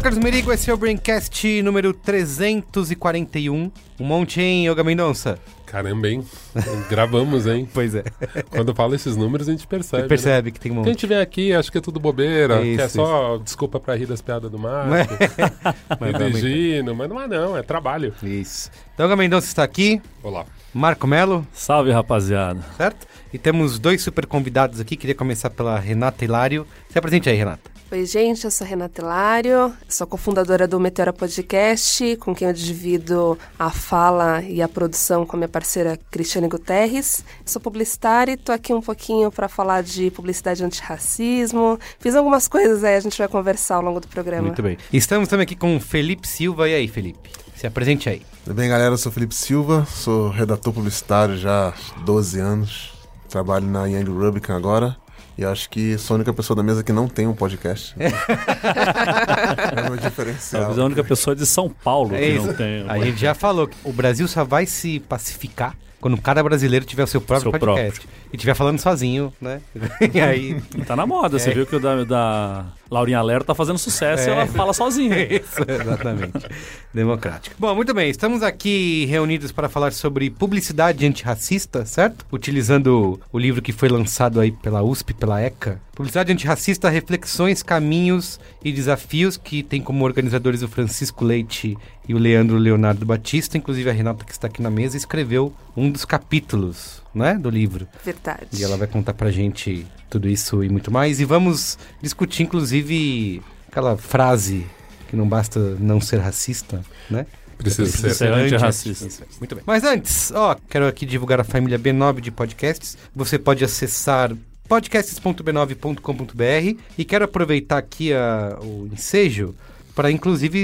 sou Carlos Merigo, esse é o Braincast número 341. Um monte, hein, Yoga Mendonça? Caramba, hein? Gravamos, hein? Pois é. Quando fala esses números, a gente percebe. Você percebe né? que tem um Quem a monte. gente vem aqui, acho que é tudo bobeira, É que é isso, só desculpa pra rir das piadas do Marco, Mas do vai aumentar. Degino, mas não é não, é trabalho. Isso. Então, Yoga Mendonça está aqui, Olá. Marco Melo, Salve, rapaziada. certo? E temos dois super convidados aqui. Queria começar pela Renata Hilário. Se apresente aí, Renata. Oi, gente, eu sou a Renata Hilário, sou cofundadora do Meteora Podcast, com quem eu divido a fala e a produção com a minha parceira Cristiane Guterres. Sou publicitária e tô aqui um pouquinho para falar de publicidade antirracismo. Fiz algumas coisas aí, a gente vai conversar ao longo do programa. Muito bem. Estamos também aqui com o Felipe Silva. E aí, Felipe? Se apresente aí. Tudo bem, galera? Eu sou Felipe Silva, sou redator publicitário já há 12 anos. Trabalho na Young Rubicon agora. E acho que sou a única pessoa da mesa que não tem um podcast. é o meu diferencial. Talvez a única pessoa de São Paulo É que isso. não tem. A gente já falou que o Brasil só vai se pacificar quando cada brasileiro tiver o seu próprio Seu podcast. E estiver falando sozinho, né? e aí. Tá na moda. Você É. viu que o da, da Laurinha Lero tá fazendo sucesso e É. ela fala sozinha. Isso, exatamente. Democrático. Bom, muito bem. Estamos aqui reunidos para falar sobre publicidade antirracista, certo? Utilizando o livro que foi lançado aí pela USP, pela ECA. Publicidade antirracista, reflexões, caminhos e desafios que tem como organizadores o Francisco Leite e o Leandro Leonardo Batista. Inclusive a Renata que está aqui na mesa escreveu um dos capítulos, né, do livro. Verdade. E ela vai contar pra gente tudo isso e muito mais. E vamos discutir, inclusive, aquela frase que não basta não ser racista, né? Preciso Precisa ser. ser antirracista. Muito bem. Mas antes, ó, quero aqui divulgar a família B9 de podcasts. Você pode acessar podcasts.b9.com.br e quero aproveitar aqui a- o ensejo para, inclusive,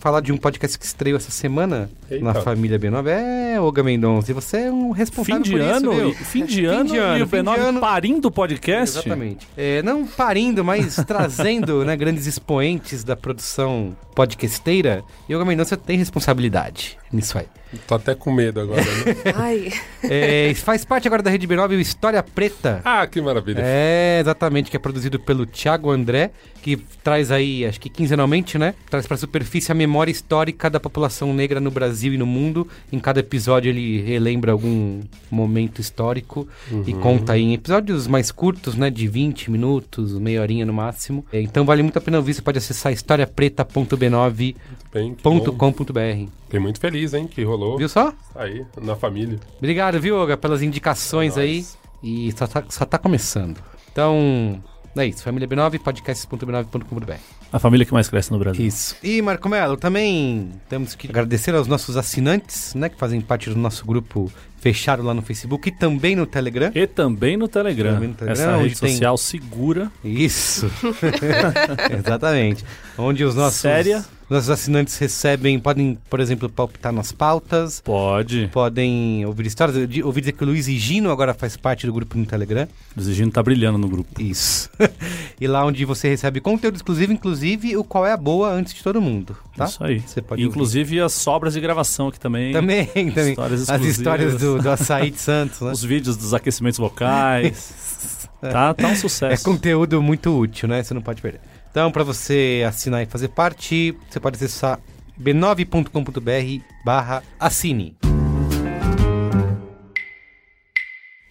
falar de um podcast que estreou essa semana Eita. na família B9. É, Olga Mendonça, e você é um responsável Fim de por isso, ano, viu? e- fim de ano, de ano, e o fim de B9 ano. parindo o podcast. Exatamente. É, não parindo, mas trazendo né, grandes expoentes da produção podcasteira. E o Mendonça tem responsabilidade nisso aí. Tô até com medo agora, né? Ai, É, faz parte agora da Rede B9 o História Preta. ah, que maravilha. É, exatamente, que é produzido pelo Thiago André, que traz aí, acho que quinzenalmente, né? Traz pra superfície a memória histórica da população negra no Brasil e no mundo. Em cada episódio ele relembra algum momento histórico e conta aí em episódios mais curtos, né? De 20 minutos, meia horinha no máximo. É, então vale muito a pena ouvir, você pode acessar historiapreta.b9.com.br. Fiquei muito feliz, hein, que rolou. Viu só? Aí, na família. Obrigado, viu, Olga, pelas indicações É aí. E só tá, só tá começando. Então, é isso. Família B9, podcasts.b9.com.br. A família que mais cresce no Brasil. Isso. E, Marco Melo, também temos que agradecer aos nossos assinantes, né, que fazem parte do nosso grupo fechado lá no Facebook e também no Telegram. E também no Telegram. Também no Telegram, Essa rede tem- social segura. Isso. Exatamente. Onde os nossos, Séria. Nossos assinantes recebem, podem, por exemplo, palpitar nas pautas, Pode. podem ouvir histórias. Eu ouvi dizer que o Luiz Gino agora faz parte do grupo no Telegram. O Zigino tá brilhando no grupo. Isso. e lá onde você recebe conteúdo exclusivo, inclusive o qual é a boa antes de todo mundo, tá? Isso aí. Você pode Inclusive as sobras de gravação aqui também. Também, também. Histórias As histórias do, do açaí de Santos, né? Os vídeos dos aquecimentos vocais. tá, tá um É sucesso. conteúdo muito útil, né? Você não pode perder. Então, para você assinar e fazer parte, você pode acessar b9.com.br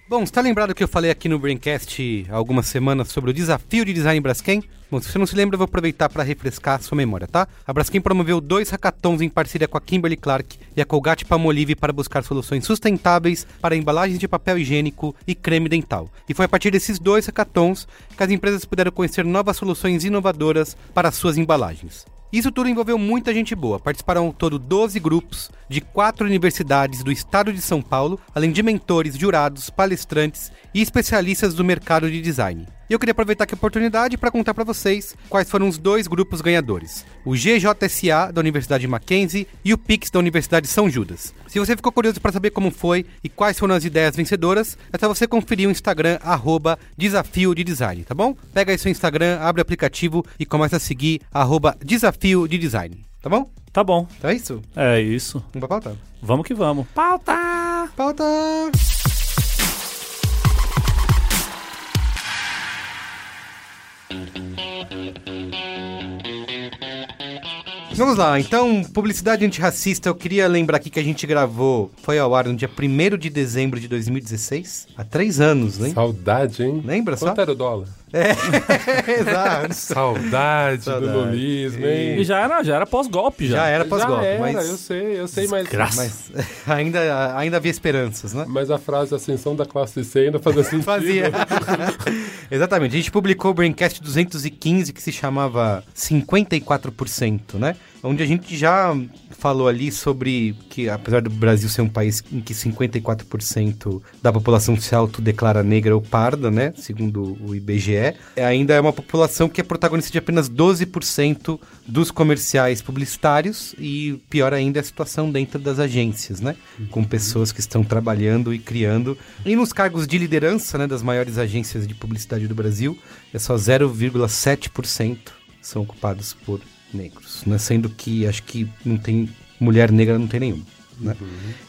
Bom, você tá lembrado que eu falei aqui no Braincast há algumas semanas sobre o desafio de design Braskem? Bom, se você não se lembra, eu vou aproveitar para refrescar a sua memória, tá? A Braskem promoveu dois hackathons em parceria com a Kimberly Clark e a Colgate Palmolive para buscar soluções sustentáveis para embalagens de papel higiênico e creme dental. E foi a partir desses dois hackathons que as empresas puderam conhecer novas soluções inovadoras para as suas embalagens. Isso tudo envolveu muita gente boa. Participaram ao todo 12 grupos de quatro universidades do estado de São Paulo, além de mentores, jurados, palestrantes e especialistas do mercado de design. E eu queria aproveitar aqui a oportunidade para contar para vocês quais foram os dois grupos ganhadores: o GJSA da Universidade Mackenzie e o Pix da Universidade São Judas. Se você ficou curioso para saber como foi e quais foram as ideias vencedoras, é só você conferir o Instagram arroba Desafio de Design, tá bom? Pega aí seu Instagram, abre o aplicativo e começa a seguir arroba Desafio de Design, tá bom? Tá bom. Então é isso. É isso. Vamos pra pauta. Vamos que vamos. Pauta! Pauta! Vamos lá, então, publicidade antirracista, eu queria lembrar aqui que a gente gravou, foi ao ar no dia 1 de dezembro de 2016, há três anos, hein? Saudade, hein? Lembra só? Quanto era o dólar? É, exato. Saudade, Saudade. do lulismo, hein? E já era, já era pós-golpe já. Já era Já pós-golpe, era, mas, eu sei, eu sei, mas... Desgraça. mas ainda, ainda havia esperanças, né? Mas a frase ascensão da classe C ainda fazia sentido. Fazia. Exatamente. A gente publicou o Braincast 215, que se chamava 54%, né? Onde a gente já falou ali sobre que, apesar do Brasil ser um país em que 54% da população se autodeclara negra ou parda, né? Segundo o IBGE, ainda é uma população que é protagonista de apenas 12% dos comerciais publicitários e, pior ainda, a situação dentro das agências, né? Com pessoas que estão trabalhando e criando. E nos cargos de liderança, né, das maiores agências de publicidade do Brasil, é só 0,7% são ocupados por negros, né? Sendo que acho que não tem mulher negra, não tem nenhuma. Né?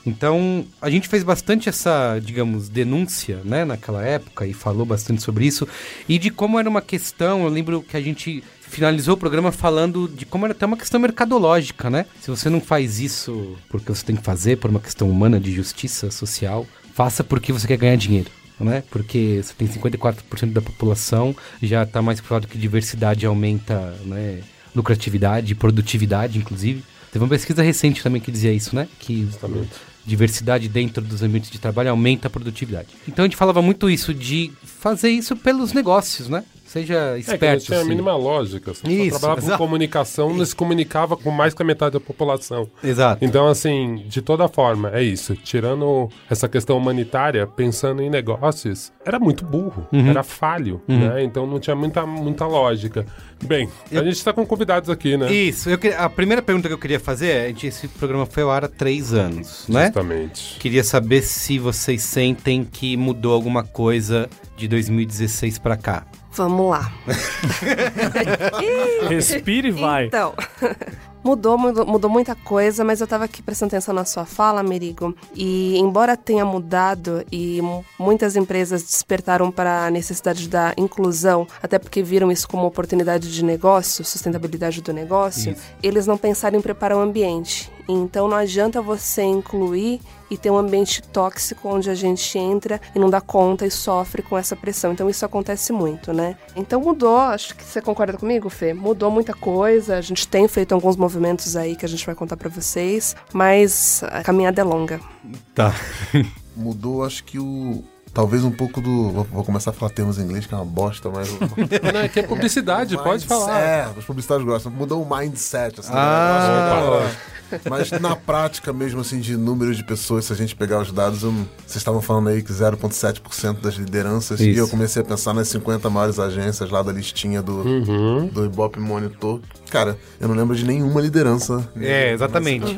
Então, a gente fez bastante essa, digamos, denúncia, né, naquela época e falou bastante sobre isso e de como era uma questão, eu lembro que a gente finalizou o programa falando de como era até uma questão mercadológica, né? Se você não faz isso porque você tem que fazer por uma questão humana de justiça social, faça porque você quer ganhar dinheiro. Né? Porque você tem 54% da população, já está mais provado que diversidade aumenta né, lucratividade, produtividade, inclusive. Teve uma pesquisa recente também que dizia isso, né? Que Justamente. diversidade dentro dos ambientes de trabalho aumenta a produtividade. Então a gente falava muito isso de fazer isso pelos negócios, né? Seja É esperto. tinha a assim. mínima lógica. Você Isso, trabalhava com exato. comunicação, não se comunicava com mais que a metade da população. Exato. Então, assim, de toda forma, é isso. Tirando essa questão humanitária, pensando em negócios, era muito burro, Uhum. era falho, né? Então não tinha muita, muita lógica. Bem, a gente tá com convidados aqui, né? Isso. Eu que- a primeira pergunta que eu queria fazer é: gente- esse programa foi ao ar há três anos, né? Justamente. Queria saber se vocês sentem que mudou alguma coisa de 2016 pra cá. Vamos lá. Respira e vai. Então, mudou, mudou, mudou muita coisa, mas eu tava aqui prestando atenção na sua fala, Merigo, e embora tenha mudado e muitas empresas despertaram para a necessidade da inclusão, até porque viram isso como oportunidade de negócio, sustentabilidade do negócio, Isso. eles não pensaram em preparar o ambiente. Então não adianta você incluir e ter um ambiente tóxico onde a gente entra e não dá conta e sofre com essa pressão. Então isso acontece muito, né? Então mudou, acho que você concorda comigo, Fê? Mudou muita coisa, a gente tem feito alguns movimentos aí que a gente vai contar pra vocês, mas a caminhada é longa. Tá. Mudou, acho que o. Talvez um pouco do. Vou, começar a falar termos em inglês, que é uma bosta, mas. Não, aqui é publicidade, pode Mindset, falar. É, os publicitários gostam. Mudou o mindset. Assim, Ah, né? Mas na prática mesmo, assim, de número de pessoas, se a gente pegar os dados, eu vocês estavam falando aí que 0,7% das lideranças. E Isso. eu comecei a pensar nas 50 maiores agências lá da listinha do, Uhum. do Ibope Monitor. Cara, eu não lembro de nenhuma liderança. É, exatamente.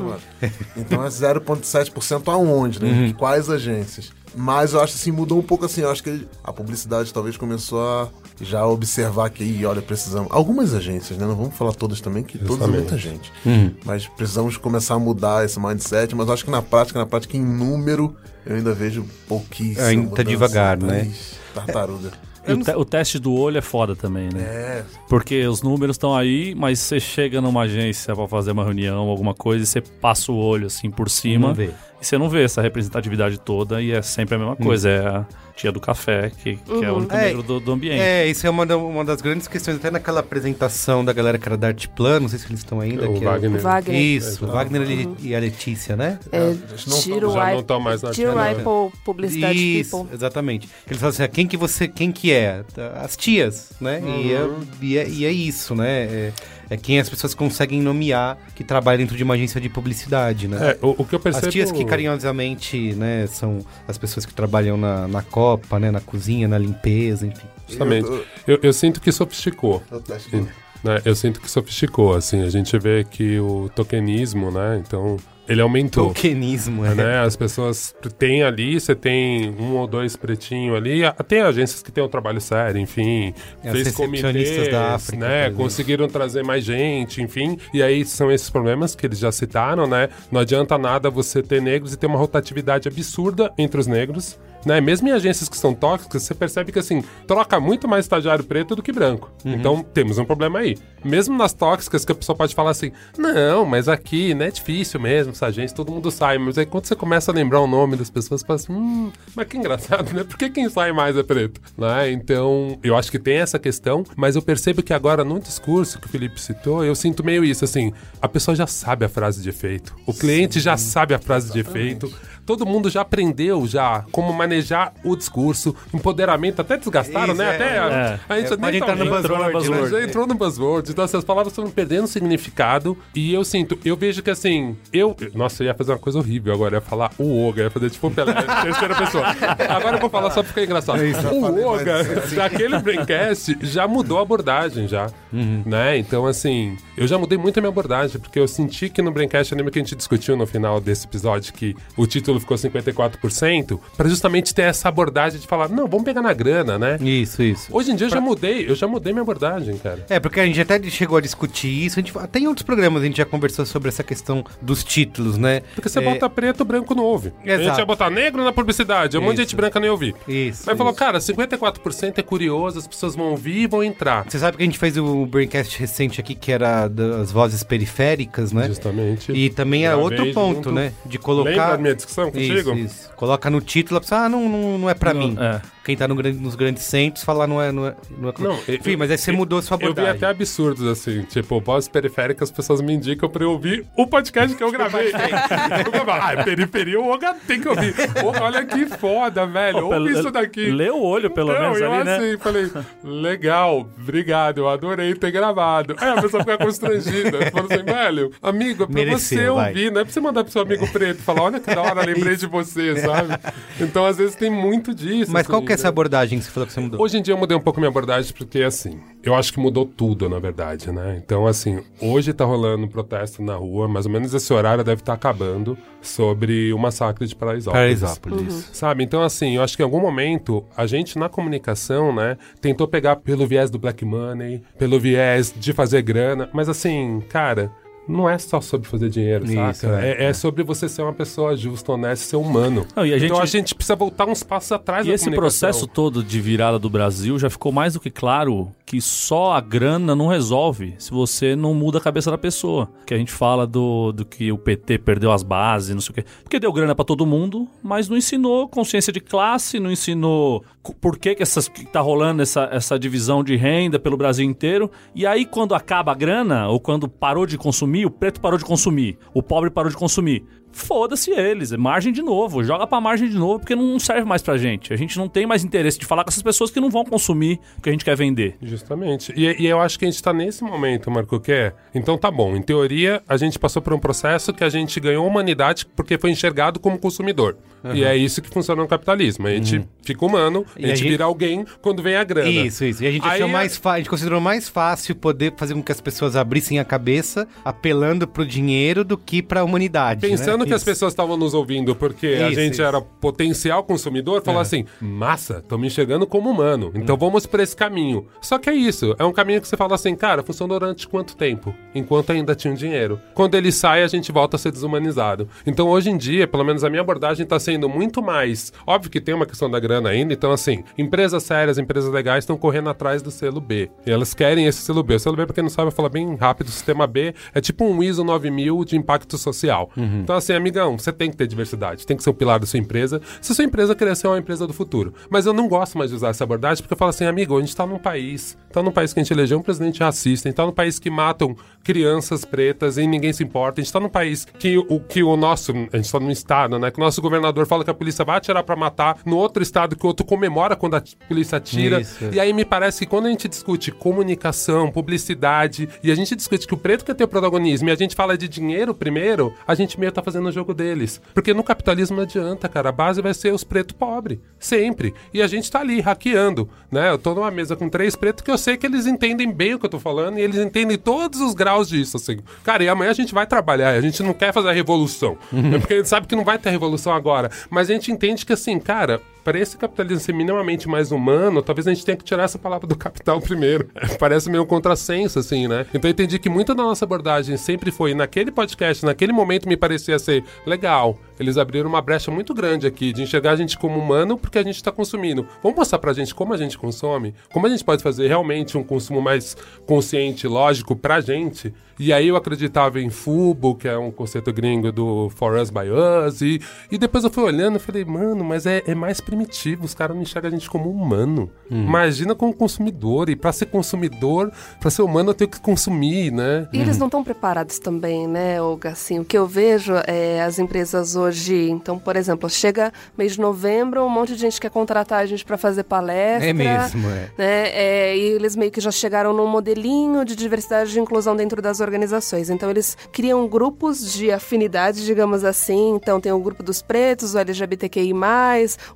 Então é 0,7% aonde, né? Uhum. De quais agências? Mas eu acho assim, mudou um pouco assim. Eu acho que a publicidade talvez começou a já observar que, "Ih, olha, precisamos. Algumas agências, né? Não vamos falar todas também, que todas é muita gente. Uhum. Mas precisamos começar a mudar esse mindset. Mas eu acho que na prática, na prática, em número, eu ainda vejo pouquíssimo. Ainda tá devagar, né? Tartaruga. E o, te- o teste do olho é foda também, né? É, Porque os números estão aí, mas você chega numa agência pra fazer uma reunião, alguma coisa, e você passa o olho assim por cima. Não vê. E você não vê essa representatividade toda e é sempre a mesma coisa. É a tia do café, que, que é o único É, negro do, do ambiente. É, isso é uma, uma das grandes questões, até naquela apresentação da galera que era da Arte Plan, não sei se eles estão ainda. O que é Wagner. Wagner. Isso, o Wagner e- e a Letícia, né? É, não Giro já não estão mais na Giro China, né? Publicidade Isso, People. exatamente. Eles falam assim, ah, quem que você, quem que é? As tias, né? E, é, e, é, e é isso, né? É, é quem as pessoas conseguem nomear que trabalha dentro de uma agência de publicidade, né? É, o, o que eu percebo... As tias que carinhosamente, né, são as pessoas que trabalham na, na copa, né, na cozinha, na limpeza, enfim. Justamente. Eu Eu, eu sinto que sofisticou. Que- né? Eu sinto que sofisticou, assim. A gente vê que o tokenismo, né? Então, ele aumentou. Tokenismo, é. né? As pessoas têm ali, você tem um ou dois pretinhos ali. Tem agências que têm um trabalho sério, enfim. É, fez as comitês, da África, né? Conseguiram trazer mais gente, enfim. E aí são esses problemas que eles já citaram, né? Não adianta nada você ter negros e ter uma rotatividade absurda entre os negros. Né? Mesmo em agências que são tóxicas, você percebe que assim, troca muito mais estagiário preto do que branco. Uhum. Então temos um problema aí. Mesmo nas tóxicas, que a pessoa pode falar assim: não, mas aqui não é difícil mesmo, essa agência, todo mundo sai. Mas aí quando você começa a lembrar o nome das pessoas, você fala assim: hum, mas que engraçado, né? Por que quem sai mais é preto? Né? Então, eu acho que tem essa questão, mas eu percebo que agora no discurso que o Felipe citou, eu sinto meio isso, assim, a pessoa já sabe a frase de efeito, o cliente já sabe a frase de efeito. Todo mundo já aprendeu já como manejar o discurso, empoderamento, até desgastaram, Isso, né? é. Até É. a gente É, nem tá entrar no vendo. Entrou no buzzword, né? buzzword. Já entrou no buzzword. Então essas palavras estão perdendo significado. E eu sinto, eu vejo que assim, eu. Nossa, eu ia fazer uma coisa horrível agora. Eu ia falar o Oga, ia fazer tipo Pelé, terceira pessoa. Agora eu vou falar só pra ficar engraçado. É o falei mais Oga, assim. daquele Braincast, já mudou a abordagem já. Uhum. Né? Então, assim, eu já mudei muito a minha abordagem, porque eu senti que no Braincast, eu lembro que a gente discutiu no final desse episódio que o título ficou 54%, pra justamente ter essa abordagem de falar, não, vamos pegar na grana, né? Isso, isso. Hoje em dia eu já mudei, eu já mudei minha abordagem, cara. É, porque a gente até chegou a discutir isso. A gente, até em outros programas a gente já conversou sobre essa questão dos títulos, né? Porque você É, bota preto, branco não ouve. A gente Exato. ia botar negro na publicidade, um monte de gente branca nem ouvir. Isso. Mas falou, cara, 54% é curioso, as pessoas vão ouvir e vão entrar. Você sabe que a gente fez o Braincast recente aqui, que era das vozes periféricas, né? Justamente. E também é outro ponto, junto. né? De colocar. Lembra da minha discussão contigo? Isso, isso. Coloca no título, a pessoa, ah, não, não, não é pra mim. É. Quem tá no grande- nos grandes centros fala, não é. Não é, não é Não, eu- Enfim, mas aí você mudou a sua Eu vi abordagem. até absurdos, assim, tipo, vozes periféricas, as pessoas me indicam pra eu ouvir o podcast que eu gravei. eu falo, ah, é periferia, o Oga tem que ouvir. Olha que foda, velho, ouve isso daqui. Lê o olho, pelo Não, menos, eu ali, né? assim, falei, legal, obrigado, eu adorei ter gravado. Aí a pessoa fica constrangida, falando assim, velho, amigo, é pra Mereceu, você vai. ouvir, não é pra você mandar pro seu amigo preto e falar, olha que da hora, lembrei de você, sabe? Então, às vezes, tem muito disso. Mas qual assim, que é essa abordagem que você falou que você mudou? Hoje em dia eu mudei um pouco minha abordagem porque, assim, eu acho que mudou tudo, na verdade, né? Então, assim, hoje tá rolando um protesto na rua, mais ou menos esse horário deve estar acabando, sobre o massacre de Paraisópolis. Paraisópolis. Sabe? Então, assim, eu acho que em algum momento a gente na comunicação, né, tentou pegar pelo viés do black money, pelo viés de fazer grana, mas assim, cara. Não é só sobre fazer dinheiro, Isso, saca? é, É, é sobre você ser uma pessoa justa, honesta, ser humano. Não, a gente- Então a gente precisa voltar uns passos atrás E esse processo todo de virada do Brasil já ficou mais do que claro que só a grana não resolve se você não muda a cabeça da pessoa. Que a gente fala do, do que o PT perdeu as bases, não sei o quê. Porque deu grana pra todo mundo, mas não ensinou consciência de classe, não ensinou por que, que, essas, que tá rolando essa, essa divisão de renda pelo Brasil inteiro. E aí, quando acaba a grana, ou quando parou de consumir, o preto parou de consumir, o pobre parou de consumir. Foda-se eles, é margem de novo, joga pra margem de novo, porque não serve mais pra gente. A gente não tem mais interesse de falar com essas pessoas que não vão consumir o que a gente quer vender. Justamente. E, e eu acho que a gente tá nesse momento, Marco, que é. Então tá bom. Em teoria, a gente passou por um processo que a gente ganhou humanidade porque foi enxergado como consumidor. E é isso que funciona no capitalismo. A gente fica humano, a E a gente gente- vira alguém quando vem a grana. Isso, isso. E a gente Aí achou é- mais fa- a gente considerou mais fácil poder fazer com que as pessoas abrissem a cabeça apelando pro dinheiro do que pra humanidade. Pensando né? que as Isso. pessoas estavam nos ouvindo porque a Isso, gente isso. era potencial consumidor, falou assim: massa, estão me enxergando como humano, então vamos por esse caminho. Só que é isso, é um caminho que você fala assim, cara, funcionou durante quanto tempo? Enquanto ainda tinha dinheiro. Quando ele sai, a gente volta a ser desumanizado. Então hoje em dia, pelo menos a minha abordagem está sendo muito mais. Óbvio que tem uma questão da grana ainda, então assim, empresas sérias, empresas legais estão correndo atrás do selo B. E elas querem esse selo B. O selo B, pra quem não sabe, eu falo bem rápido, o sistema B é tipo um ISO 9000 de impacto social. Então assim, amigão, você tem que ter diversidade, tem que ser o pilar da sua empresa, se sua empresa querer ser uma empresa do futuro. Mas eu não gosto mais de usar essa abordagem porque eu falo assim, amigo, a gente tá num país, tá num país que a gente elegeu um presidente racista, a gente tá num país que matam crianças pretas e ninguém se importa, a gente tá num país que o que o nosso, a gente tá num estado, né, que o nosso governador fala que a polícia vai atirar pra matar, no outro estado que o outro comemora quando a polícia atira. Isso. E aí me parece que quando a gente discute comunicação, publicidade, e a gente discute que o preto quer ter o protagonismo e a gente fala de dinheiro primeiro, a gente meio tá fazendo fazendo o jogo deles. Porque no capitalismo não adianta, cara. A base vai ser os pretos pobres. Sempre. E a gente tá ali hackeando, né? Eu tô numa mesa com três pretos que eu sei que eles entendem bem o que eu tô falando e eles entendem todos os graus disso, assim. Cara, e amanhã a gente vai trabalhar. A gente não quer fazer a revolução. É porque a gente sabe que não vai ter revolução agora. Mas a gente entende que, assim, cara, para esse capitalismo ser minimamente mais humano, talvez a gente tenha que tirar essa palavra do capital primeiro. Parece meio um contrassenso, assim, né? Então eu entendi que muita da nossa abordagem sempre foi, naquele podcast, naquele momento me parecia ser legal. Eles abriram uma brecha muito grande aqui de enxergar a gente como humano porque a gente está consumindo. Vamos mostrar pra gente como a gente consome? Como a gente pode fazer realmente um consumo mais consciente, lógico, pra gente? E aí eu acreditava em Fubo, que é um conceito gringo do For Us By Us, e, e depois eu fui olhando e falei, mano, mas é, é mais primitivo, os caras não enxergam a gente como humano. Imagina como consumidor, e pra ser consumidor, pra ser humano eu tenho que consumir, né? E eles não estão preparados também, né, Olga? Assim, o que eu vejo é as empresas hoje. Então, por exemplo, chega mês de novembro, um monte de gente quer contratar a gente para fazer palestra. É mesmo, é. Né, é, e eles meio que já chegaram num modelinho de diversidade e inclusão dentro das organizações. Então, eles criam grupos de afinidade, digamos assim. Então, tem o grupo dos pretos, o LGBTQI,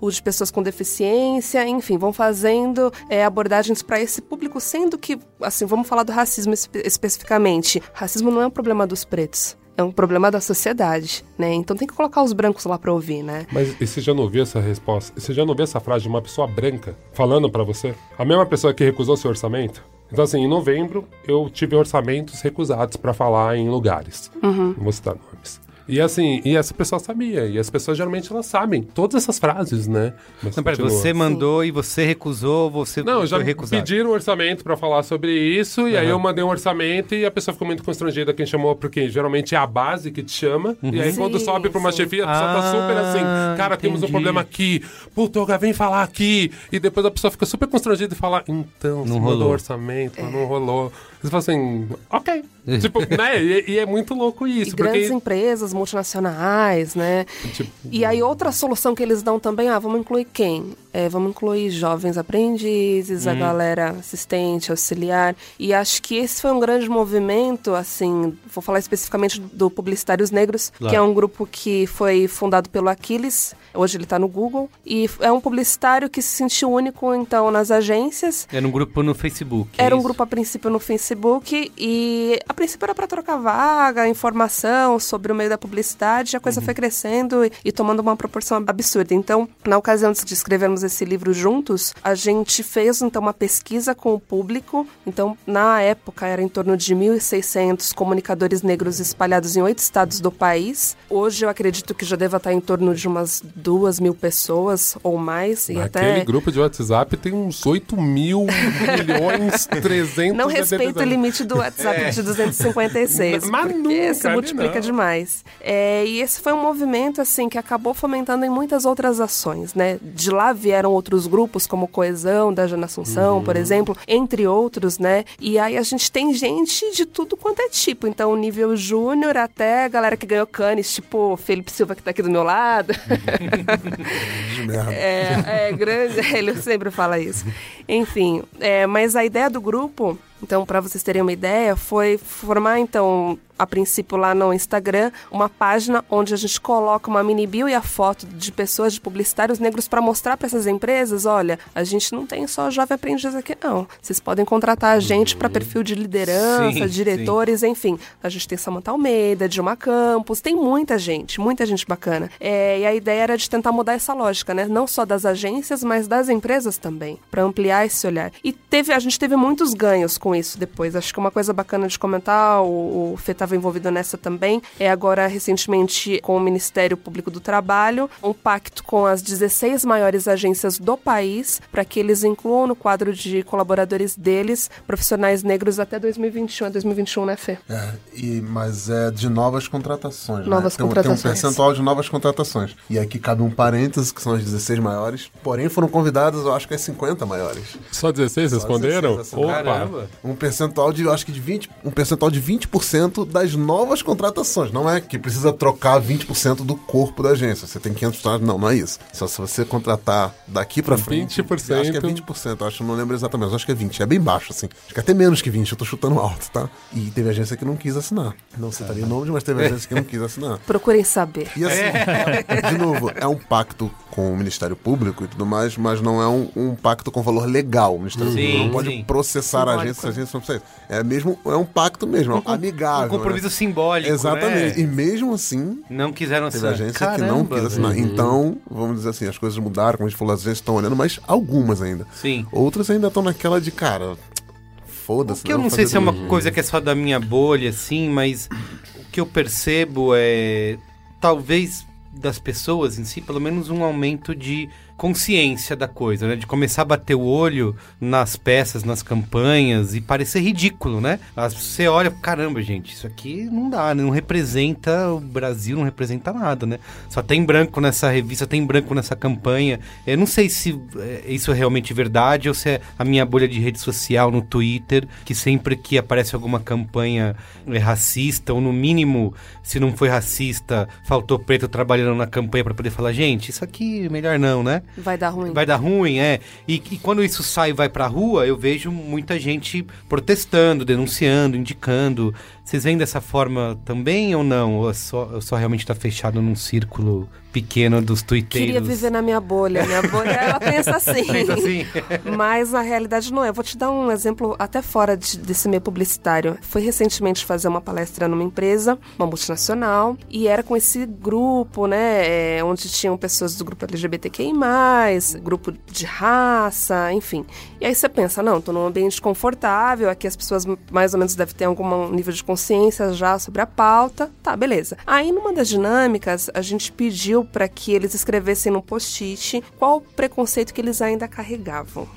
o de pessoas com deficiência, enfim, vão fazendo é, abordagens para esse público, sendo que, assim, vamos falar do racismo espe- especificamente. Racismo não é um problema dos pretos. É um problema da sociedade, né? Então tem que colocar os brancos lá pra ouvir, né? Mas e você já não ouviu essa resposta? Você já não ouviu essa frase de uma pessoa branca falando pra você? A mesma pessoa que recusou seu orçamento? Então, assim, em novembro, eu tive orçamentos recusados pra falar em lugares. Não vou citar nomes. E assim, e essa pessoa sabia. E as pessoas geralmente elas sabem todas essas frases, né? Mas Não, pera, você mandou e você recusou, você Não, já recusado. pediram um orçamento pra falar sobre isso, e aí eu mandei um orçamento e a pessoa ficou muito constrangida quem chamou, porque geralmente é a base que te chama, e aí quando Sim, sobe pra uma sim. chefia, a pessoa tá Ah, super assim, cara, temos um entendi. problema aqui, puta, vem falar aqui, e depois a pessoa fica super constrangida e fala, então, você Não mandou rolou. orçamento, mas não rolou. Você fala assim, ok. tipo, né, e, e é muito louco E isso, grandes porque... empresas multinacionais, né? Tipo, E aí outra solução que eles dão também, ah, vamos incluir quem? É, vamos incluir jovens aprendizes, a Uhum. galera assistente, auxiliar. E acho que esse foi um grande movimento, assim, vou falar especificamente do Publicitários Negros, Claro. que é um grupo que foi fundado pelo Aquiles, hoje ele está no Google, e é um publicitário que se sentiu único, então, nas agências, Era um grupo no Facebook. é era um isso? grupo a princípio no Facebook e a princípio era para trocar vaga, informação sobre o meio da publicidade. A Uhum. coisa foi crescendo e, e tomando uma proporção absurda. Então, na ocasião de escrevermos esse livro juntos, a gente fez então uma pesquisa com o público. Então, na época era em torno de 1.600 comunicadores negros espalhados em oito estados do país. Hoje eu acredito que já deva estar em torno de umas duas mil pessoas ou mais e Aquele até grupo de WhatsApp tem uns 8 mil milhões 300 Não respeita o limite do WhatsApp de 256. Mas nunca, se ali multiplica não. demais. É, e esse foi um movimento, assim, que acabou fomentando em muitas outras ações, né? De lá vieram outros grupos, como Coesão, da Jana Assunção, Uhum. por exemplo, entre outros, né? E aí a gente tem gente de tudo quanto é tipo. Então, nível júnior até a galera que ganhou canes, tipo Felipe Silva, que tá aqui do meu lado. É, é grande, ele sempre fala isso. Enfim, é, mas a ideia do grupo, então, para vocês terem uma ideia, foi formar, então, a princípio lá no Instagram, uma página onde a gente coloca uma mini bio e a foto de pessoas, de publicitários negros, para mostrar para essas empresas: olha, a gente não tem só jovem aprendiz aqui, não. Vocês podem contratar a gente para perfil de liderança, Sim, diretores, enfim. A gente tem Samantha Almeida, Dilma Campos, tem muita gente, muita gente bacana. É, e a ideia era de tentar mudar essa lógica, né? Não só das agências, mas das empresas também, para ampliar esse olhar. E teve, a gente teve muitos ganhos com isso depois. Acho que uma coisa bacana de comentar, o, o Fê estava envolvido nessa também, é agora recentemente com o Ministério Público do Trabalho, um pacto com as 16 maiores agências do país para que eles incluam no quadro de colaboradores deles profissionais negros até 2021. É 2021, né, Fê? É, e, mas é de novas contratações. né? Novas tem, um- contratações. Tem um percentual de novas contratações. E aqui cabe um parênteses, que são as 16 maiores. Porém, foram convidadas, eu acho que as 50 maiores. Só 16 responderam? 16, Opa! Caramba. Um percentual de, eu acho que de 20, um percentual de 20% das novas contratações. Não é que precisa trocar 20% do corpo da agência. Você tem 500 funcionários, não, não é isso. Só se você contratar daqui pra frente, 20%. acho que é 20%, eu acho, não lembro exatamente, mas acho que é 20, é bem baixo assim. Acho que é até menos que 20, eu tô chutando alto, tá? E teve agência que não quis assinar. Não citaria nomes, mas teve agência que não quis assinar. Procurem saber. E assim, de novo, é um pacto com o Ministério Público e tudo mais, mas não é um, um pacto com valor legal. O Ministério Sim, Público não pode sim. processar a agência se a precisa. É mesmo, é um pacto mesmo, com- amigável. Um compromisso né? simbólico. Exatamente. né? E mesmo assim, Não quiseram teve assinar. agência que não quis assinar. velho. Então, vamos dizer assim, as coisas mudaram, como a gente falou, as agências estão olhando, mas algumas ainda. Sim. Outras ainda estão naquela de, cara, foda-se. Que eu não sei se é uma coisa que é só da minha bolha, assim, mas o que eu percebo é talvez das pessoas em si, pelo menos um aumento de consciência da coisa, né? De começar a bater o olho nas peças, nas campanhas e parecer ridículo, né? Você olha, caramba, gente, isso aqui não dá, né? não representa o Brasil, não representa nada, né? Só tem branco nessa revista, tem branco nessa campanha. Eu não sei se é, isso é realmente verdade ou se é a minha bolha de rede social no Twitter, que sempre que aparece alguma campanha é, racista, ou no mínimo, se não foi racista, faltou preto trabalhando na campanha para poder falar, gente, isso aqui melhor não, né? Vai dar ruim. Vai dar ruim, é. E, e quando isso sai e vai pra rua, eu vejo muita gente protestando, denunciando, indicando. Vocês veem dessa forma também ou não? Ou é só, só realmente tá fechado num círculo pequeno dos tuiteiros? Queria viver na minha bolha. Minha bolha, ela pensa assim. Pensa assim. Mas na realidade não é. Eu vou te dar um exemplo até fora de- desse meio publicitário. Fui recentemente fazer uma palestra numa empresa, uma multinacional, e era com esse grupo, né? é, onde tinham pessoas do grupo LGBTQI, grupo de raça, enfim. E aí você pensa, não, tô num ambiente confortável, aqui as pessoas mais ou menos devem ter algum nível de consciência já sobre a pauta. Tá, beleza. Aí numa das dinâmicas, a gente pediu para que eles escrevessem no post-it qual o preconceito que eles ainda carregavam.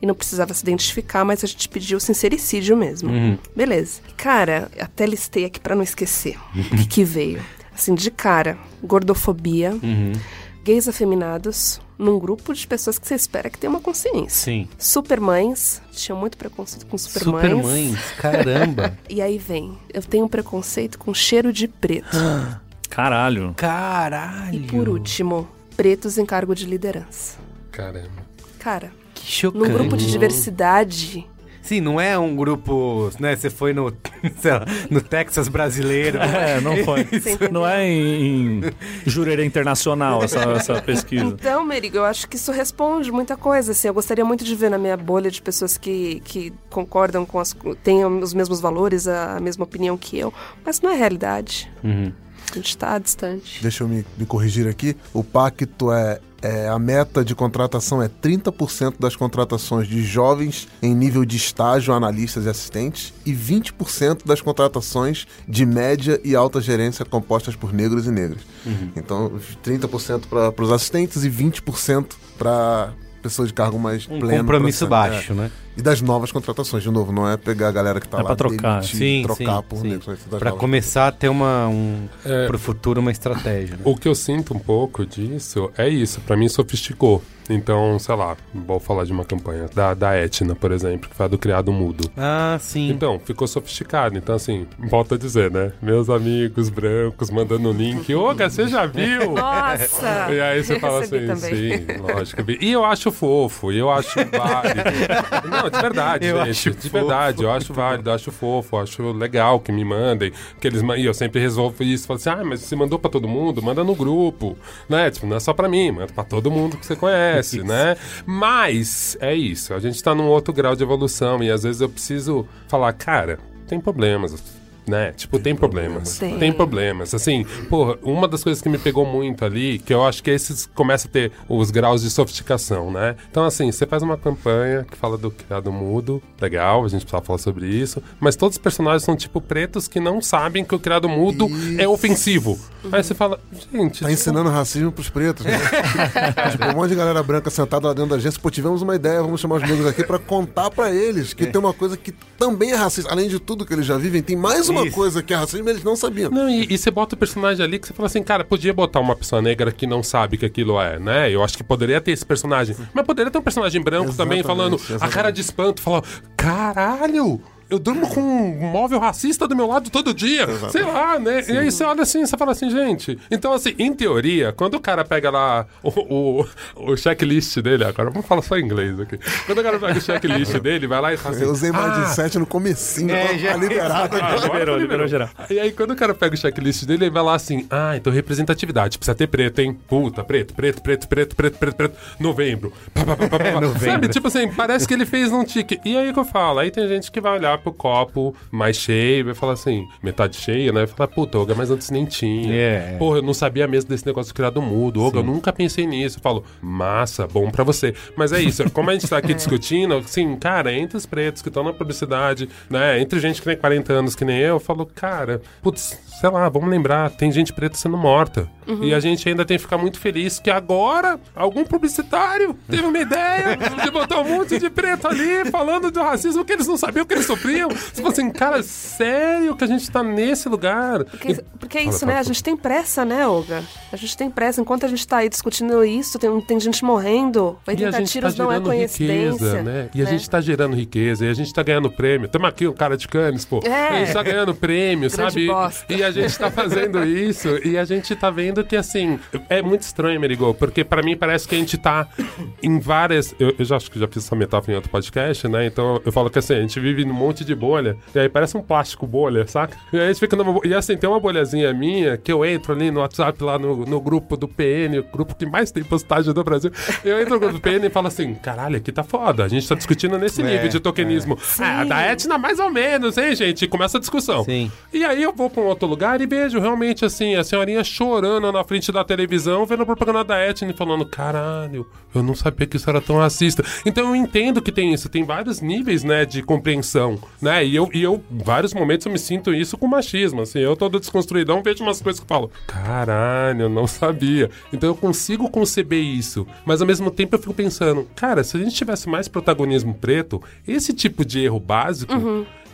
E não precisava se identificar, mas a gente pediu sincericídio mesmo. Beleza. Cara, até listei aqui para não esquecer o que, que veio. Assim, de cara, gordofobia, gays afeminados, num grupo de pessoas que você espera que tenha uma consciência. Sim. Supermães, tinham muito preconceito com supermães. Supermães, caramba. E aí vem, eu tenho um preconceito com cheiro de preto. Caralho. Caralho. e por último, pretos em cargo de liderança. Caramba. Cara, Que chocante. num grupo de diversidade, Sim, não é um grupo, né? Você foi no, sei lá, no Texas brasileiro. É, não foi. Não é em, em Jurerê Internacional essa, essa pesquisa. Então, Merigo, eu acho que isso responde muita coisa. Assim, eu gostaria muito de ver na minha bolha de pessoas que, que concordam com as. têm os mesmos valores, a mesma opinião que eu. Mas não é realidade. Uhum. A gente tá distante. Deixa eu me, me corrigir aqui. O pacto é, é. A meta de contratação é 30% das contratações de jovens em nível de estágio, analistas e assistentes, e 20% das contratações de média e alta gerência compostas por negros e negras. Então, 30% para os assistentes e 20% para pessoas de cargo mais Um pleno. compromisso baixo, É. né? E das novas contratações, de novo, não é pegar a galera que tá É lá pra trocar. demitir, Sim, trocar sim, por sim. negros. novas começar a ter uma, um, É. pro futuro uma estratégia. Né? O que eu sinto um pouco disso é isso. Pra mim, sofisticou. Então, sei lá, vou falar de uma campanha da, da Etna, por exemplo, que foi a do criado mudo. Ah, sim. Então, ficou sofisticado. Então, assim, volto a dizer, né? Meus amigos brancos mandando o link. Oga, você já viu? Nossa! E aí você fala assim, também. sim, lógico. E eu acho fofo, e eu acho válido. Não, de verdade, Eu gente. de fofo. verdade, eu acho válido, eu acho fofo, eu acho legal que me mandem. Que eles, e eu sempre resolvo isso. Falo assim, ah, mas você mandou pra todo mundo? Manda no grupo. Né? Tipo, não é só pra mim, manda pra todo mundo que você conhece, né? Mas é isso, a gente tá num outro grau de evolução e às vezes eu preciso falar, cara, tem problemas. Né? Tipo, tem, problemas. Tem. Tem problemas. Assim, porra, uma das coisas que me pegou muito ali, que eu acho que esses começam a ter os graus de sofisticação, né? Então, assim, você faz uma campanha que fala do criado mudo, legal, a gente precisa falar sobre isso, mas todos os personagens são, tipo, pretos que não sabem que o criado mudo é ofensivo. Aí você fala, gente. Tá ensinando racismo pros pretos, né? tipo, um monte de galera branca sentada lá dentro da agência. Pô, tivemos uma ideia, vamos chamar os negros aqui pra contar pra eles que tem uma coisa que também é racista. Além de tudo que eles já vivem, tem mais uma uma coisa que é racismo, eles não sabiam. Não, e, e você bota o personagem ali que você fala assim, cara, podia botar uma pessoa negra que não sabe que aquilo é, né? Eu acho que poderia ter esse personagem. Mas poderia ter um personagem branco também Exatamente, falando a cara de espanto, falando, caralho! Eu durmo com um móvel racista do meu lado todo dia. Sei lá, né? E aí você olha assim, você fala assim, gente. Então, assim, em teoria, quando o cara pega lá o, o, o checklist dele, agora vamos falar só em inglês aqui. Quando o cara pega o checklist dele, vai lá e fala assim. Eu usei mais "Ah, de 7 no comecinho, É, tá já- liberado ah. Liberou, liberou geral. E aí, quando o cara pega o checklist dele, ele vai lá assim: ah, então representatividade, precisa ter preto, hein? Puta, preto, preto, preto, preto, preto, preto, preto, novembro. Pá, pá, pá, pá. novembro. Sabe, tipo assim, parece que ele fez num tique. E aí que eu falo, aí tem gente que vai olhar pro copo mais cheio, vai falar assim, metade cheia, né? Vai falar, puta, Olga, mas antes nem tinha. É. Porra, eu não sabia mesmo desse negócio de criado mudo. Olga, eu nunca pensei nisso. Eu falo, massa, bom pra você. Mas é isso, como a gente tá aqui discutindo, assim, cara, entre os pretos que estão na publicidade, né? Entre gente que tem 40 anos que nem eu, eu falo, cara, putz, sei lá, vamos lembrar, tem gente preta sendo morta. E a gente ainda tem que ficar muito feliz que agora algum publicitário teve uma ideia de botar um monte de preto ali falando do racismo que eles não sabiam que eles sofriam. Você fala assim, cara, sério que a gente tá nesse lugar? Porque, porque é isso, fala, né? A gente tem pressa, né, Olga? A gente tem pressa. Enquanto a gente tá aí discutindo isso, tem, tem gente morrendo. E a 80 gente tá tiros não é coincidência. riqueza, né? E a né? gente tá gerando riqueza, e a gente tá ganhando prêmio. Tamo aqui, um cara de canes, pô. É. A gente tá ganhando prêmio, sabe? bosta. E a gente tá fazendo isso, e a gente tá vendo que, assim, é muito estranho, Merigo, porque pra mim parece que a gente tá em várias... Eu, eu já acho que já fiz essa metáfora em outro podcast, né? Então eu falo que, assim, a gente vive num monte de bolha, e aí parece um plástico bolha, saca? E aí a gente fica numa... E assim, tem uma bolhazinha minha, que eu entro ali no WhatsApp, lá no, no grupo do PN, o grupo que mais tem postagem do Brasil. Eu entro no grupo do PN e falo assim, caralho, aqui tá foda. A gente tá discutindo nesse É, nível de tokenismo. Ah, a da Etna mais ou menos, hein, gente? E começa a discussão. Sim. E aí eu vou pra um outro lugar e vejo realmente, assim, a senhorinha chorando na frente da televisão, vendo a propaganda da Etna e falando, caralho, eu não sabia que isso era tão racista. Então eu entendo que tem isso, tem vários níveis, né, de compreensão, né? E eu, e eu, vários momentos, eu me sinto isso com machismo, assim. Eu todo desconstruidão, vejo umas coisas que falo, caralho, eu não sabia. Então eu consigo conceber isso. Mas ao mesmo tempo eu fico pensando, cara, se a gente tivesse mais protagonismo preto, esse tipo de erro básico,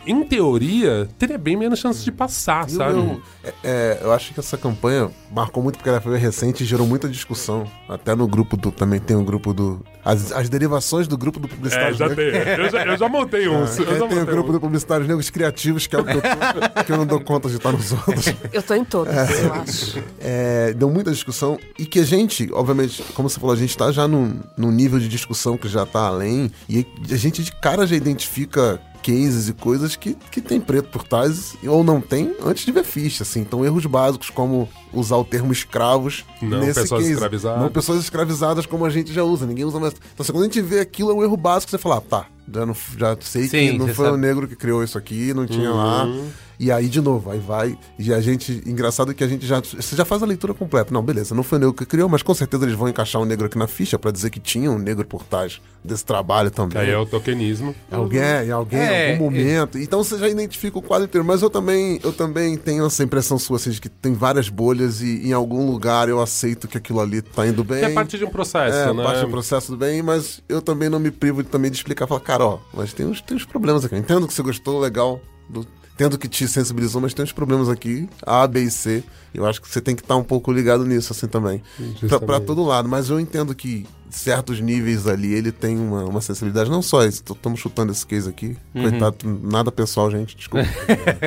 em teoria, teria bem menos chance de passar, E o sabe? meu- é, é, eu acho que essa campanha marcou muito porque ela foi recente e gerou muita discussão. Até no grupo do. Também tem um grupo do. As, as derivações do grupo do É, Publicitários já Negros. tem. Eu já, eu já montei uns. É, eu já tem o grupo uns. do Publicitários Negros Criativos, que é o que eu, tô, que eu não dou conta de estar nos outros. Eu tô em todos, eu acho. É, deu muita discussão e que a gente, obviamente, como você falou, a gente tá já num, num nível de discussão que já tá além e a gente de cara já identifica cases e coisas que, que tem preto por trás ou não tem antes de ver ficha, assim. Então, erros básicos como usar o termo escravos Não nesse pessoas case. escravizadas. Não pessoas escravizadas como a gente já usa, ninguém usa mais. Então, quando a gente vê aquilo, é um erro básico, você fala, ah, tá, já, não, já sei Sim, que não foi o sabe. negro que criou isso aqui, não tinha lá. Uhum. E aí, de novo, aí vai. E a gente. Engraçado que a gente já. Você já faz a leitura completa. Não, beleza, não foi o negro que criou, mas com certeza eles vão encaixar um negro aqui na ficha pra dizer que tinha um negro por trás desse trabalho Que também. aí é o tokenismo. Alguém, em alguém, É, em algum momento. Então você já identifica o quadro inteiro. Mas eu também, eu também tenho essa impressão sua, assim, de que tem várias bolhas e em algum lugar eu aceito que aquilo ali tá indo bem. Que é parte de um processo, É, né? parte do processo do bem, mas eu também não me privo de, também de explicar. Falar, cara, ó, mas tem uns, tem uns problemas aqui. Eu entendo que você gostou, legal, do- entendo que te sensibilizou, mas tem uns problemas aqui, A, B e C. Eu acho que você tem que estar um pouco ligado nisso, assim, também. Pra, pra todo lado. Mas eu entendo que certos níveis ali, ele tem uma, uma sensibilidade. Não só isso, estamos chutando esse case aqui. Coitado, nada pessoal, gente, desculpa.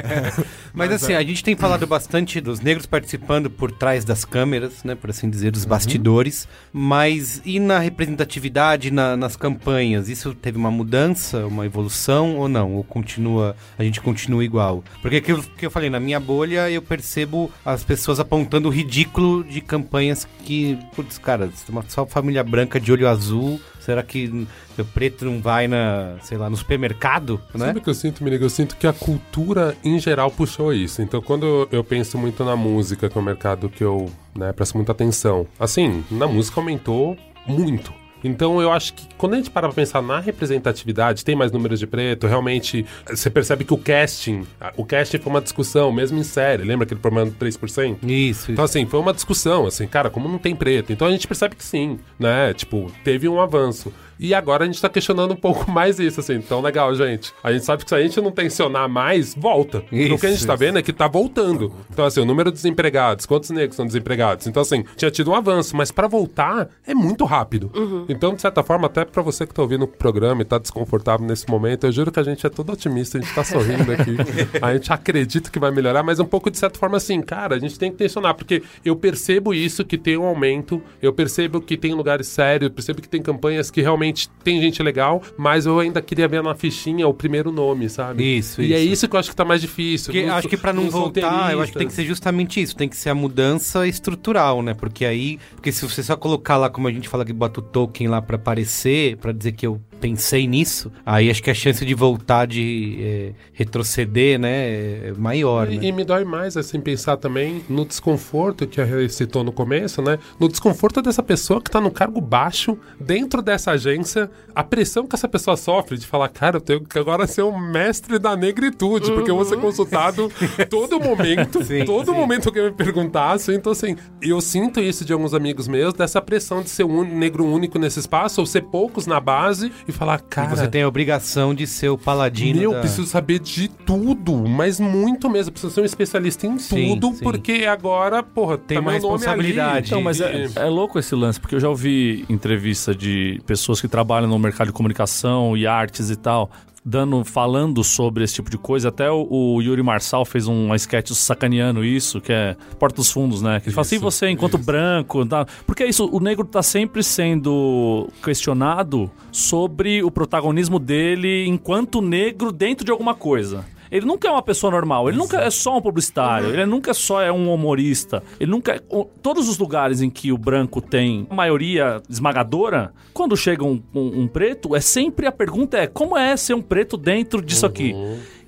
Mas, assim, a gente tem falado bastante dos negros participando por trás das câmeras, né? Por assim dizer, dos bastidores. Mas e na representatividade, na- nas campanhas? Isso teve uma mudança, uma evolução ou não? Ou continua, a gente continua igual? Porque aquilo que eu falei, na minha bolha eu percebo as pessoas apontando o ridículo de campanhas que, putz, cara, uma só família branca de olho azul. Será que o preto não vai na, sei lá, no supermercado, né? Sabe o que eu sinto, Mirigo? Eu sinto que a cultura em geral puxou isso. Então, quando eu penso muito na música, que é um mercado que eu né, presto muita atenção, assim, na música aumentou muito. Então eu acho que quando a gente para pra pensar na representatividade, tem mais números de preto, realmente você percebe que o casting, o casting foi uma discussão, mesmo em série. Lembra aquele problema do 3%? Isso, isso. Então, assim, foi uma discussão, assim, cara, como não tem preto? Então a gente percebe que sim, né? Tipo, teve um avanço. E agora a gente tá questionando um pouco mais isso, assim. Então, legal, gente. A gente sabe que se a gente não tensionar mais, volta. Então, o que a gente tá vendo é que tá voltando. Então, assim, o número de desempregados, quantos negros são desempregados? Então, assim, tinha tido um avanço, mas pra voltar é muito rápido. Então, de certa forma, até pra você que tá ouvindo o programa e tá desconfortável nesse momento, eu juro que a gente é todo otimista, a gente tá sorrindo aqui. a gente acredita que vai melhorar, mas um pouco de certa forma assim, cara, a gente tem que tensionar, porque eu percebo isso que tem um aumento, eu percebo que tem lugares sérios, eu percebo que tem campanhas que realmente tem gente legal, mas eu ainda queria ver na fichinha o primeiro nome, sabe? Isso, E é isso. isso que eu acho que tá mais difícil. Porque Nos- acho que pra não voltar, eu acho que tem que ser justamente isso, tem que ser a mudança estrutural, né? Porque aí, porque se você só colocar lá, como a gente fala que bota o token lá pra aparecer, pra dizer que eu pensei nisso, aí acho que a chance de voltar de é, retroceder, né, é maior, E, né? e me dói mais, assim, pensar também no desconforto que a Rê citou no começo, né? No desconforto dessa pessoa que tá no cargo baixo, dentro dessa agência, a pressão que essa pessoa sofre de falar, cara, eu tenho que agora ser um mestre da negritude, porque eu vou ser consultado todo momento, Sim, todo sim. momento que eu me perguntasse. Então, assim, eu sinto isso de alguns amigos meus, dessa pressão de ser um negro único nesse espaço, ou ser poucos na base, e falar, E cara. você tem a obrigação de ser o paladino Meu, da... preciso saber de tudo, mas muito mesmo. Preciso ser um especialista em Sim, tudo, sim. porque agora, porra, Tem tá uma responsabilidade. Então, mas é, é louco esse lance, porque eu já ouvi entrevista de pessoas que trabalham no mercado de comunicação e artes e tal, dando, falando sobre esse tipo de coisa. Até o, o Yuri Marçal fez um sketch sacaneando isso, que é Porta dos Fundos, né? Que ele fala assim, Isso, você enquanto branco... Tá? Porque é isso, o negro tá sempre sendo questionado sobre o protagonismo dele enquanto negro dentro de alguma coisa. Ele nunca é uma pessoa normal, ele nunca é só um publicitário, ele nunca só é um humorista, ele nunca é... Todos os lugares em que o branco tem maioria esmagadora, quando chega um, um- um preto, é sempre a pergunta é como é ser um preto dentro disso aqui?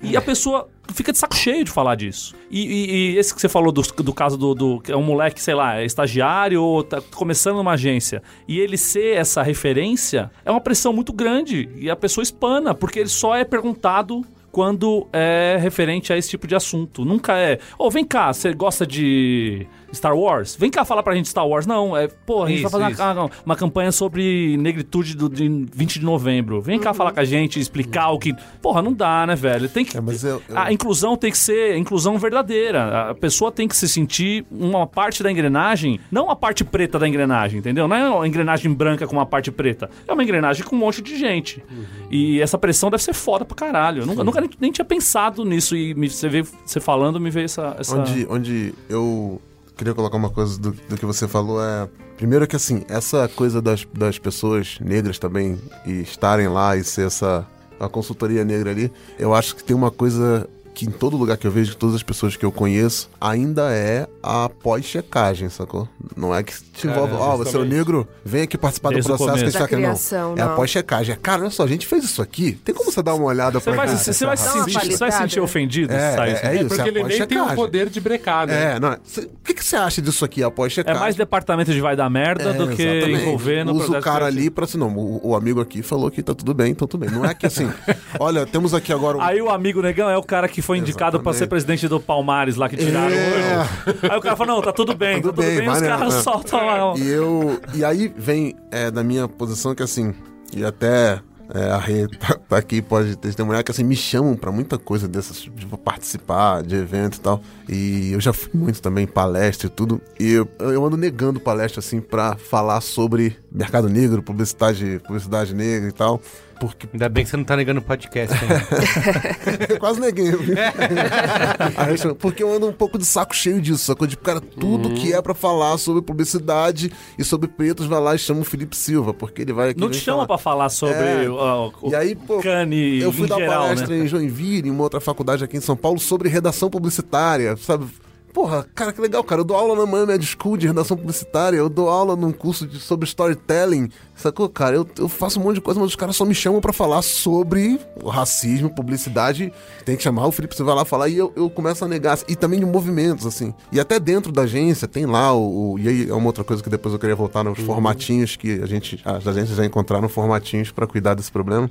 E a pessoa fica de saco cheio de falar disso. E, e- e esse que você falou do, do caso do, do- que é um moleque, sei lá, é estagiário ou tá começando numa agência, e ele ser essa referência, é uma pressão muito grande. E a pessoa espana, porque ele só é perguntado quando é referente a esse tipo de assunto. Nunca é, ô, vem cá, você gosta de Star Wars? Vem cá falar pra gente Star Wars. Não, é, pô, a gente Isso, vai fazer uma, uma- uma campanha sobre negritude do, de 20 de novembro. Vem cá falar com a gente, explicar o que... Porra, não dá, né, velho? Tem que... É, mas eu- eu- A inclusão tem que ser inclusão verdadeira. A pessoa tem que se sentir uma parte da engrenagem, não a parte preta da engrenagem, entendeu? Não é uma engrenagem branca com uma parte preta. É uma engrenagem com um monte de gente. E essa pressão deve ser foda pra caralho. Eu nunca, nunca nem, nem tinha pensado nisso e me- você, veio, você falando me veio essa. essa... Onde, onde eu queria colocar uma coisa do, do que você falou é. Primeiro que assim, essa coisa das, das pessoas negras também e estarem lá e ser essa. A consultoria negra ali, eu acho que tem uma coisa que em todo lugar que eu vejo, todas as pessoas que eu conheço, ainda é a pós-checagem, sacou? Não é que te envolve, ó, você é o justamente. negro, vem aqui participar Desde do processo que a gente tá querendo. criação, É a não. pós-checagem. É, Cara, olha só, a gente fez isso aqui. Tem como você dar uma olhada Você pra vai, você, vai se sentir, você vai se sentir ofendido se É, sair é, isso. é isso. Porque a ele nem tem o poder de brecar, né? É, não. O que, que você acha disso aqui após É checagem? mais departamento de vai dar merda do que É, exatamente. envolver no Usa o cara ali pra assim, não, o, o amigo aqui falou que tá tudo bem, então tudo bem. Não é que assim, olha, temos aqui agora um... Aí o amigo negão é o cara que foi indicado Exatamente. ser presidente do Palmares lá que tiraram. É. o- Aí o cara fala: não, tá tudo bem, Tudo tá tudo bem, bem, os caras É. soltam lá. E eu. E aí vem é, da minha posição que assim, e até é, a Rê tá, tá aqui, pode testemunhar, que assim, me chamam pra muita coisa dessas, de participar de evento e tal. E eu já fui muito também em palestra e tudo. E eu, eu ando negando palestra, assim, pra falar sobre mercado negro, publicidade, publicidade negra e tal. Porque Ainda bem que você não tá negando o podcast. Né? Eu quase neguei. Chamo- Porque eu ando um pouco de saco cheio disso, sacou? Tipo, cara, tudo que é pra falar sobre publicidade e sobre pretos, vai lá e chama o Felipe Silva, porque ele vai aqui. Não te chama falar. pra falar sobre É. ó, o E aí, pô, Cane eu fui em dar geral, palestra né? em Joinville, em uma outra faculdade aqui em São Paulo, sobre redação publicitária, sabe? Porra, cara, que legal, cara. Eu dou aula na Miami School de redação publicitária, eu dou aula num curso de, sobre storytelling, sacou, cara? Eu, eu faço um monte de coisa, mas os caras só me chamam pra falar sobre racismo, publicidade. Tem que chamar o Felipe, você vai lá falar e eu, eu começo a negar. E também de movimentos, assim. E até dentro da agência tem lá o. o- e aí é uma outra coisa que depois eu queria voltar nos formatinhos que a gente. As agências já encontraram formatinhos pra cuidar desse problema.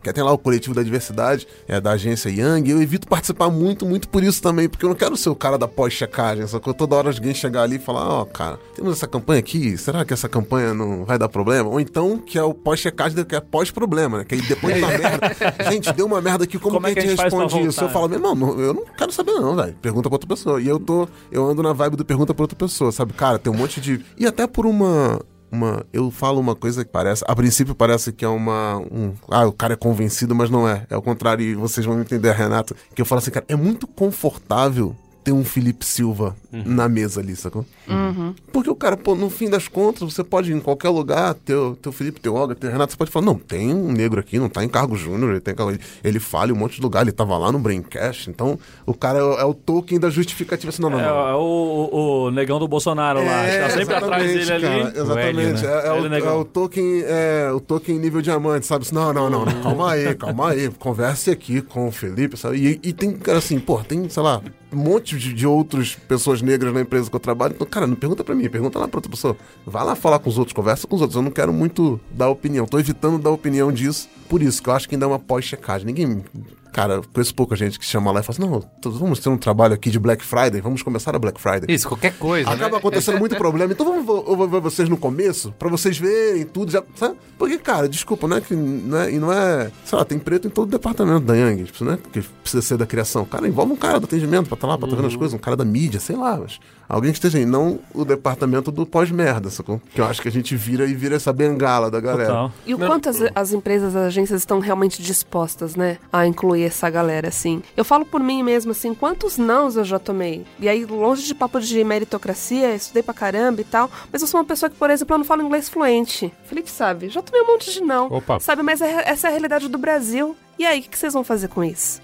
Que tem lá o coletivo da diversidade, é da agência Young, eu evito participar muito, muito por isso também, porque eu não quero ser o cara da pós-checagem, só que toda hora alguém chegar ali e falar, ó, oh, cara, temos essa campanha aqui, será que essa campanha não vai dar problema? Ou então, que é o pós-checagem, que é pós-problema, né? Que aí depois da merda, gente, deu uma merda aqui, como, como que a gente, responde isso? Eu falo, meu irmão, eu não quero saber não, velho, pergunta pra outra pessoa. E eu tô, eu ando na vibe do pergunta pra outra pessoa, sabe? Cara, tem um monte de... E até por uma uma. Eu falo uma coisa que parece. A princípio parece que é uma. Um, ah, o cara é convencido, mas não é. É o contrário, e vocês vão entender, Renato. Que eu falo assim, cara, é muito confortável ter um Felipe Silva uhum. na mesa ali, sacou? Uhum. Porque o cara, pô, no fim das contas, você pode ir em qualquer lugar, ter o Felipe, ter o Olga, ter o Renato, você pode falar, não, tem um negro aqui, não tá em cargo júnior, ele, tem, ele, ele fala em um monte de lugar, ele tava lá no Braincast, então o cara é, é o token da justificativa, assim, não, não, não. É, é o, o, negão do Bolsonaro lá, é, tá sempre atrás dele cara, ali. Exatamente, né? é, é, o, é, o, token, é o token nível diamante, sabe? Não, não, não, não calma aí, calma aí, converse aqui com o Felipe, sabe? E, e tem, cara, assim, pô, tem, sei lá, um monte de, de outras pessoas negras na empresa que eu trabalho. Então, cara, não pergunta pra mim, pergunta lá pra outra pessoa. Vai lá falar com os outros, conversa com os outros. Eu não quero muito dar opinião. Tô evitando dar opinião disso. Por isso, que eu acho que ainda é uma pós-checagem. Ninguém Cara, conheço pouca gente que chama lá e fala assim: não, vamos ter um trabalho aqui de Black Friday, vamos começar a Black Friday. Isso, qualquer coisa. Acaba né? acontecendo muito problema. Então vamos ver vocês no começo, pra vocês verem tudo. Já, sabe? Porque, cara, desculpa, não é que. Não é, e não é. Sei lá, tem preto em todo o departamento da Yang, tipo, né? Que precisa ser da criação. Cara, envolve um cara do atendimento pra estar tá lá, pra estar tá vendo as uhum. coisas, um cara da mídia, sei lá, mas. Alguém que esteja aí, não o departamento do pós-merda, sacou? Que eu acho que a gente vira e vira essa bengala da galera. Total. E o quanto as, as empresas, as agências estão realmente dispostas, né, a incluir essa galera, assim. Eu falo por mim mesmo, assim, quantos nãos eu já tomei? E aí, longe de papo de meritocracia, estudei pra caramba e tal, mas eu sou uma pessoa que, por exemplo, eu não falo inglês fluente. Felipe sabe, já tomei um monte de não. Opa. Sabe, mas é, essa é a realidade do Brasil. E aí, o que, que vocês vão fazer com isso?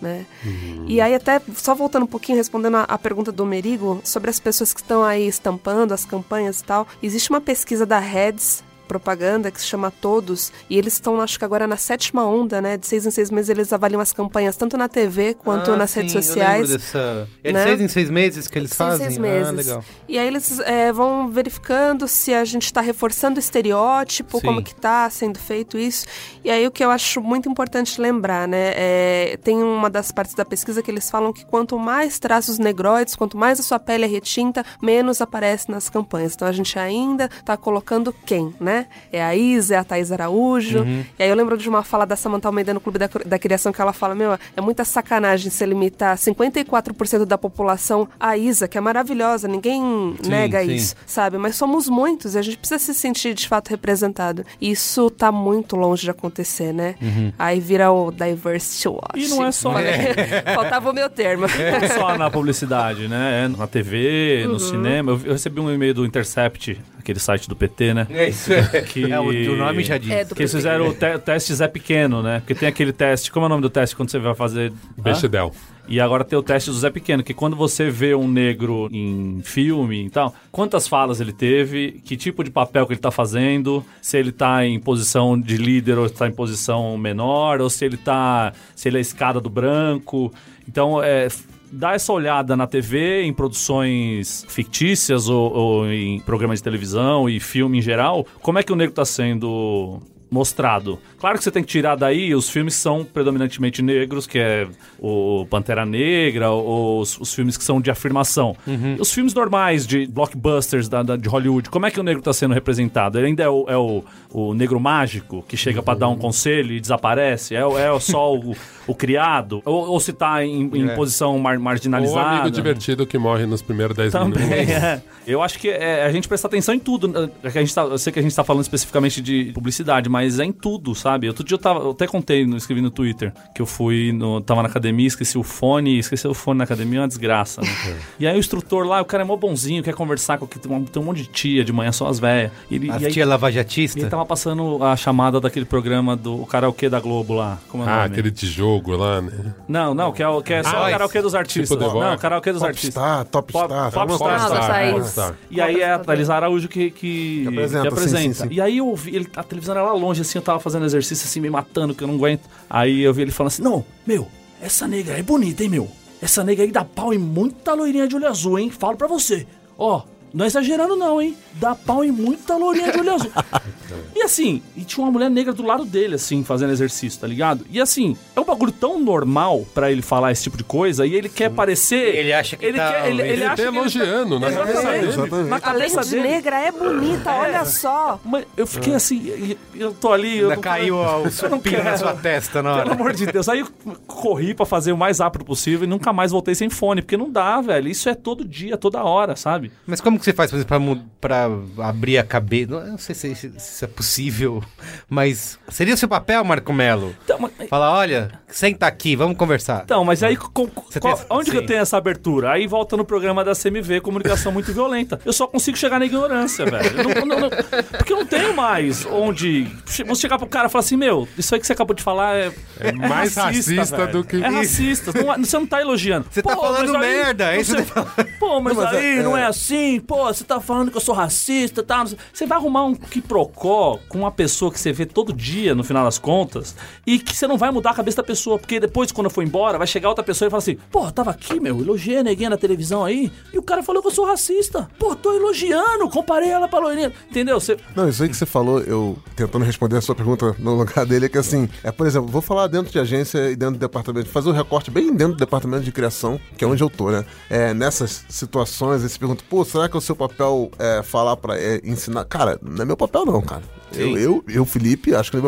né? Uhum. E aí até, só voltando um pouquinho, respondendo a, a, pergunta do Merigo, sobre as pessoas que estão aí estampando as campanhas e tal, existe uma pesquisa da Reds propaganda que se chama Todos, e eles estão, acho que agora na sétima onda, né? De seis em seis meses eles avaliam as campanhas tanto na TV quanto ah, nas sim, redes sociais. Eu dessa... É né? de seis em seis meses que eles seis fazem? Seis ah, meses. Ah, legal. E aí eles é, vão verificando se a gente está reforçando o estereótipo, sim. como que está sendo feito isso. E aí o que eu acho muito importante lembrar, né? É, tem uma das partes da pesquisa que eles falam que quanto mais traços negroides, quanto mais a sua pele é retinta, menos aparece nas campanhas. Então a gente ainda está colocando quem, né? É a Isa, é a Thaís Araújo. Uhum. E aí eu lembro de uma fala da Samantha Almeida no Clube da, da Criação que ela fala: Meu, é muita sacanagem se limitar 54% da população a Isa, que é maravilhosa, ninguém sim, nega sim. isso, sabe? Mas somos muitos e a gente precisa se sentir de fato representado. E isso tá muito longe de acontecer, né? Uhum. Aí vira o diversity watch. E não é só. É. Faltava o meu termo. É só na publicidade, né? É na TV, uhum. no cinema. Eu recebi um e-mail do Intercept aquele site do PT, né? É isso, é. Que, é, o, nome já diz. É, que eles fizeram o te teste Zé Pequeno, né? Porque tem aquele teste, como é o nome do teste quando você vai fazer... Bechdel. E agora tem o teste do Zé Pequeno, que quando você vê um negro em filme e tal, quantas falas ele teve, que tipo de papel que ele tá fazendo, se ele tá em posição de líder ou está em posição menor, ou se ele tá. se ele é a escada do branco. Então, é, dá essa olhada na TV, em produções fictícias ou, ou, em programas de televisão e filme em geral, como é que o negro está sendo mostrado. Claro que você tem que tirar daí, os filmes são predominantemente negros, que é o Pantera Negra, ou os, os filmes que são de afirmação. Uhum. Os filmes normais, de blockbusters da, da, de Hollywood, como é que o negro está sendo representado? Ele ainda é o, é o, o negro mágico, que chega uhum. para dar um conselho e desaparece? É, é só o, o criado? Ou, ou se está em, em é. posição mar, marginalizada? Ou o amigo divertido que morre nos primeiros 10 Também, minutos. É. Eu acho que é, a gente presta atenção em tudo. Né? A gente tá, eu sei que a gente está falando especificamente de publicidade, mas é em tudo, sabe? Outro dia eu, tava, eu até contei, escrevi no Twitter, que eu fui, no, tava na academia, esqueci o fone, esqueci o fone na academia, é uma desgraça, né? É. E aí o instrutor lá, o cara é mó bonzinho, quer conversar com tem um, tem um monte de tia de manhã, só as velhas. As e tia lavajatista? Ele tava passando a chamada daquele programa do karaokê da Globo lá. Como é ah, aquele de jogo lá, né? Não, não, que é, que é só ah, o karaokê dos artistas. Tipo não, karaokê dos artistas. Star, top Star. Pop Star. Star, Star. E aí é a Thalys Araújo que, que, que apresenta. Que apresenta. Sim, sim, sim. E aí eu vi, ele, a televisão era lá longe, assim, eu tava fazendo exercício assim, me matando, que eu não aguento. Aí eu vi ele falando assim: Não, meu, essa negra é bonita, hein, meu? Essa negra aí dá pau em muita loirinha de olho azul, hein? Falo pra você. Ó, não é exagerando não, hein? Dá pau em muita lourinha de olho azul. E assim, e tinha uma mulher negra do lado dele, assim, fazendo exercício, tá ligado? E assim, é um bagulho tão normal pra ele falar esse tipo de coisa e ele quer parecer. Ele acha que ele tá- quer, ele, ele ele tá acha que elogiando na Exatamente. cabeça dele. exatamente. Na A cabeça lente dele. negra é bonita, olha só. Mas eu fiquei assim, e- e eu tô ali. Eu Ainda não- caiu o eu não supino na sua testa na Pelo amor de Deus. Aí eu corri pra fazer o mais rápido possível e nunca mais voltei sem fone, porque não dá, velho. Isso é todo dia, toda hora, sabe? Mas como que você faz, por exemplo, pra abrir a cabeça? Não, eu não sei se, se- se é possível, mas seria o seu papel, Marco Melo? Então, mas, Falar, olha, senta aqui, vamos conversar. então, mas aí com- qual- essa- onde que sim. eu tenho essa abertura? Aí volta no programa da CMV, comunicação muito violenta. Eu só consigo chegar na ignorância, velho. Não- não- não- porque eu não tenho mais onde. Vamos chegar pro cara e falar assim, meu, isso aí que você acabou de falar é. É mais racista velho. do que- É racista. Não é- você não tá elogiando. Você tá falando mas aí merda, é isso você- que tá Pô, mas, Não, mas aí é- não é é- assim, pô, você tá falando que eu sou racista sei- Você vai arrumar um quiprocó com uma pessoa que você vê todo dia, no final das contas, e que você não vai mudar a cabeça da pessoa, porque depois, quando eu for embora, vai chegar outra pessoa e falar assim, pô, tava aqui, meu, elogiei a neguinha na televisão aí, e o cara falou que eu sou racista. Pô, tô elogiando, comparei ela pra loirinha. Entendeu? Você... Não, isso aí que você falou, eu tentando responder a sua pergunta no lugar dele, é que assim, é, por exemplo, vou falar dentro de agência e dentro do departamento, fazer um recorte bem dentro do departamento de criação, que é onde eu tô, né? É, nessas situações, aí você pergunta, pô, será que é o seu papel é falar pra é, ensinar? Cara, não é meu papel, não, cara. Eu, eu, eu, Felipe, acho que é.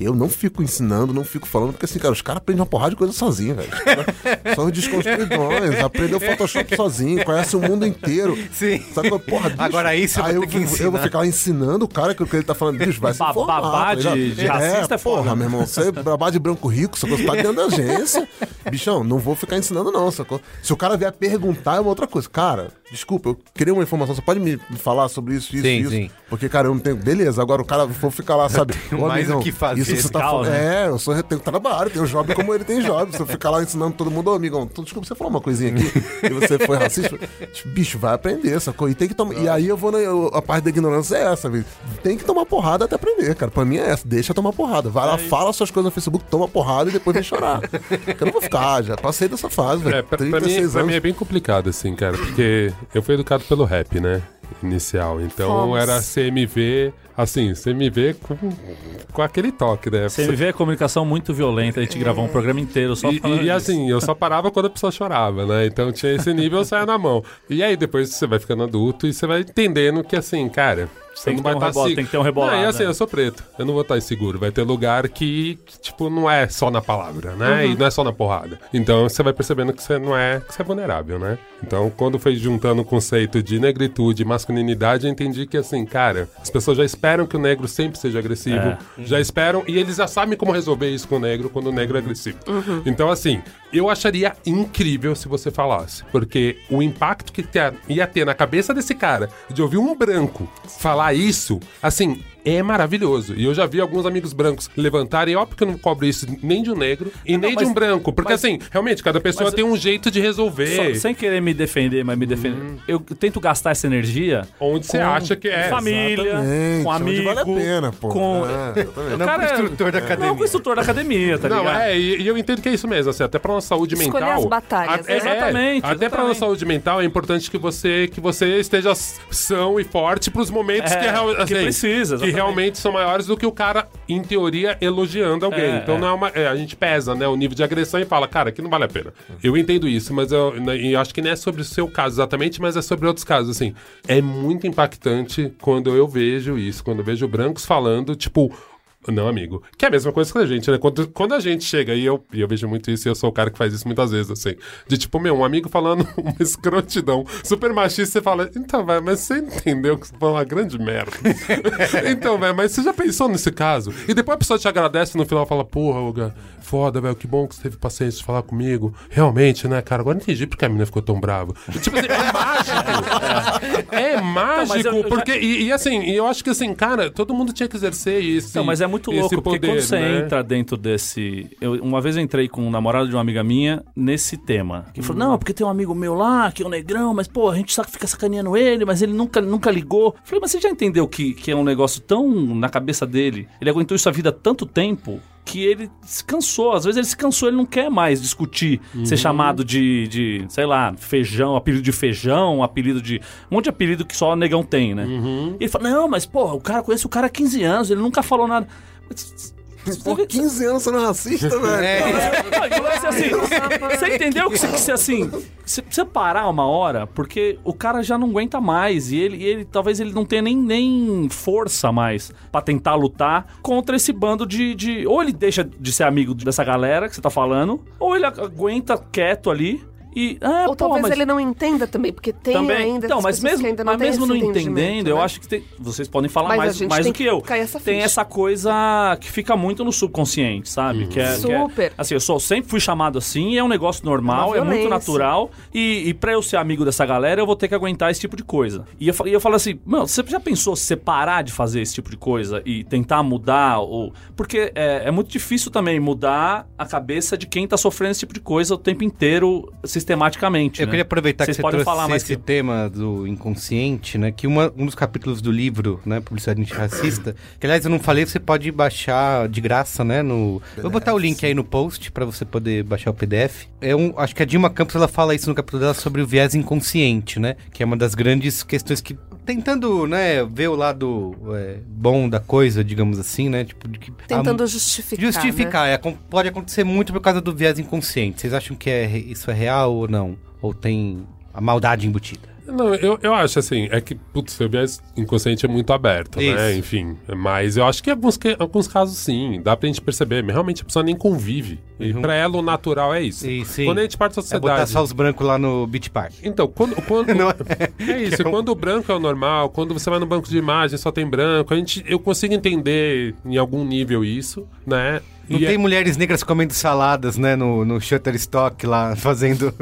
Eu não fico ensinando, não fico falando, porque assim, cara, os caras aprendem uma porrada de coisa sozinho, velho. São desconstruidões, aprendeu Photoshop sozinho, conhece o mundo inteiro. Sim. Sabe, qual- porra, bicho, Agora isso eu vou aí eu, ensinar. eu vou ficar lá ensinando o cara que o que ele tá falando, bicho, vai se Ba- informar. babá tá de- ligado? de racista é foda. Porra, meu irmão, você é babá de branco rico, só que você tá dentro da agência. Bichão, não vou ficar ensinando não, sacou? Se o cara vier perguntar, é uma outra coisa. Cara, desculpa, eu queria uma informação, você pode me me falar sobre isso, isso, Sim, isso? sim. Porque, cara, eu não tenho... Beleza, agora o cara for ficar lá, sabe? tenho Ô, mais o amigão, que fazer. Isso que você tá Legal, falando... né? É, eu sou, eu tenho trabalho, tenho job como ele tem job. Se eu ficar lá ensinando todo mundo, ô, amigão, tu- desculpa, você falou uma coisinha aqui e você foi racista. Bicho, vai aprender, sacou? E tem que tomar... E aí eu vou na... eu- A parte da ignorância é essa, viu? Tem que tomar porrada até aprender, cara. Pra mim é essa, deixa tomar porrada. Vai lá, fala suas coisas no Facebook, toma porrada e depois vem chorar. Porque eu não vou ficar, já passei dessa fase, velho. É, pra, pra mim, 36 pra mim é bem complicado, assim, cara, porque eu fui educado pelo rap, né? Inicial. Então Fomos. era CMV, assim, CMV com, com aquele toque, né? CMV é comunicação muito violenta, a gente gravou um programa inteiro só E, falando e, disso. assim, eu só parava quando a pessoa chorava, né? Então tinha esse nível, eu saia na mão. E aí depois você vai ficando adulto e você vai entendendo que assim, cara. Você Tem não que vai ter um estar rebola- tem que ter um rebolado, Não, e assim, né? eu sou preto. Eu não vou estar inseguro. Vai ter lugar que, que, tipo, não é só na palavra, né? Uhum. E não é só na porrada. Então você vai percebendo que você não é. que você é vulnerável, né? Então, quando foi juntando o conceito de negritude e masculinidade, eu entendi que, assim, cara, as pessoas já esperam que o negro sempre seja agressivo. É. Já esperam, e eles já sabem como resolver isso com o negro quando o negro é agressivo. Então, assim, eu acharia incrível se você falasse. Porque o impacto que ia ter na cabeça desse cara de ouvir um branco falar isso, assim, é maravilhoso. E eu já vi alguns amigos brancos levantarem, óbvio que eu não cobro isso nem de um negro e nem de mas- um branco. Porque, mas- assim, realmente, cada pessoa mas- tem um jeito de resolver. Só- sem querer me defender, mas me defender. Eu tento gastar essa energia Onde você acha que é. família, Exatamente, com onde amigo, vale a pena, pô. com É, exatamente. Não com o instrutor da academia. Não, com o instrutor da academia, tá Não, ligado? é, e, e eu entendo que é isso mesmo, assim, até pra nossa saúde Escolher mental. as batalhas, a- é, exatamente, Até pra exatamente. nossa saúde mental é importante que você, que você esteja são e forte pros momentos É, que, que assim, precisa, que exatamente. Realmente são maiores do que o cara, em teoria, elogiando alguém. É, então é. não é uma. é, a gente pesa, né, o nível de agressão e fala, cara, aqui não vale a pena. Eu entendo isso, mas eu, né, e acho que não é sobre o seu caso exatamente, mas é sobre outros casos. Assim, é muito impactante quando eu vejo isso, quando eu vejo brancos falando, tipo. Não, amigo. Que é a mesma coisa que a gente, né? Quando, quando a gente chega, e eu, e eu vejo muito isso, e eu sou o cara que faz isso muitas vezes, assim. De tipo, meu, um amigo falando uma escrotidão super machista, você fala, então, velho, mas você entendeu que você falou uma grande merda. então, velho, mas você já pensou nesse caso? E depois a pessoa te agradece no final fala, porra, Olga, foda, velho, que bom que você teve paciência de falar comigo. Realmente, né, cara? Agora eu entendi porque a menina ficou tão brava. E, tipo assim, é mágico. É mágico, eu- eu já- porque. E, e assim, e eu acho que assim, cara, todo mundo tinha que exercer isso. Não, mas é muito louco, porque quando você entra dentro desse. Eu, uma vez eu entrei com um namorado de uma amiga minha nesse tema. Que falou: Não, porque tem um amigo meu lá, que é um negrão, mas pô, a gente sabe que fica sacaneando ele, mas ele nunca, nunca ligou. Eu falei, mas você já entendeu que, que é um negócio tão na cabeça dele? Ele aguentou isso a vida há tanto tempo que ele se cansou. Às vezes ele se cansou, ele não quer mais discutir, ser chamado de, de, sei lá, feijão, apelido de feijão, apelido de. Um monte de apelido que só negão tem, né? Ele fala, não, mas, porra, o cara conhece o cara há 15 anos, ele nunca falou nada. Pô, 15 anos sendo racista, velho. Não, e o lance é assim, você entendeu que você, assim, você precisa parar uma hora, porque o cara já não aguenta mais e ele, e ele talvez ele não tenha nem, nem força mais pra tentar lutar contra esse bando de, de. Ou ele deixa de ser amigo dessa galera que você tá falando, ou ele aguenta quieto ali. E, ah, Ou pô, talvez mas- ele não entenda também, porque tem também. ainda Então, mas mesmo, que ainda não mas mesmo não entendendo, eu né? acho que tem, vocês podem falar Mas a mais, gente mais tem do que que eu. cair essa Tem essa coisa que fica muito no subconsciente, sabe? Que é, que é- Super. assim, eu sou, sempre fui chamado assim, é um negócio normal, É é, uma muito natural. E, e pra eu ser amigo dessa galera, eu vou ter que aguentar esse tipo de coisa. E eu, e eu falo assim, mano, você já pensou se você parar de fazer esse tipo de coisa e tentar mudar? Ou... Porque é, é muito difícil também mudar a cabeça de quem tá sofrendo esse tipo de coisa o tempo inteiro, sistematicamente. Eu né? queria aproveitar Vocês que você trouxe falar mais esse que eu. tema do inconsciente, né? Que uma- um dos capítulos do livro, né, Publicidade Antirracista, que aliás eu não falei, você pode baixar de graça, né? No... Vou botar o link aí no post pra você poder baixar o PDF. É um, acho que a Dilma Campos ela fala isso no capítulo dela sobre o viés inconsciente, né? Que é uma das grandes questões que tentando, né, ver o lado é, bom da coisa, digamos assim, né? Tipo, de que Tentando a- justificar. né? Justificar, é, com- pode acontecer muito por causa do viés inconsciente. Vocês acham que é, isso é real ou não? Ou tem a maldade embutida? Não, eu, eu acho assim, é que, putz, seu viés inconsciente é muito aberto, né? Isso. Enfim, mas eu acho que em alguns, que- alguns casos sim, dá pra gente perceber. mas Realmente a pessoa nem convive. E pra ela o natural é isso. Sim, sim. Quando a gente parte da É botar sociedade. só os brancos lá no Beach Park. Então, quando. quando Não é isso, quando o branco é o normal, quando você vai no banco de imagem só tem branco, a gente, eu consigo entender em algum nível isso, né? Não E tem é- mulheres negras comendo saladas, né, no, no Shutterstock lá, fazendo...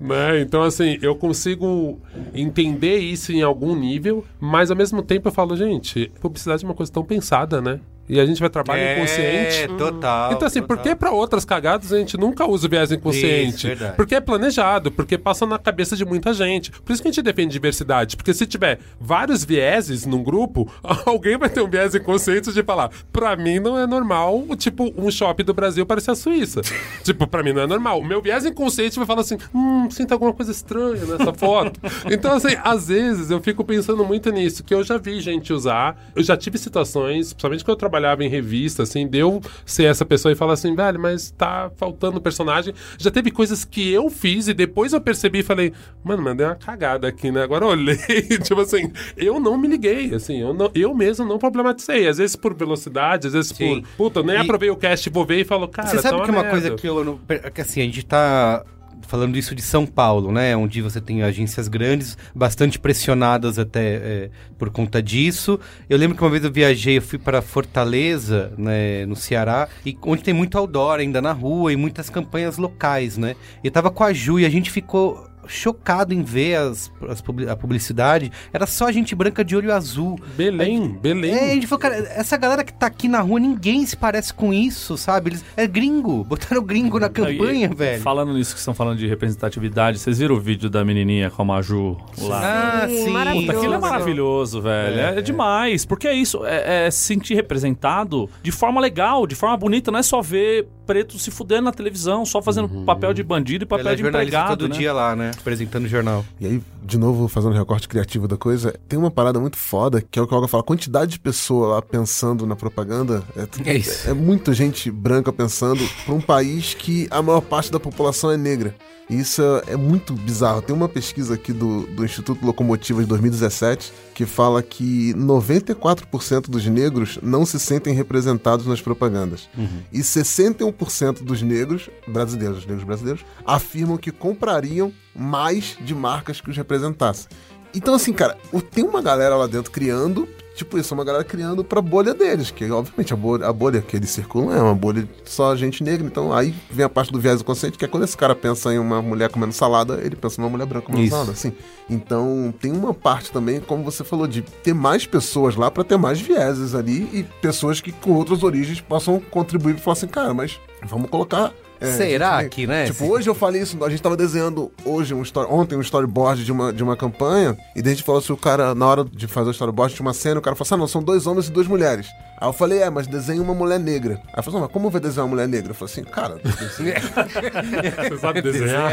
né? Então, assim, eu consigo entender isso em algum nível, mas ao mesmo tempo eu falo, gente, publicidade é uma coisa tão pensada, né? E a gente vai trabalhar inconsciente. É, total. Então, assim, por total. que pra outras cagadas a gente nunca usa o viés inconsciente? Isso, verdade. porque é planejado, porque passa na cabeça de muita gente. Por isso que a gente defende diversidade. Porque se tiver vários vieses num grupo, alguém vai ter um viés inconsciente de falar: pra mim não é normal, tipo, um shopping do Brasil parecer a Suíça. tipo, pra mim não é normal. O meu viés inconsciente vai falar assim: hum, sinto alguma coisa estranha nessa foto. então, assim, às vezes eu fico pensando muito nisso, que eu já vi gente usar. Eu já tive situações, principalmente quando eu trabalhava em revista, assim, deu ser essa pessoa e falar assim, velho, mas tá faltando personagem. Já teve coisas que eu fiz e depois eu percebi e falei, mano, mandei uma cagada aqui, né? Agora eu olhei, tipo assim, eu não me liguei, assim, eu, não, eu mesmo não problematizei. Às vezes por velocidade, às vezes Sim. por, puta, eu nem E- aprovei o cast, vou ver e falo, cara, Você sabe tá que uma merda. coisa que eu não... Que assim, a gente tá falando isso de São Paulo, né? Onde você tem agências grandes, bastante pressionadas até é, por conta disso. Eu lembro que uma vez eu viajei, eu fui para Fortaleza, né, no Ceará, e onde tem muito outdoor ainda na rua e muitas campanhas locais, né? E tava com a Ju e a gente ficou chocado em ver as, as a publicidade. Era só gente branca de olho azul. Belém, Belém. É, a gente falou, cara, essa galera que tá aqui na rua, ninguém se parece com isso, sabe? Eles, é gringo, botaram gringo na campanha, E- velho. Falando nisso que estão falando de representatividade, vocês viram o vídeo da menininha com a Maju lá? Ah, Sim, maravilhoso. Aquilo é maravilhoso, velho. É, é demais. Porque é isso, é, é se sentir representado de forma legal, de forma bonita. Não é só ver preto se fudendo na televisão, só fazendo papel de bandido e papel Ela é de empregado, todo né? dia lá, né? Apresentando o jornal. E aí, de novo, fazendo um recorte criativo da coisa, tem uma parada muito foda, que é o que o Olga fala, a quantidade de pessoa lá pensando na propaganda, é, É é muita gente branca pensando pra um país que a maior parte da população é negra. E isso é, é muito bizarro. Tem uma pesquisa aqui do, do Instituto Locomotiva de 2017 que fala que 94% dos negros não se sentem representados nas propagandas. E 61% dos negros brasileiros, os negros brasileiros, afirmam que comprariam mais de marcas que os representassem. Então, assim, cara, tem uma galera lá dentro criando, tipo isso, uma galera criando pra bolha deles, que obviamente a bolha, a bolha que eles circulam é uma bolha só gente negra. Então aí vem a parte do viés do consciente, que é quando esse cara pensa em uma mulher comendo salada, ele pensa numa mulher branca comendo Isso. salada, assim. Então tem uma parte também, como você falou, de ter mais pessoas lá pra ter mais vieses ali e pessoas que com outras origens possam contribuir e falar assim, cara, mas vamos colocar É, Será gente- que, né? Tipo, hoje eu falei isso, a gente tava desenhando hoje um story, ontem um storyboard de uma, de uma campanha, e daí a gente falou assim, o cara, na hora de fazer o storyboard, tinha uma cena, o cara falou assim, ah, não, são dois homens e duas mulheres. Aí eu falei, é, mas desenha uma mulher negra. Aí eu falei, mas como eu vou desenhar uma mulher negra? Eu falei assim, cara, desenha- Você sabe desenhar?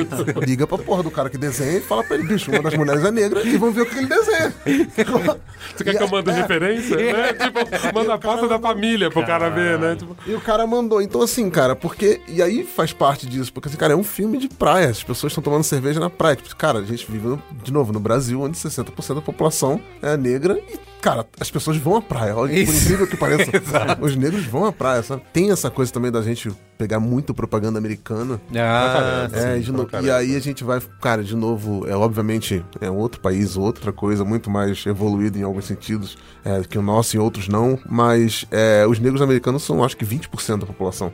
liga pra porra do cara que desenha e fala pra ele, bicho, uma das mulheres é negra e vamos ver o que ele desenha. Você quer que eu mande É. referência? Né? Tipo, manda a foto da família pro cara ver, né? Tipo, E o cara mandou. Então, assim, cara, porque. E aí faz parte disso. Porque, assim, cara, é um filme de praia. As pessoas estão tomando cerveja na praia. Tipo, cara, a gente vive, no- de novo, no Brasil, onde 60% da população é negra. E, cara, as pessoas vão à praia. Olha, por incrível que pareça. os negros vão à praia, sabe? Tem essa coisa também da gente pegar muito propaganda americana. Ah, É, Sim, caramba. e aí a gente vai, cara, de novo, é obviamente é outro país, outra coisa, muito mais evoluído em alguns sentidos é, que o nosso e outros não, mas é, os negros americanos são acho que 20% da população.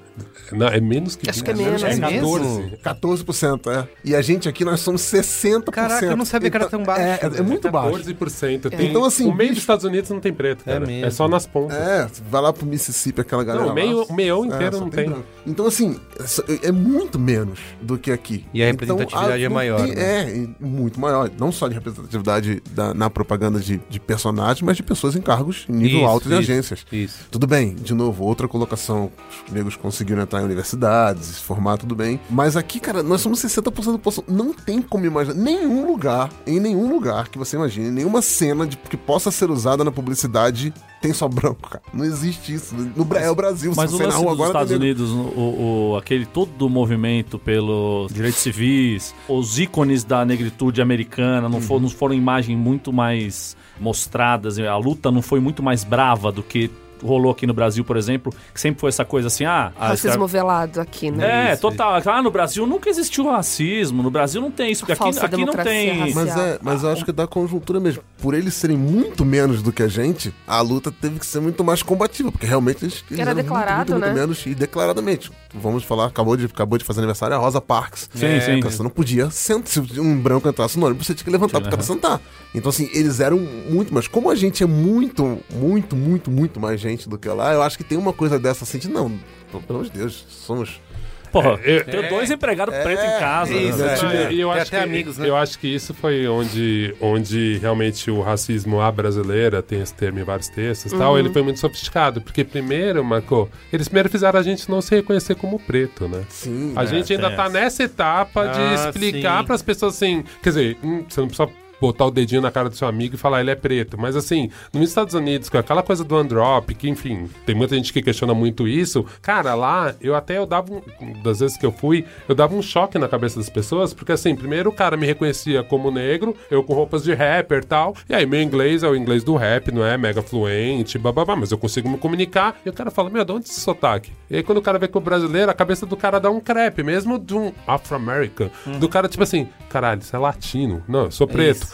não, é menos que Acho que é 20, menos. né? É mesmo? 14%, é. E a gente aqui, nós somos 60%. Caraca, eu não sabia que era tão baixo. É, é, é muito baixo. 14%. Tem, Então, assim, o meio bicho- dos Estados Unidos não tem preto, cara. É, mesmo. só nas pontas. É, vai lá pro Mississippi, aquela galera Não, lá. meio- o meião inteiro só não tem. branco. Então, assim, é- é muito menos do que aqui. E a Então, representatividade é não maior, tem- né? É, muito maior. Não só de representatividade da- na propaganda de, de personagens, mas de pessoas em cargos em nível Isso, alto de isso, agências. Isso. Tudo bem, de novo, outra colocação. Os negros conseguiram entrar em universidades, se formar, tudo bem. Mas aqui, cara, nós somos 60% da população. Não tem como imaginar. Nenhum lugar, em nenhum lugar que você imagine, nenhuma cena de, que possa ser usada na publicidade tem só branco, cara. Não existe isso. No, Bra- é o Brasil, Mas se o você na lance rua dos Estados. Unidos, o, o- aquele todo o movimento pelos direitos civis, os ícones da negritude americana não, Uhum. for- não foram imagens muito mais mostradas, a luta não foi muito mais brava do que rolou aqui no Brasil, por exemplo, que sempre foi essa coisa assim, ah... Racismo velado aqui, né? É, Isso, total. Ah, no Brasil nunca existiu racismo. No Brasil não tem isso. Porque aqui, aqui não tem. racial. Mas, é, mas eu acho que é da conjuntura mesmo. Por eles serem muito menos do que a gente, a luta teve que ser muito mais combativa, porque realmente eles, eles Era eram declarado, muito, muito, muito né? menos e declaradamente. Vamos falar, acabou de, acabou de fazer aniversário a Rosa Parks. Sim, É, sim. cara, Você não podia sentar. Se um branco entrasse no ônibus, você tinha que levantar pro cara sentar. Então, assim, eles eram muito, mas como a gente é muito, muito, muito, muito mais gente do que lá, eu acho que tem uma coisa dessa assim, de não, pelo amor de Deus, somos. Porra, É, tenho dois empregados pretos em casa. isso, né? é. E eu Tem acho até que, amigos, né? Eu acho que isso foi onde, onde realmente o racismo à brasileira, tem esse termo em vários textos e tal, ele foi muito sofisticado. Porque primeiro, Marco, eles primeiro fizeram a gente não se reconhecer como preto, né? Sim. A gente ainda tem tá essa. nessa etapa de Ah, explicar sim. pras pessoas assim. Quer dizer, hum, você não precisa botar o dedinho na cara do seu amigo e falar ele é preto. Mas assim, nos Estados Unidos, com aquela coisa do androp, que enfim, tem muita gente que questiona muito isso. Cara, lá eu até eu dava um, das vezes que eu fui, eu dava um choque na cabeça das pessoas, porque assim, primeiro o cara me reconhecia como negro, eu com roupas de rapper e tal. E aí meu inglês é o inglês do rap, não é mega fluente, bababá, mas eu consigo me comunicar. E o cara fala: "Meu, de onde esse sotaque?" E aí quando o cara vê que o brasileiro, a cabeça do cara dá um crepe, mesmo de um Afro-American, do cara tipo assim: "Caralho, isso é latino". Não, eu sou preto.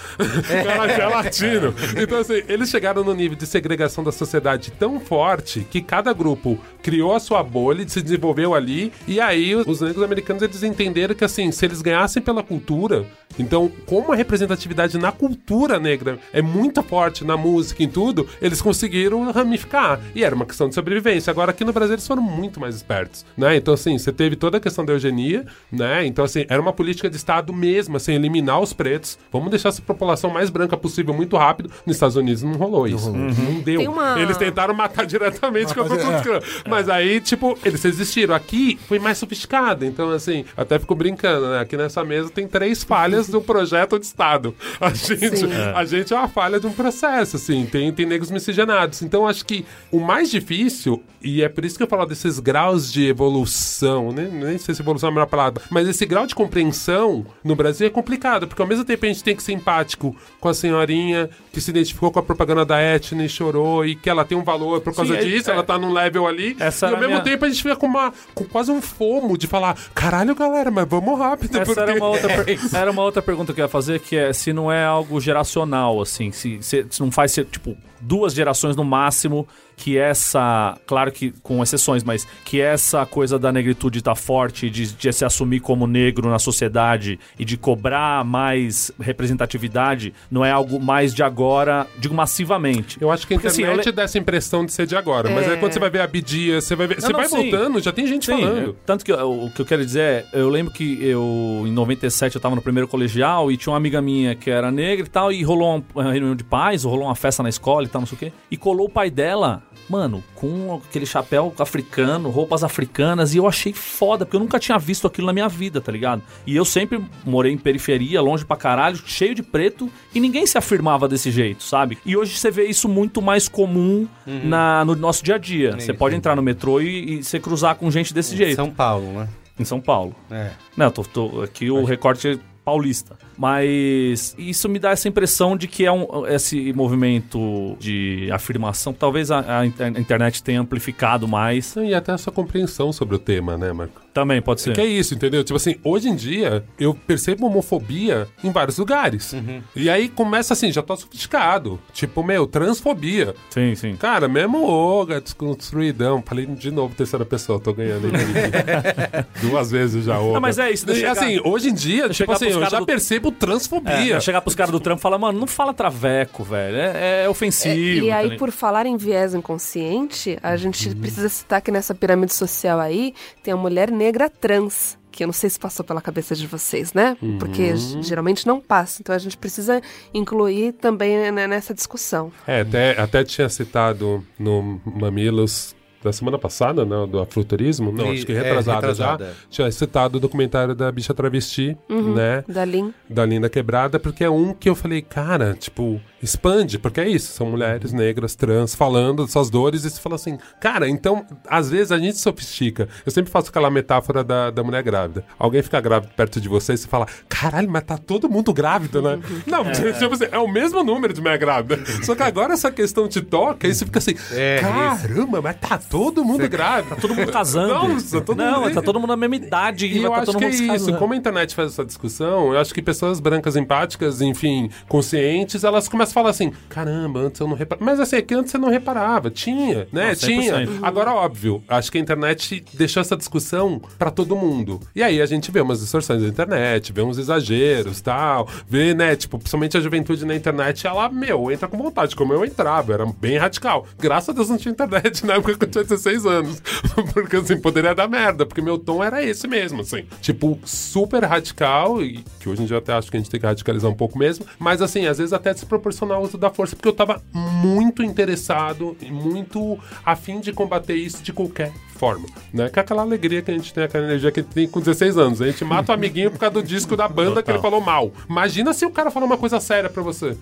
É latino. Então assim, eles chegaram no nível de segregação da sociedade tão forte que cada grupo criou a sua bolha, se desenvolveu ali, e aí os negros americanos eles entenderam que assim, se eles ganhassem pela cultura, então como a representatividade na cultura negra é muito forte na música em tudo, eles conseguiram ramificar. E era uma questão de sobrevivência. Agora aqui no Brasil eles foram muito mais espertos, né? Então assim, você teve toda a questão da eugenia, né? Então assim, era uma política de estado mesmo, assim, eliminar os pretos. Vamos deixar essa população mais branca possível muito rápido. Nos Estados Unidos não rolou isso. Não, deu. Tem uma- Eles tentaram matar diretamente com a dire- escrava. Mas aí, tipo, eles resistiram. Aqui foi mais sofisticado. Então, assim, até fico brincando, né? Aqui nessa mesa tem três falhas do projeto de Estado. A gente, Sim. a gente é uma falha de um processo, assim. Tem, tem negros miscigenados. Então, acho que o mais difícil, e é por isso que eu falo desses graus de evolução, né? Nem sei se evolução é a melhor palavra, mas esse grau de compreensão no Brasil é complicado, porque ao mesmo tempo a gente tem que ser empático com a senhorinha que se identificou com a propaganda da Etna e chorou, e que ela tem um valor por causa Sim, é- disso, é- ela tá num level ali. Essa e ao mesmo minha- tempo a gente fica com, uma, com quase um fomo de falar: caralho, galera, mas vamos rápido. Essa porque... era uma, outra per- era uma outra pergunta que eu ia fazer, que é se não é algo geracional, assim, se, se, se não faz ser, tipo, duas gerações no máximo que essa, claro que com exceções, mas que essa coisa da negritude tá forte, de, de se assumir como negro na sociedade e de cobrar mais representatividade, não é algo mais de agora, digo massivamente. Eu acho que a Porque, assim, internet le- dá essa impressão de ser de agora. Mas aí É. quando você vai ver a Bidia, você vai ver. você não, vai sim. voltando, já tem gente Sim, falando. é, tanto que eu- o que eu quero dizer é, eu lembro que eu, em 97, eu tava no primeiro colegial e tinha uma amiga minha que era negra e tal, e rolou uma, uma reunião de pais, rolou uma festa na escola e tal, não sei o quê, e colou o pai dela, mano, com aquele chapéu africano, roupas africanas, e eu achei foda, porque eu nunca tinha visto aquilo na minha vida, tá ligado? E eu sempre morei em periferia, longe pra caralho, cheio de preto, e ninguém se afirmava desse jeito, sabe? E hoje você vê isso muito mais comum na, no nosso dia a dia. Você pode entrar no metrô e, e você cruzar com gente desse jeito. São Paulo, né? Em São Paulo. É. Não, tô, tô- aqui o recorte paulista. Mas isso me dá essa impressão de que é um, esse movimento de afirmação. Talvez a, a inter- a internet tenha amplificado mais. E até a sua compreensão sobre o tema, né, Marco? Também pode ser. Que é isso, entendeu? Tipo assim, hoje em dia eu percebo homofobia em vários lugares. Uhum. E aí começa assim, já tô sofisticado. Tipo, meu, transfobia. Sim, sim. Cara, mesmo Oga, desconstruidão. Falei de novo, terceira pessoa, tô ganhando aí. Duas vezes já, Oga. Não, mas é isso, E, assim, chegar- hoje em dia, tipo chegar assim, eu já do- percebo É, transfobia. vai chegar pros caras do trampo e falar, mano, não fala traveco, velho. É, é ofensivo. E aí, tá por falar em viés inconsciente, a gente precisa citar que nessa pirâmide social aí tem a mulher negra trans. Que eu não sei se passou pela cabeça de vocês, né? Porque g- geralmente não passa. Então a gente precisa incluir também né, nessa discussão. É, até, até tinha citado no Mamilos da semana passada, né, do afroturismo, não, E- acho que é, retrasada, retrasada, já, é. tinha citado o documentário da bicha travesti, né, Da Lin. da Linda Quebrada, porque é um que eu falei, cara, tipo, expande, porque é isso, são mulheres negras, trans, falando das suas dores, e você fala assim, cara, então, às vezes a gente sofistica. Eu sempre faço aquela metáfora da, da mulher grávida. Alguém fica grávido perto de você e você fala, caralho, mas tá todo mundo grávido, né? Não, tipo assim, é o mesmo número de mulher grávida. Só que agora essa questão te toca e você fica assim, É, caramba, mas tá todo mundo grávido. Tá todo mundo casando. Nossa, todo não, mundo... tá todo mundo na mesma idade. E vai eu tá acho todo que é isso. casando. Como a internet faz essa discussão, eu acho que pessoas brancas empáticas, enfim, conscientes, elas começam a falar assim: caramba, antes eu não reparava. Mas assim, é que antes você não reparava. Tinha, né? Ah, 100%. Tinha. Agora, óbvio, acho que a internet deixou essa discussão pra todo mundo. E aí a gente vê umas distorções da internet, vê uns exageros tal. Vê, né? Tipo, principalmente a juventude na internet, ela, meu, entra com vontade, como eu entrava. Era bem radical. Graças a Deus não tinha internet na época que eu tinha 16 anos. porque assim, poderia dar merda, porque meu tom era esse mesmo, assim. Tipo, super radical, e que hoje em dia eu até acho que a gente tem que radicalizar um pouco mesmo. Mas assim, às vezes até desproporcional o uso da força, porque eu tava muito interessado e muito afim de combater isso de qualquer forma, né? Que é aquela alegria que a gente tem, aquela energia que a gente tem com 16 anos. A gente mata o amiguinho por causa do disco da banda que ele falou mal. Imagina se o cara falar uma coisa séria pra você.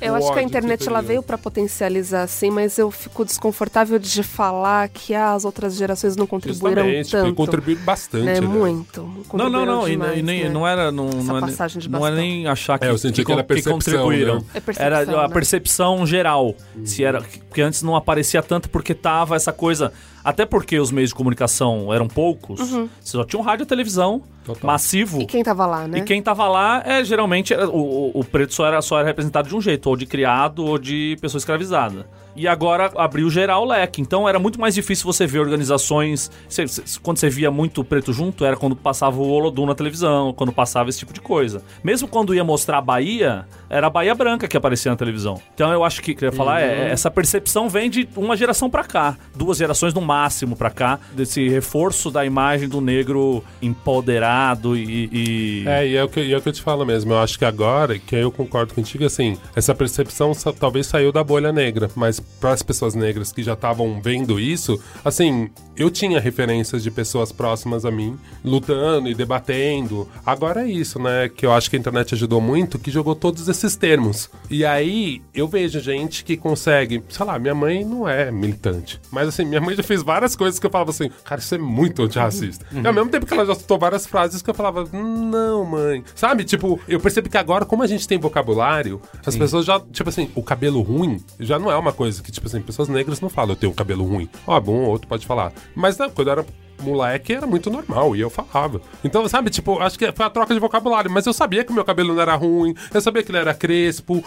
Eu O acho que a internet você ela veio pra potencializar assim, mas eu fico desconfortável de falar que ah, as outras gerações não contribuíram Justamente, tanto. contribuíram bastante, né? né? Muito. Não, não, não. e- Contribuíram e, nem, demais, né? não era. Não, Essa não, é, nem- passagem de não é bastão. nem achar que, É, eu senti que era con- percepção, contribuíram. né? É era a né? percepção geral. Se era, porque antes não aparecia tanto porque tava essa coisa. Até porque os meios de comunicação eram poucos, você só tinha um rádio e televisão Total. massivo. Uhum. E quem tava lá, né? E quem tava lá é geralmente era- o, o- preto só era, só era representado de um jeito, ou de criado ou de pessoa escravizada. E agora abriu geral o leque. Então era muito mais difícil você ver organizações. cê- cê- quando você via muito preto junto, era quando passava o Olodum na televisão, quando passava esse tipo de coisa. Mesmo quando ia mostrar a Bahia, era a Bahia Branca que aparecia na televisão. Então eu acho que queria falar é essa percepção vem de uma geração pra cá, duas gerações no máximo pra cá, desse reforço da imagem do negro empoderado e. e- É, e é, o que, é o que eu te falo mesmo. Eu acho que agora, que aí eu concordo contigo, assim, essa percepção talvez saiu da bolha negra, mas para as pessoas negras que já estavam vendo isso, assim, eu tinha referências de pessoas próximas a mim lutando e debatendo. Agora é isso, né? Que eu acho que a internet ajudou muito, que jogou todos esses termos. E aí eu vejo gente que consegue, sei lá, minha mãe não é militante, mas assim, minha mãe já fez várias coisas que eu falava assim, cara, isso é muito antirracista. E ao mesmo tempo que ela já citou várias frases que eu falava, não, mãe. Sabe? Tipo, eu percebi que agora, como a gente tem vocabulário, as pessoas já, tipo assim, o cabelo ruim já não é uma coisa que, tipo assim, pessoas negras não falam, eu tenho um cabelo ruim. Ó, bom, outro pode falar. Mas não, quando eu era moleque era muito normal e eu falava. Então, sabe, tipo, acho que foi a troca de vocabulário, mas eu sabia que o meu cabelo não era ruim, eu sabia que ele era crespo.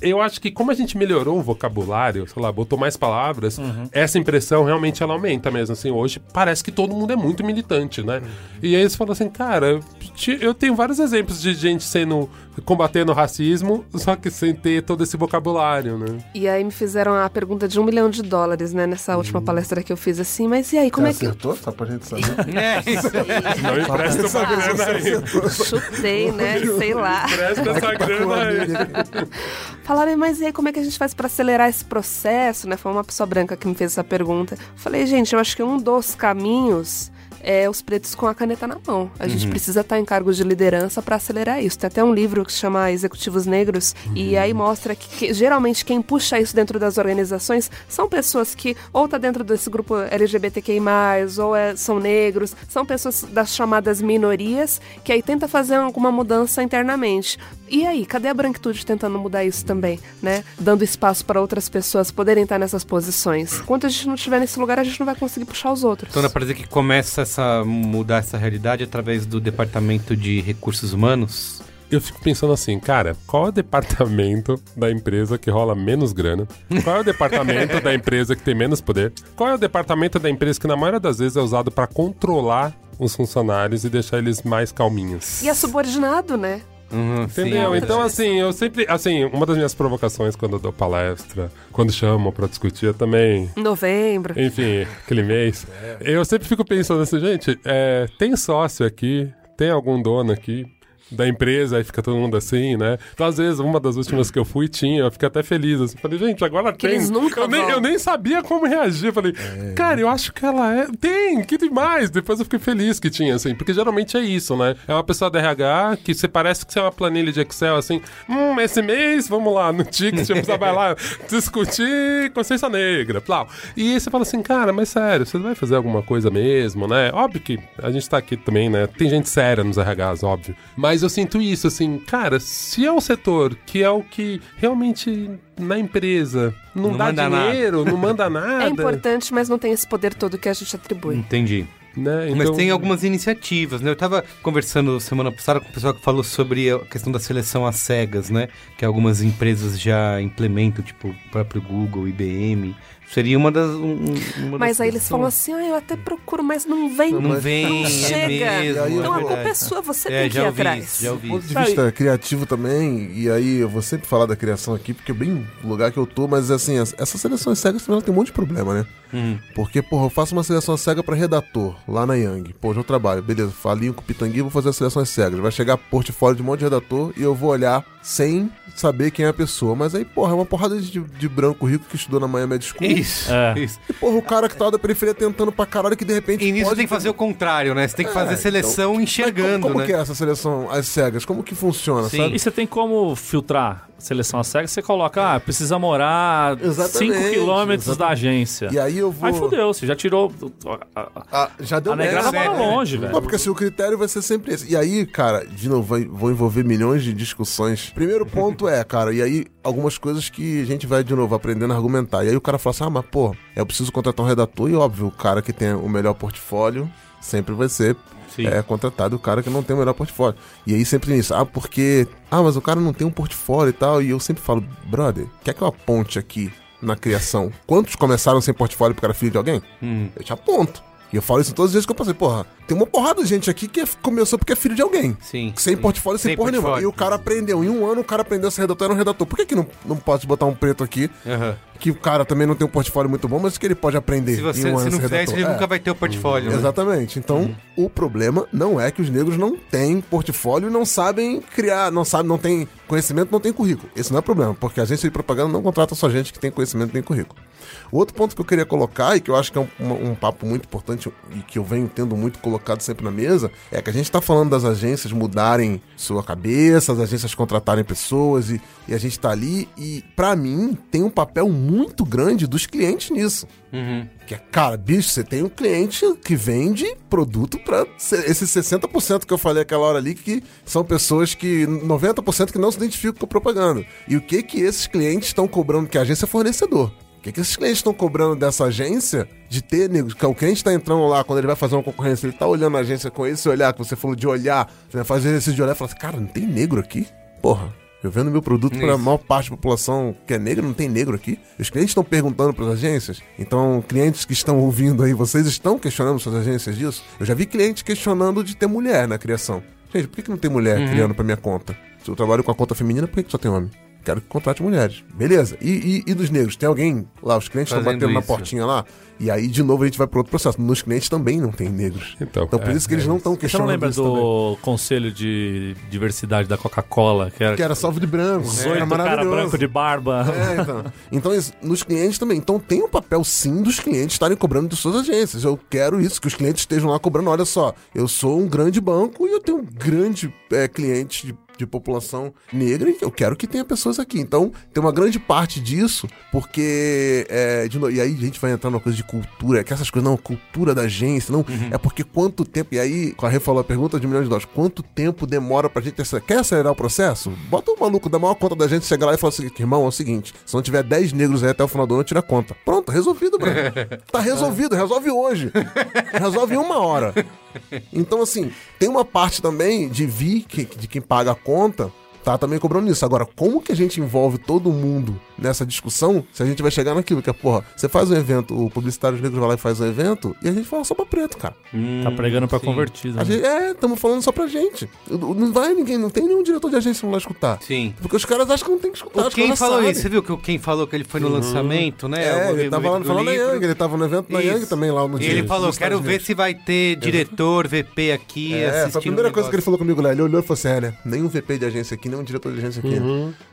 Eu acho que como a gente melhorou o vocabulário, sei lá, botou mais palavras, essa impressão realmente ela aumenta mesmo. Assim, hoje parece que todo mundo é muito militante, né? E aí eles falam assim, cara, eu tenho vários exemplos de gente sendo combatendo o racismo, só que sem ter todo esse vocabulário, né? E aí me fizeram a pergunta de um milhão de dólares, né? Nessa última palestra que eu fiz assim, mas e aí, como Você é que. acertou? Gente saber. É, isso. Não empresta uma grana aí. Chutei, né? Sei lá. Empresta essa grana aí. Falaram, mas e aí, como é que a gente faz pra acelerar esse processo, né? Foi uma pessoa branca que me fez essa pergunta. Falei, gente, eu acho que um dos caminhos é os pretos com a caneta na mão. A gente precisa estar em cargos de liderança pra acelerar isso. Tem até um livro que se chama Executivos Negros, e aí mostra que, que, geralmente quem puxa isso dentro das organizações são pessoas que ou tá dentro desse grupo LGBTQI+, ou é- são negros, são pessoas das chamadas minorias, que aí tenta fazer alguma mudança internamente. E aí, cadê a branquitude tentando mudar isso também, né? Dando espaço para outras pessoas poderem estar nessas posições. Enquanto a gente não estiver nesse lugar, a gente não vai conseguir puxar os outros. Então dá pra dizer que começa essa mudar essa realidade através do departamento de recursos humanos. Eu fico pensando assim, cara, qual é o departamento da empresa que rola menos grana? Qual é o departamento da empresa que tem menos poder? Qual é o departamento da empresa que na maioria das vezes é usado pra controlar os funcionários e deixar eles mais calminhos? E é subordinado, né? Uhum, Entendeu? sim. Então, assim, eu sempre. Assim, uma das minhas provocações quando eu dou palestra, quando chamam pra discutir, eu também. Novembro. Enfim, aquele mês. Eu sempre fico pensando assim, gente, é, tem sócio aqui, tem algum dono aqui da empresa, aí fica todo mundo assim, né? Então, às vezes, uma das últimas que eu fui tinha, eu fiquei até feliz. Assim, falei, gente, agora tem. eles nunca eu, nem, eu nem sabia como reagir. Falei, cara, eu acho que ela é. Tem, que demais. Depois eu fiquei feliz que tinha, assim, porque geralmente é isso, né? É uma pessoa da RH que você parece que você é uma planilha de Excel, assim, hum, esse mês, vamos lá, no ticket, você vai lá discutir consciência negra, plau. E aí você fala assim, cara, mas sério, você vai fazer alguma coisa mesmo, né? Óbvio que a gente tá aqui também, né? Tem gente séria nos RHs, óbvio. Mas eu sinto isso, assim, cara, se é um setor que é o que realmente na empresa não, Não dá manda nada. dinheiro, não manda nada. É importante, mas não tem esse poder todo que a gente atribui. Entendi. Né? Mas Então- tem algumas iniciativas, né? Eu tava conversando semana passada com o pessoal que falou sobre a questão da seleção às cegas, né? Que algumas empresas já implementam, tipo o próprio Google, IBM. Seria uma das. um- uma Mas das aí eles falam assim, ah, eu até procuro, mas não vem. Não vem, é chega. mesmo, então é a culpa é sua, você É, tem que já ir atrás. isso, já Do ponto de Sabe- vista criativo também, e aí eu vou sempre falar da criação aqui, porque é bem o lugar que eu tô, mas assim, as- essas seleções cegas também tem um monte de problema, né? Uhum. Porque, porra, eu faço uma seleção cega pra redator, lá na Yang. Pô, eu trabalho, beleza, falinho com o Pitangui, vou fazer as seleções cegas. Vai chegar portfólio de um monte de redator e eu vou olhar sem saber quem é a pessoa. Mas aí, porra, é uma porrada de, de branco rico que estudou na Miami School. Isso, É. isso. E, porra, o cara que tá da periferia tentando pra caralho que de repente. E nisso pode tem que fazer o contrário, né? Você tem que fazer É, seleção Mas enxergando, como, como né? que é essa seleção às cegas? Como que funciona, Sim. sabe? E você tem como filtrar seleção a cega? Você coloca, ah, precisa morar 5 Exatamente, quilômetros da agência. E aí eu vou. Aí fudeu, você já tirou. Ah, já deu A negrada merda. mora longe, velho. Não, porque assim, o critério vai ser sempre esse. E aí, cara, de novo, vai, vou envolver milhões de discussões. Primeiro ponto é, cara, e aí algumas coisas que a gente vai, de novo, aprendendo a argumentar. E aí o cara fala assim, ah, mas pô, eu preciso contratar um redator. E óbvio, o cara que tem o melhor portfólio sempre vai ser Sim. é, contratado o cara que não tem o melhor portfólio. E aí sempre nisso, ah, porque... Ah, mas o cara não tem um portfólio e tal. E eu sempre falo, brother, quer que eu aponte aqui na criação? Quantos começaram sem portfólio porque era filho de alguém? Hum. Eu te aponto. E eu falo isso todas as vezes que eu passei, porra, tem uma porrada de gente aqui que começou porque é filho de alguém. Sim. Sem portfólio, sem, Sem porra nenhuma. portfólio. E o cara aprendeu. Em um ano o cara aprendeu a ser redator, era um redator. Por que, que não, não pode botar um preto aqui, Aham. que o cara também não tem um portfólio muito bom, mas que ele pode aprender Se você em um se ano não fizer isso, ele É. nunca vai ter o portfólio. né? Exatamente. Então, o problema não é que os negros não têm portfólio e não sabem criar, não sabem, não tem conhecimento, não tem currículo. Esse não é o problema, porque a agência de propaganda não contrata só gente que tem conhecimento nem currículo. O outro ponto que eu queria colocar, e que eu acho que é um, um- papo muito importante e que eu venho tendo muito colocado sempre na mesa, é que a gente está falando das agências mudarem sua cabeça, as agências contratarem pessoas e, e a gente está ali e, pra mim, tem um papel muito grande dos clientes nisso. Uhum. Que é, cara, bicho, você tem um cliente que vende produto se- esses 60% que eu falei aquela hora ali, que são pessoas que. 90% que não se identificam com propaganda. E o que que esses clientes estão cobrando? Que a agência é fornecedor. O que, que esses clientes estão cobrando dessa agência de ter negros? Que o cliente tá entrando lá, quando ele vai fazer uma concorrência, ele tá olhando a agência com esse olhar que você falou de olhar, né, fazer exercício de olhar e falar assim, cara, não tem negro aqui? Porra. Eu vendo meu produto para a maior parte da população que é negra, não tem negro aqui. Os clientes estão perguntando para as agências. Então, clientes que estão ouvindo aí, vocês estão questionando suas agências disso? Eu já vi clientes questionando de ter mulher na criação. Gente, por que, que não tem mulher criando para minha conta? Se eu trabalho com a conta feminina, por que, que só tem homem? Quero que contrate mulheres. Beleza. E, e- e dos negros? Tem alguém lá? Os clientes estão batendo na isso. portinha lá? E aí, de novo, a gente vai para outro processo. Nos clientes também não tem negros. Então, por é, isso que eles é não estão Você não questionando lembra isso também. do conselho de diversidade da Coca-Cola? Que era, Que era salvo de branco. os era oito cara maravilhoso. branco de barba. É, então. Então, isso, nos clientes também. Então, tem um papel, sim, dos clientes estarem cobrando de suas agências. Eu quero isso, que os clientes estejam lá cobrando. Olha só, eu sou um grande banco e eu tenho um grande é, cliente de, de população negra e eu quero que tenha pessoas aqui. Então, tem uma grande parte disso, porque. é, novo, e aí a gente vai entrar numa coisa de cultura, que essas coisas, não, cultura da agência, não. É porque quanto tempo. E aí, com a Rê falou a pergunta de um milhão de dólares: quanto tempo demora pra gente. acelerar? Quer acelerar o processo? Bota o maluco da maior conta da gente chegar lá e falar seguinte: irmão, é o seguinte, se não tiver 10 negros aí até o final do ano, tira a conta. Pronto, resolvido, Bruno. tá resolvido, resolve hoje. Resolve em uma hora. Então, assim, tem uma parte também de vir, que- de quem paga a conta, tá também cobrando isso. Agora, como que a gente envolve todo mundo nessa discussão se a gente vai chegar naquilo? Que é, porra, você faz um evento, o publicitário negro vai lá e faz um evento, e a gente fala só pra preto, cara. Tá pregando pra sim. convertido. A né? gente, é, estamos falando só pra gente. Não vai ninguém, não tem nenhum diretor de agência que não vai escutar. Sim. Porque os caras acham que não tem que escutar. O quem falou sabem. isso? Você viu que o quem falou que ele foi no lançamento, né? É, ele tava lá do falando na. Yang, ele tava no evento da Isso. Yang também lá no E dia. ele dos falou, Estados quero ver se vai ter diretor, VP aqui, É, assistindo foi a primeira o coisa que ele falou comigo lá. Ele olhou e falou assim: é, né? Nenhum VP de agência aqui, nenhum diretor de agência aqui.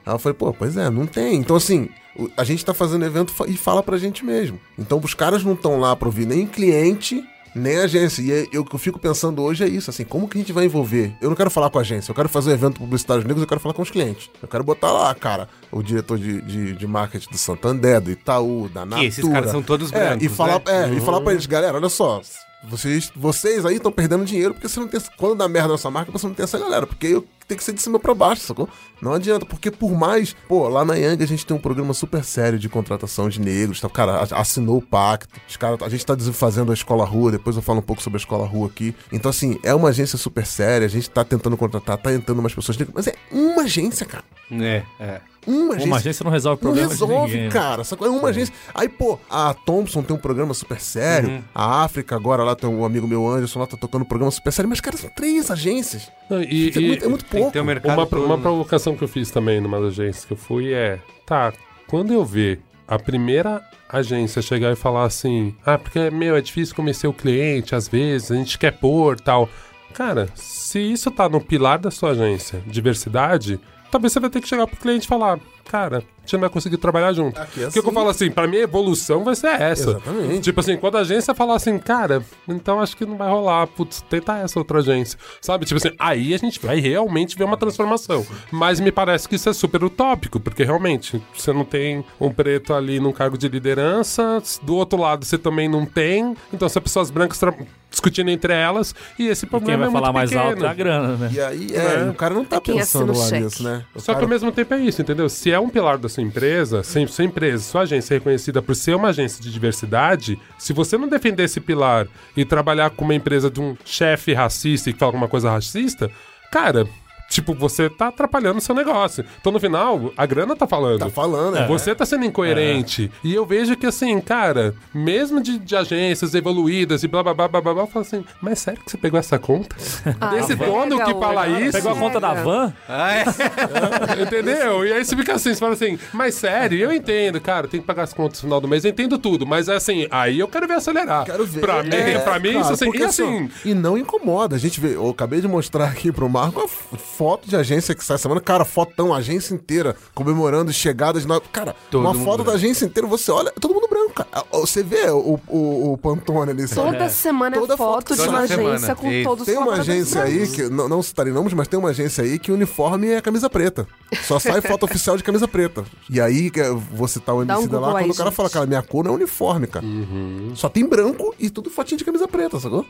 Aí eu falei, pô, pois é, não tem. Então, assim, o- a gente tá fazendo evento e fala pra gente mesmo. Então, os caras não estão lá pra ouvir nem cliente, nem agência. E é- eu- o que eu fico pensando hoje é isso, assim, como que a gente vai envolver? Eu não quero falar com a agência, eu quero fazer um evento publicitário negros, eu quero falar com os clientes. Eu quero botar lá, cara, o diretor de, de, de marketing do Santander, do Itaú, da Natura. esses caras são todos É, brancos, e falar, né? é, e falar pra eles, galera, olha só, vocês, vocês aí estão perdendo dinheiro porque você não tem. Quando dá merda na sua marca, você não tem essa galera. Porque eu tem que ser de cima pra baixo, sacou? Não adianta, porque por mais. Pô, lá na Yang a gente tem um programa super sério de contratação de negros. Tá? Cara, a- assinou o pacto. Os cara, a gente tá fazendo a escola rua, depois eu falo um pouco sobre a escola rua aqui. Então, assim, é uma agência super séria, a gente tá tentando contratar, tá entrando umas pessoas negras. Mas é uma agência, cara. É, é. Uma agência. Uma agência não resolve Não problema resolve, de ninguém. né? cara. Sacou? É uma agência. Aí, pô, a Thompson tem um programa super sério. Uhum. A África, agora lá tem um amigo meu, Anderson, lá tá tocando um programa super sério. Mas, cara, são três agências. Não, e- é, e- muito, é muito pouco. um mercado Uma, todo, uma né? provocação que eu fiz também numa agência que eu fui é: tá, quando eu ver a primeira agência chegar e falar assim, ah, porque, meu, é difícil convencer o cliente, às vezes, a gente quer pôr tal. Cara, se isso tá no pilar da sua agência, diversidade, talvez você vai ter que chegar pro cliente e falar, cara, a gente não vai conseguir trabalhar junto. Aqui é Porque eu assim. falo assim, pra mim a evolução vai ser essa. Exatamente. Tipo assim, quando a agência falar assim, cara, então acho que não vai rolar, putz, tenta essa outra agência. Sabe? Tipo assim, aí a gente vai realmente ver uma transformação. Mas me parece que isso é super utópico, porque realmente você não tem um preto ali num cargo de liderança, do outro lado você também não tem. Então são pessoas brancas tra- discutindo entre elas e esse E problema quem vai é falar muito mais pequeno. alto é a grana, né? E aí, é, É. o cara não tá É quem pensando lá cheque. nisso, né? O Só que cara- ao mesmo tempo é isso, entendeu? Se é um pilar da sua empresa, sua empresa, sua agência é reconhecida por ser uma agência de diversidade, se você não defender esse pilar e trabalhar com uma empresa de um chefe racista e que fala alguma coisa racista, cara, tipo, você tá atrapalhando o seu negócio. Então no final, a grana tá falando. Tá falando, é. Você tá sendo incoerente. E eu vejo que, assim, cara, mesmo de, de agências evoluídas e blá blá blá blá blá, blá eu falo assim, mas é sério que você pegou essa conta? Ah, Desse dono que fala isso? Pegou a conta da van? Ah, é? Entendeu? E aí você fica assim, você fala assim, mas sério, eu entendo, cara, tem que pagar as contas no final do mês, eu entendo tudo, mas é assim, aí eu quero ver acelerar. Quero ver. Pra mim, É, pra mim cara, isso assim, e assim, E não incomoda. A gente vê, eu acabei de mostrar aqui pro Marco a f- foto de agência que sai semana. Cara, fotão, agência inteira, comemorando chegadas. Na... Cara, Todo uma foto branco. da agência inteira, você olha, é todo mundo branco, cara. Ah, Você vê o, o, o Pantone ali. sabe? Toda semana Toda é foto de toda uma semana. agência com Isso. todos Tem uma agência aí, que não, não citarei nomes, mas tem uma agência aí que o uniforme é camisa preta. Só sai foto oficial de camisa preta. E aí, vou citar o Dá um MC da lá, quando aí, o cara gente. fala, cara, minha cor não é uniforme, cara. Só tem branco e tudo fotinho de camisa preta, sacou?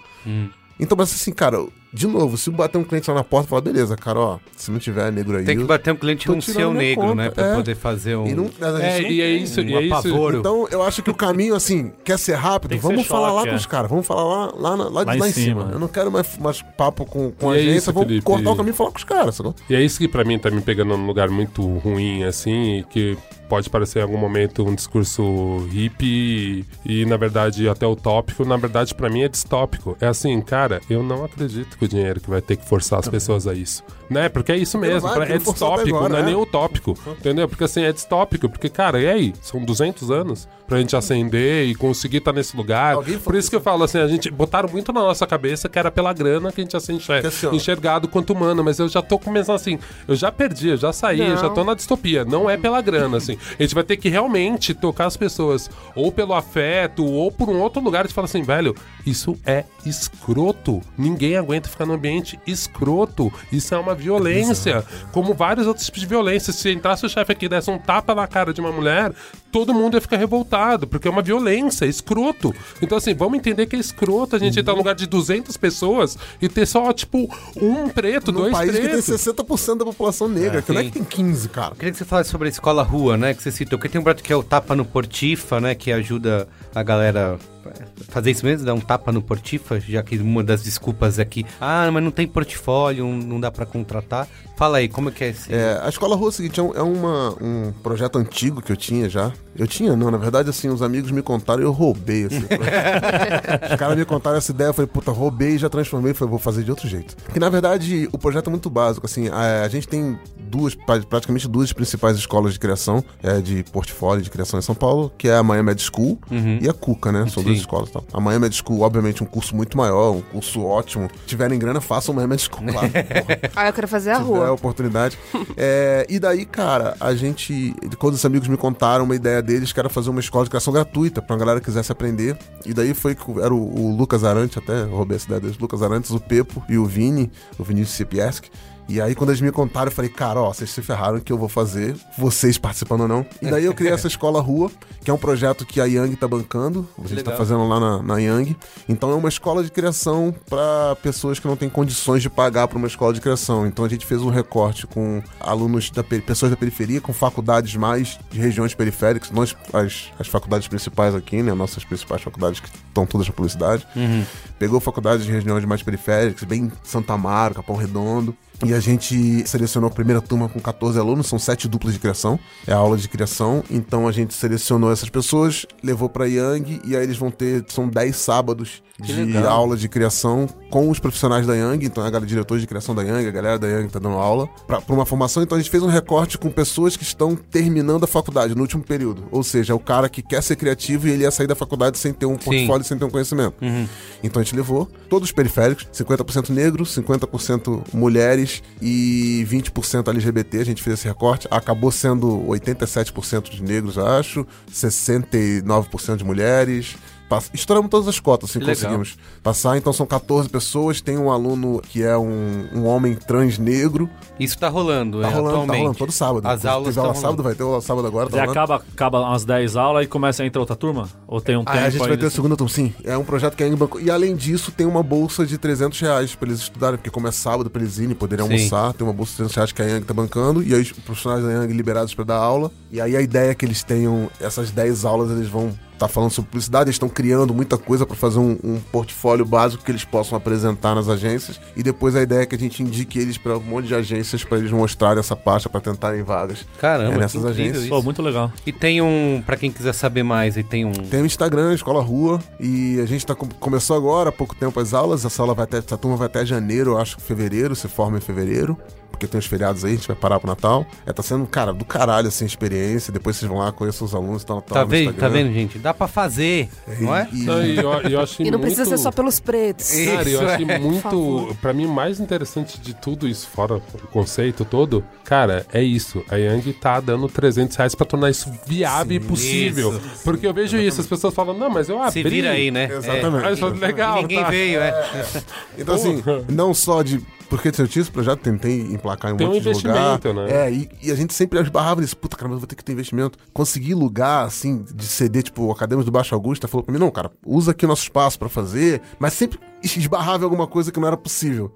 Então, mas assim, cara, de novo, se bater um cliente lá na porta, fala, beleza, cara, ó, se não tiver negro aí. Tem que bater um cliente tirando seu negro, conta, né? Pra é. poder fazer um, E não, a gente É, não e é isso, um e é isso. apavoro. Então, eu acho que o caminho, assim, quer ser rápido, vamos ser falar choque, lá com é. os caras, vamos falar lá, lá, lá, Lá lá, em cima. cima. Eu não quero mais, mais papo com, com a é agência, isso, vamos Felipe. cortar o caminho e falar com os caras, sacou? E é isso que pra mim tá me pegando num lugar muito ruim, assim, e que pode parecer em algum momento um discurso hippie e, e, na verdade, até utópico. Na verdade, pra mim é distópico. É assim, cara, eu não acredito que o dinheiro que vai ter que forçar as pessoas a isso. Né? Porque é isso mesmo, vai, é distópico, agora, não é é. nem utópico. Entendeu? Porque assim, é distópico. Porque, cara, e aí? São 200 anos pra gente acender e conseguir estar nesse lugar. Por isso que eu falo assim, a gente botaram muito na nossa cabeça que era pela grana que a gente ia ser enxer- assim, enxergado quanto humano, mas eu já tô começando assim, eu já perdi, eu já saí, eu já tô na distopia. Não é pela grana, assim. A gente vai ter que realmente tocar as pessoas, ou pelo afeto, ou por um outro lugar, e fala assim, velho, isso é escroto. Ninguém aguenta ficar num ambiente escroto. Isso é uma violência. Como vários outros tipos de violência. Se entrasse o chefe aqui e desse um tapa na cara de uma mulher, todo mundo ia ficar revoltado, porque é uma violência, é escroto. Então, assim, vamos entender que é escroto a gente entrar no lugar de 200 pessoas e ter só, tipo, um preto, Num dois país que tem pretos. 60% da população negra, que não é que tem 15, cara. Eu queria que você falasse sobre a escola rua, né? Que você citou. Porque tem um prato que é o tapa no portifa, né? Que ajuda a galera a fazer isso mesmo, dar um tapa no portifa, já que uma das desculpas é que, ah, mas não tem portfólio, não dá pra contratar. Fala aí, como é que é esse? É, a Escola Rua é o seguinte, é, um, é uma- um projeto antigo que eu tinha já. Eu tinha, não, na verdade, assim, os amigos me contaram e eu roubei esse projeto. Os caras me contaram essa ideia, eu falei, puta, roubei e já transformei, falei, vou fazer de outro jeito. Porque, na verdade, o projeto é muito básico, assim, a, a gente tem duas, pra- praticamente duas principais escolas de criação, é, de portfólio de criação em São Paulo, que é a Miami Med School e a Cuca, né? São duas Sim. escolas, tá? A Miami Med School, obviamente, um curso muito maior, um curso ótimo. Se tiverem grana, façam o Miami Med School, claro. Porra Ah, eu quero fazer a tiver a rua. oportunidade. É, e daí, cara, a gente. Quando os amigos me contaram uma ideia deles, que era fazer uma escola de criação gratuita pra uma galera que quisesse aprender. E daí foi que era o, o Lucas Arantes, até roubei essa ideia deles, Lucas Arantes, o Pepo e o Vini, o Vinícius Sipieski. E aí, quando eles me contaram, eu falei, cara, ó, vocês se ferraram que eu vou fazer, vocês participando ou não. E daí eu criei essa escola rua, que é um projeto que a Yang tá bancando. A gente Legal. tá fazendo lá na, na Yang. Então é uma escola de criação para pessoas que não têm condições de pagar para uma escola de criação. Então a gente fez um recorte com alunos da pessoas da periferia, com faculdades mais de regiões periféricas, nós as, as faculdades principais aqui, né, nossas principais faculdades que estão todas na publicidade. Pegou faculdades de regiões mais periféricas, bem Santa Amaro, Capão Redondo. E a gente selecionou a primeira turma com 14 alunos, são sete duplas de criação, é a aula de criação. Então a gente selecionou essas pessoas, levou pra Yang e aí eles vão ter, são 10 sábados Que de legal. aula de criação com os profissionais da Yang, então a galera diretores de criação da Yang, a galera da Yang tá dando aula pra, pra uma formação. Então a gente fez um recorte com pessoas que estão terminando a faculdade no último período, ou seja, é o cara que quer ser criativo e ele ia sair da faculdade sem ter um portfólio, sem ter um conhecimento. Então a gente levou todos os periféricos, 50% negros, 50% mulheres e 20% LGBT. A gente fez esse recorte. Acabou sendo 87% de negros, acho, 69% de mulheres. Pass- Estouramos todas as cotas, assim, legal. conseguimos passar. Então são 14 pessoas. Tem um aluno que é um, um homem trans negro. Isso tá rolando, Tá é, rolando, tá atualmente. rolando todo sábado. As aulas Teve aula tão sábado, vai ter aula sábado agora. Tá rolando. acaba, acaba umas 10 aulas e começa a entrar outra turma? Ou tem um Ah, tempo a gente vai ter a assim? segunda turma, sim. É um projeto que a Eng bancou. E além disso, tem uma bolsa de 300 reais pra eles estudarem, porque como é sábado pra eles irem, poderem Sim. almoçar, tem uma bolsa de 300 reais que a Yang tá bancando, e aí os profissionais da Yang liberados pra dar aula. E aí a ideia é que eles tenham essas 10 aulas, eles vão estar falando sobre publicidade, eles estão criando muita coisa pra fazer um, um portfólio básico que eles possam apresentar nas agências. E depois a ideia é que a gente indique eles pra um monte de agências pra eles mostrarem essa pasta pra tentarem vagas. Caramba, É nessas agências. Pô, muito legal. E tem um, pra quem quiser saber mais, e tem um... Tem o Instagram, Escola Rua, e a gente tá, com- começou agora, há pouco tempo as aulas. Essa aula vai até, essa turma vai até janeiro, eu acho que fevereiro, se forma em fevereiro. Porque tem os feriados aí, a gente vai parar pro Natal. É, tá sendo, cara, do caralho, assim, a experiência. Depois vocês vão lá, conheçam os alunos, tá, Tá no vendo, Instagram. tá vendo, gente? Dá pra fazer, não é? E, Não, e eu, eu acho E não muito... precisa ser só pelos pretos. Cara, eu achei é. muito. Pra mim, o mais interessante de tudo isso, fora o conceito todo, cara, é isso. A Yang tá dando 300 reais pra tornar isso viável e possível. isso. Porque eu vejo isso, as pessoas falam, não, mas eu abri. Se vira aí, né? Exatamente. Aí eu falo, É. legal, E ninguém tá. veio, é. Então, assim, não só de. Porque eu tinha esse projeto, tentei emplacar em um Tem um monte de lugar. né? É, e, e a gente sempre esbarrava nisso. Puta, cara, mas eu vou ter que ter investimento. Consegui lugar, assim, de CD, tipo, o Acadêmicos do Baixo Augusta falou pra mim, não, cara, usa aqui o nosso espaço pra fazer. Mas sempre esbarrava em alguma coisa que não era possível.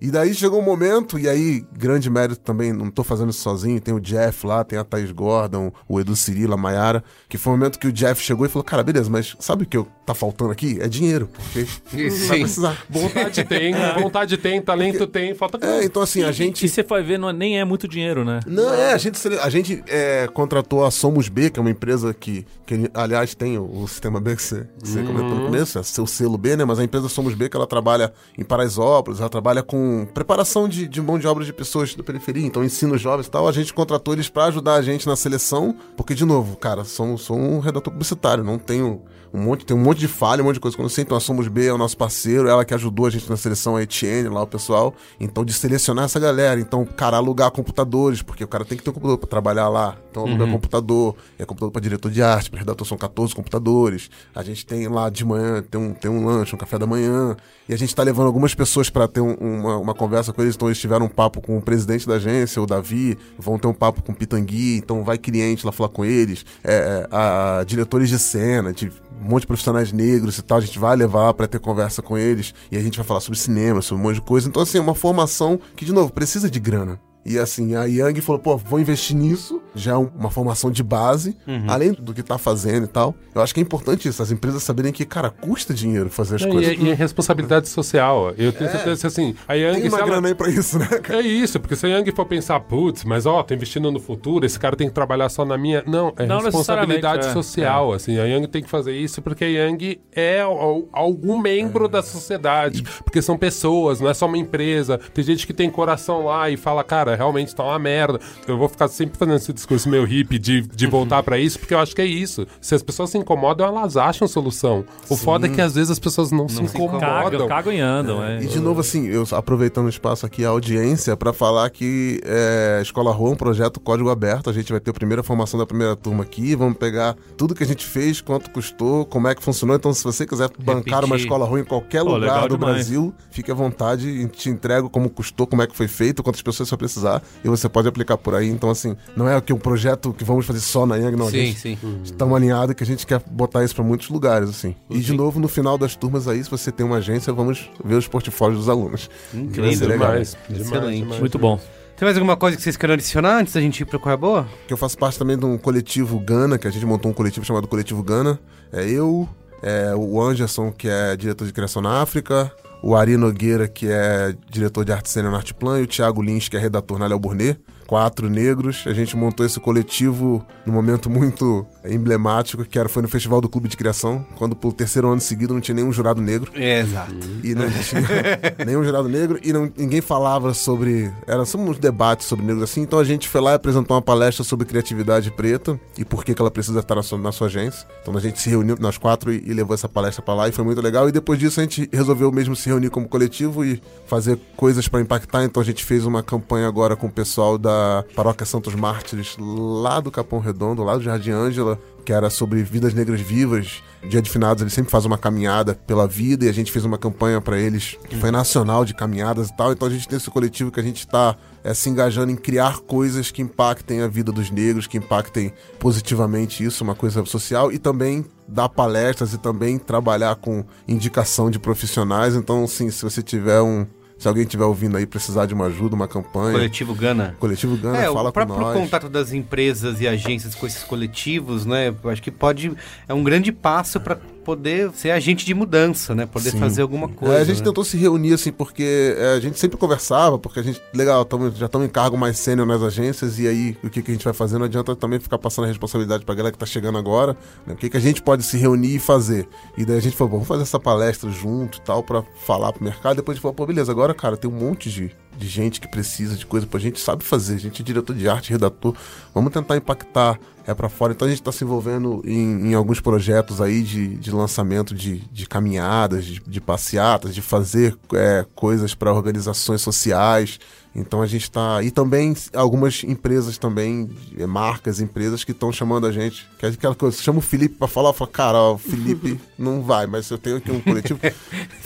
E daí chegou um momento, e aí, grande mérito também, não tô fazendo isso sozinho, tem o Jeff lá, tem a Thaís Gordon, o Edu Cirilo, a Mayara, que foi o momento que o Jeff chegou e falou, cara, beleza, mas sabe o que eu, tá faltando aqui? É dinheiro, porque vai Sim. precisar. Vontade tem, vontade tem, talento tem, falta É, então assim, a E gente... você vai ver, não é- nem é muito dinheiro, né? Não, é, a gente, a gente é, contratou a Somos B, que é uma empresa que, que aliás, tem o, o sistema B que você, que você comentou no começo, é seu selo B, né? Mas a empresa Somos B, que ela trabalha em Paraisópolis, ela trabalha com preparação de, de mão de obra de pessoas da periferia, então ensina os jovens e tal. A gente contratou eles pra ajudar a gente na seleção, porque, de novo, cara, sou, sou um redator publicitário, não tenho um monte, tem um monte de falha, um monte de coisa não sei. Então a Somos B é o nosso parceiro, ela que ajudou a gente na seleção, a Etienne, lá o pessoal. Então, de selecionar essa galera. Então, cara, alugar computadores, porque o cara tem que ter um computador pra trabalhar lá. Então, alugar computador, é computador pra diretor de arte, pra redator são 14 computadores. A gente tem lá de manhã, tem um, tem um lanche, um café da manhã. E a gente tá levando algumas pessoas pra ter um- uma, uma conversa com eles. Então, eles tiveram um papo com o presidente da agência, o Davi, vão ter um papo com o Pitangui. Então, vai cliente lá falar com eles. É, é, a, a diretores de cena, de um monte de profissionais negros e tal, a gente vai levar pra ter conversa com eles e a gente vai falar sobre cinema, sobre um monte de coisa. Então, assim, é uma formação que, de novo, precisa de grana. E assim, a Yang falou, pô, vou investir nisso, já é um- uma formação de base, além do que tá fazendo e tal. Eu acho que é importante isso, as empresas saberem que, cara, custa dinheiro fazer as Não, coisas. e, e é responsabilidade social. Eu tenho certeza que assim, a Yang, Tem uma ela- grana aí pra isso, né, cara? É isso, porque se a Yang for pensar, putz, mas ó, tô investindo no futuro, esse cara tem que trabalhar só na minha. Não, é Não responsabilidade é. social, assim. A Yang tem que fazer isso porque a Yang é al- algum membro da sociedade. Porque são pessoas, não é só uma empresa. Tem gente que tem coração lá e fala, cara, realmente tá uma merda. Eu vou ficar sempre fazendo esse discurso meio hippie de, de voltar pra isso, porque eu acho que é isso. Se as pessoas se incomodam, elas acham solução. O foda é que às vezes as pessoas não, se se incomodam. Cagam, cagam e andam. É. E de novo, assim, eu aproveitando o espaço aqui, a audiência, pra falar que é, Escola Rua é um projeto código aberto. A gente vai ter a primeira formação da primeira turma aqui. Vamos pegar tudo que a gente fez, quanto custou, como é que funcionou. Então, se você quiser bancar uma escola rua em qualquer Pô, lugar do demais. Brasil, fique à vontade. A gente te entrega como custou, como é que foi feito, quantas pessoas você vai precisar. E você pode aplicar por aí. Então, assim, não é que um projeto que vamos fazer só na Yang, não. a Sim, gente sim. Estamos alinhados que a gente quer botar isso pra muitos lugares, assim. E de novo, no final das turmas aí, se você tem uma agência, vamos ver os portfólios dos alunos. Que vai ser legal. Demais, demais, Excelente. demais. Muito bom. Tem mais alguma coisa que vocês queiram adicionar antes da gente ir pro Qual é a Boa? Que eu faço parte também de um coletivo Gana, que a gente montou um coletivo chamado Coletivo Gana. É eu, é o Anderson, que é diretor de criação na África, o Ari Nogueira, que é diretor de arte cena na Artplan, e o Thiago Lins, que é redator na Léo Burnet. Quatro negros. A gente montou esse coletivo num momento muito emblemático, que era, foi no Festival do Clube de Criação, quando pelo terceiro ano seguido não tinha nenhum jurado negro. Exato. E não tinha nenhum jurado negro e não, ninguém falava sobre. Era só uns debates sobre negros assim. Então a gente foi lá e apresentou uma palestra sobre criatividade preta e por que, que ela precisa estar na sua, na sua agência. Então a gente se reuniu, nós quatro, e, e levou essa palestra pra lá e foi muito legal. E depois disso a gente resolveu mesmo se reunir como coletivo e fazer coisas pra impactar. Então a gente fez uma campanha agora com o pessoal da Paróquia Santos Mártires, lá do Capão Redondo, lá do Jardim Ângela, que era sobre vidas negras vivas. Dia de finados eles sempre fazem uma caminhada pela vida e a gente fez uma campanha pra eles que foi nacional de caminhadas e tal. Então a gente tem esse coletivo que a gente tá é, se engajando em criar coisas que impactem a vida dos negros, que impactem positivamente isso, uma coisa social e também dar palestras e também trabalhar com indicação de profissionais. Então, sim, se você tiver um se alguém estiver ouvindo aí precisar de uma ajuda, uma campanha, Coletivo Gana. coletivo Gana, É, fala o com próprio nós. contato das empresas e agências com esses coletivos, né? Eu acho que pode. É um grande passo para poder ser agente de mudança, né? Poder Sim. fazer alguma coisa. É, a gente né? tentou se reunir, assim, porque é, a gente sempre conversava, porque a gente, legal, tamo, já estamos em cargo mais sênior nas agências, e aí o que, que a gente vai fazer? Não adianta também ficar passando a responsabilidade pra galera que tá chegando agora, né? O que, que a gente pode se reunir e fazer? E daí a gente falou, "Bom, vamos fazer essa palestra junto e tal, pra falar pro mercado. Depois a gente falou, pô, beleza, agora, cara, tem um monte de, de gente que precisa de coisa, pô, a gente sabe fazer, a gente é diretor de arte, redator, vamos tentar impactar é para fora. Então a gente está se envolvendo em, em alguns projetos aí de, de lançamento de, de caminhadas, de, de passeatas, de fazer é, coisas para organizações sociais. Então a gente está. E também algumas empresas também, é, marcas, empresas que estão chamando a gente. Que é aquela coisa, chama o Felipe para falar, fala, cara, o Felipe não vai, mas eu tenho aqui um coletivo. Tem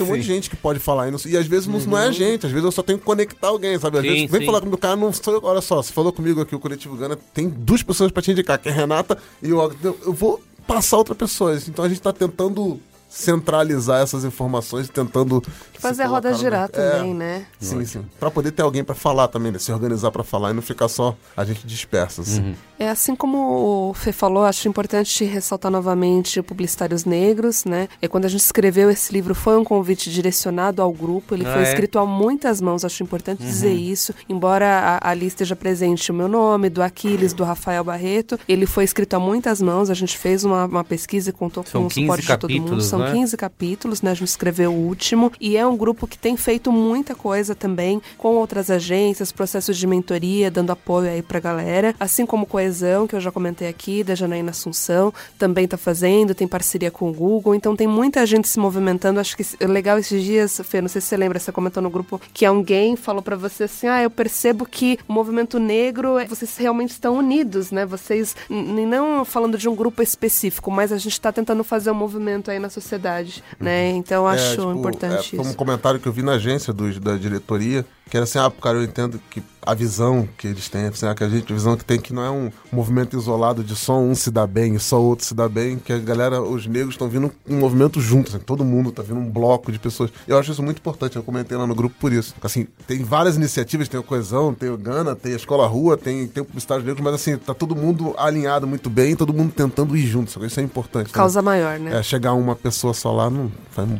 um monte de gente que pode falar. E, não- e às vezes não, não é a gente, às vezes eu só tenho que conectar alguém, sabe? Às Sim, vezes vem sim. falar comigo, cara, não sou eu. Olha só, você falou comigo aqui, o coletivo Gana, tem duas pessoas para te indicar, que é a Renata e o. Eu eu vou passar outra pessoa. Então a gente tá tentando centralizar essas informações, tentando se Fazer a roda colocar no- girar É, também, né? Sim, sim. Pra poder ter alguém pra falar também, né? Se organizar pra falar e não ficar só a gente dispersa, assim. É assim como o Fê falou, acho importante ressaltar novamente o Publicitários Negros, né? E quando a gente escreveu esse livro, foi um convite direcionado ao grupo. Ele Ah, foi é? escrito a muitas mãos, acho importante dizer isso. Embora a- ali esteja presente o meu nome, do Aquiles, do Rafael Barreto, ele foi escrito a muitas mãos. A gente fez uma, uma pesquisa e contou São com o 15 suporte de todo mundo. capítulos, São né? 15 capítulos, né? A gente escreveu o último. E é um grupo que tem feito muita coisa também com outras agências, processos de mentoria, dando apoio aí pra galera. Assim como Coesão, que eu já comentei aqui, da Janaína Assunção, também tá fazendo, tem parceria com o Google. Então tem muita gente se movimentando. Acho que é legal esses dias, Fê, não sei se você lembra, você comentou no grupo que alguém falou pra você assim: ah, eu percebo que o movimento negro, é- vocês realmente estão unidos, né? Vocês, não falando de um grupo específico, mas a gente tá tentando fazer um movimento aí na sociedade, né? Então eu acho É, tipo, importante é, isso. Comentário que eu vi na agência da diretoria, que era assim, ah, cara, eu entendo que a visão que eles têm, assim, que a gente, a visão que tem que não é um movimento isolado de só um se dá bem e só outro se dá bem, que a galera, os negros estão vindo um movimento junto, assim, todo mundo tá vindo um bloco de pessoas. Eu acho isso muito importante, eu comentei lá no grupo por isso. Assim, tem várias iniciativas, tem o Coesão, tem o Gana, tem a Escola Rua, tem, tem o Publicitário Negro, mas assim, tá todo mundo alinhado muito bem, todo mundo tentando ir junto, isso é importante. né? Causa maior, né? É, chegar uma pessoa só lá, não,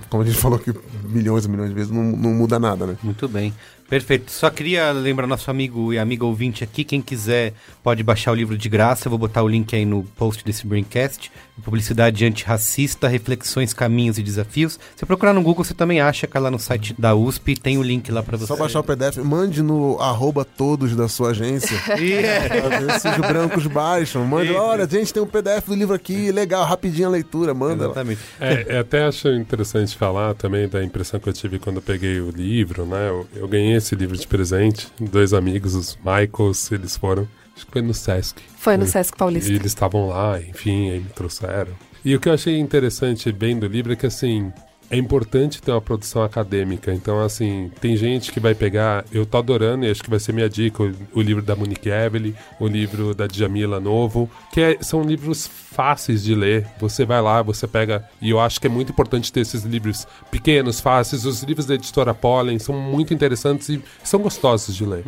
como a gente falou aqui milhões e milhões de vezes, não, não muda nada, né? Muito bem. Perfeito. Só queria lembrar nosso amigo e amiga ouvinte aqui, quem quiser pode baixar o livro de graça, eu vou botar o link aí no post desse Braincast. Publicidade antirracista, reflexões, caminhos e desafios. Se procurar no Google, você também acha, cai lá no site da USP, tem o link lá pra você. Só baixar o PDF, mande no arroba todos da sua agência. pra ver se os brancos baixam. Mande, Isso. olha, gente, tem um PDF do livro aqui, legal, rapidinho a leitura, manda. lá. Exatamente. É, eu até acho interessante falar também da impressão que eu tive quando eu peguei o livro, né? Eu, eu ganhei esse livro de presente, dois amigos, os Michaels, eles foram, acho que foi no Sesc. Foi no Sesc Paulista. E eles estavam lá, enfim, aí me trouxeram. E o que eu achei interessante bem do livro é que, assim, é importante ter uma produção acadêmica. Então, assim, tem gente que vai pegar. Eu tô adorando, e acho que vai ser minha dica: o, o livro da Monique Evelyn, o livro da Djamila Novo, que é- são livros fáceis de ler. Você vai lá, você pega. E eu acho que é muito importante ter esses livros pequenos, fáceis. Os livros da editora Pollen são muito interessantes e são gostosos de ler.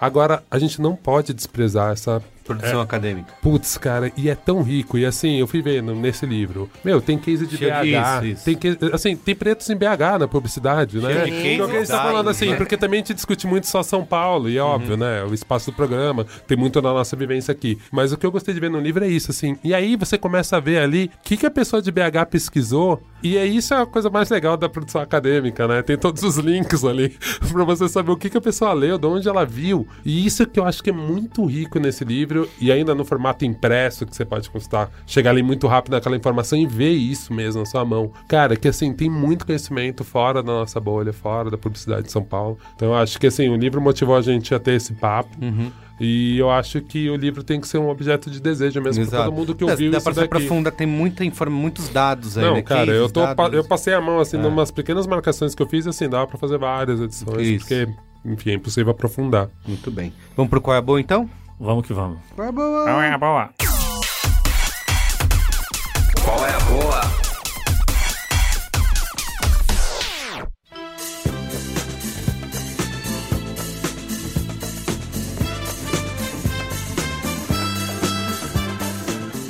Agora, a gente não pode desprezar essa Produção acadêmica. Putz, cara, e é tão rico. E assim, eu fui vendo nesse livro. Meu, tem case de Cheio BH. disso, isso. Tem case, assim, tem pretos em BH na publicidade, né? Cheio de case Então, que tá falando assim, né? porque também a gente discute muito só São Paulo, e é óbvio, né? O espaço do programa, tem muito da nossa vivência aqui. Mas o que eu gostei de ver no livro é isso, assim. E aí você começa a ver ali o que, que a pessoa de BH pesquisou. E é isso é a coisa mais legal da produção acadêmica, né? Tem todos os links ali pra você saber o que, que a pessoa leu, de onde ela viu. E isso que eu acho que é muito rico nesse livro, e ainda no formato impresso, que você pode consultar, chegar ali muito rápido naquela informação e ver isso mesmo na sua mão. Cara, que assim, tem muito conhecimento fora da nossa bolha, fora da publicidade de São Paulo. Então eu acho que assim, o livro motivou a gente a ter esse papo. E eu acho que o livro tem que ser um objeto de desejo mesmo pra todo mundo que Dá- ouviu Dá isso daqui. aprofundar, tem muita informa, muitos dados aí, Não, né? cara, Cases, eu, tô, dados. eu passei a mão assim, É. numas pequenas marcações que eu fiz, assim, dava pra fazer várias edições, Isso. porque, enfim, é impossível aprofundar. Muito bem. Vamos pro Qual é a Boa, então? Vamos que vamos. Qual é a Boa? boa. Qual é a boa?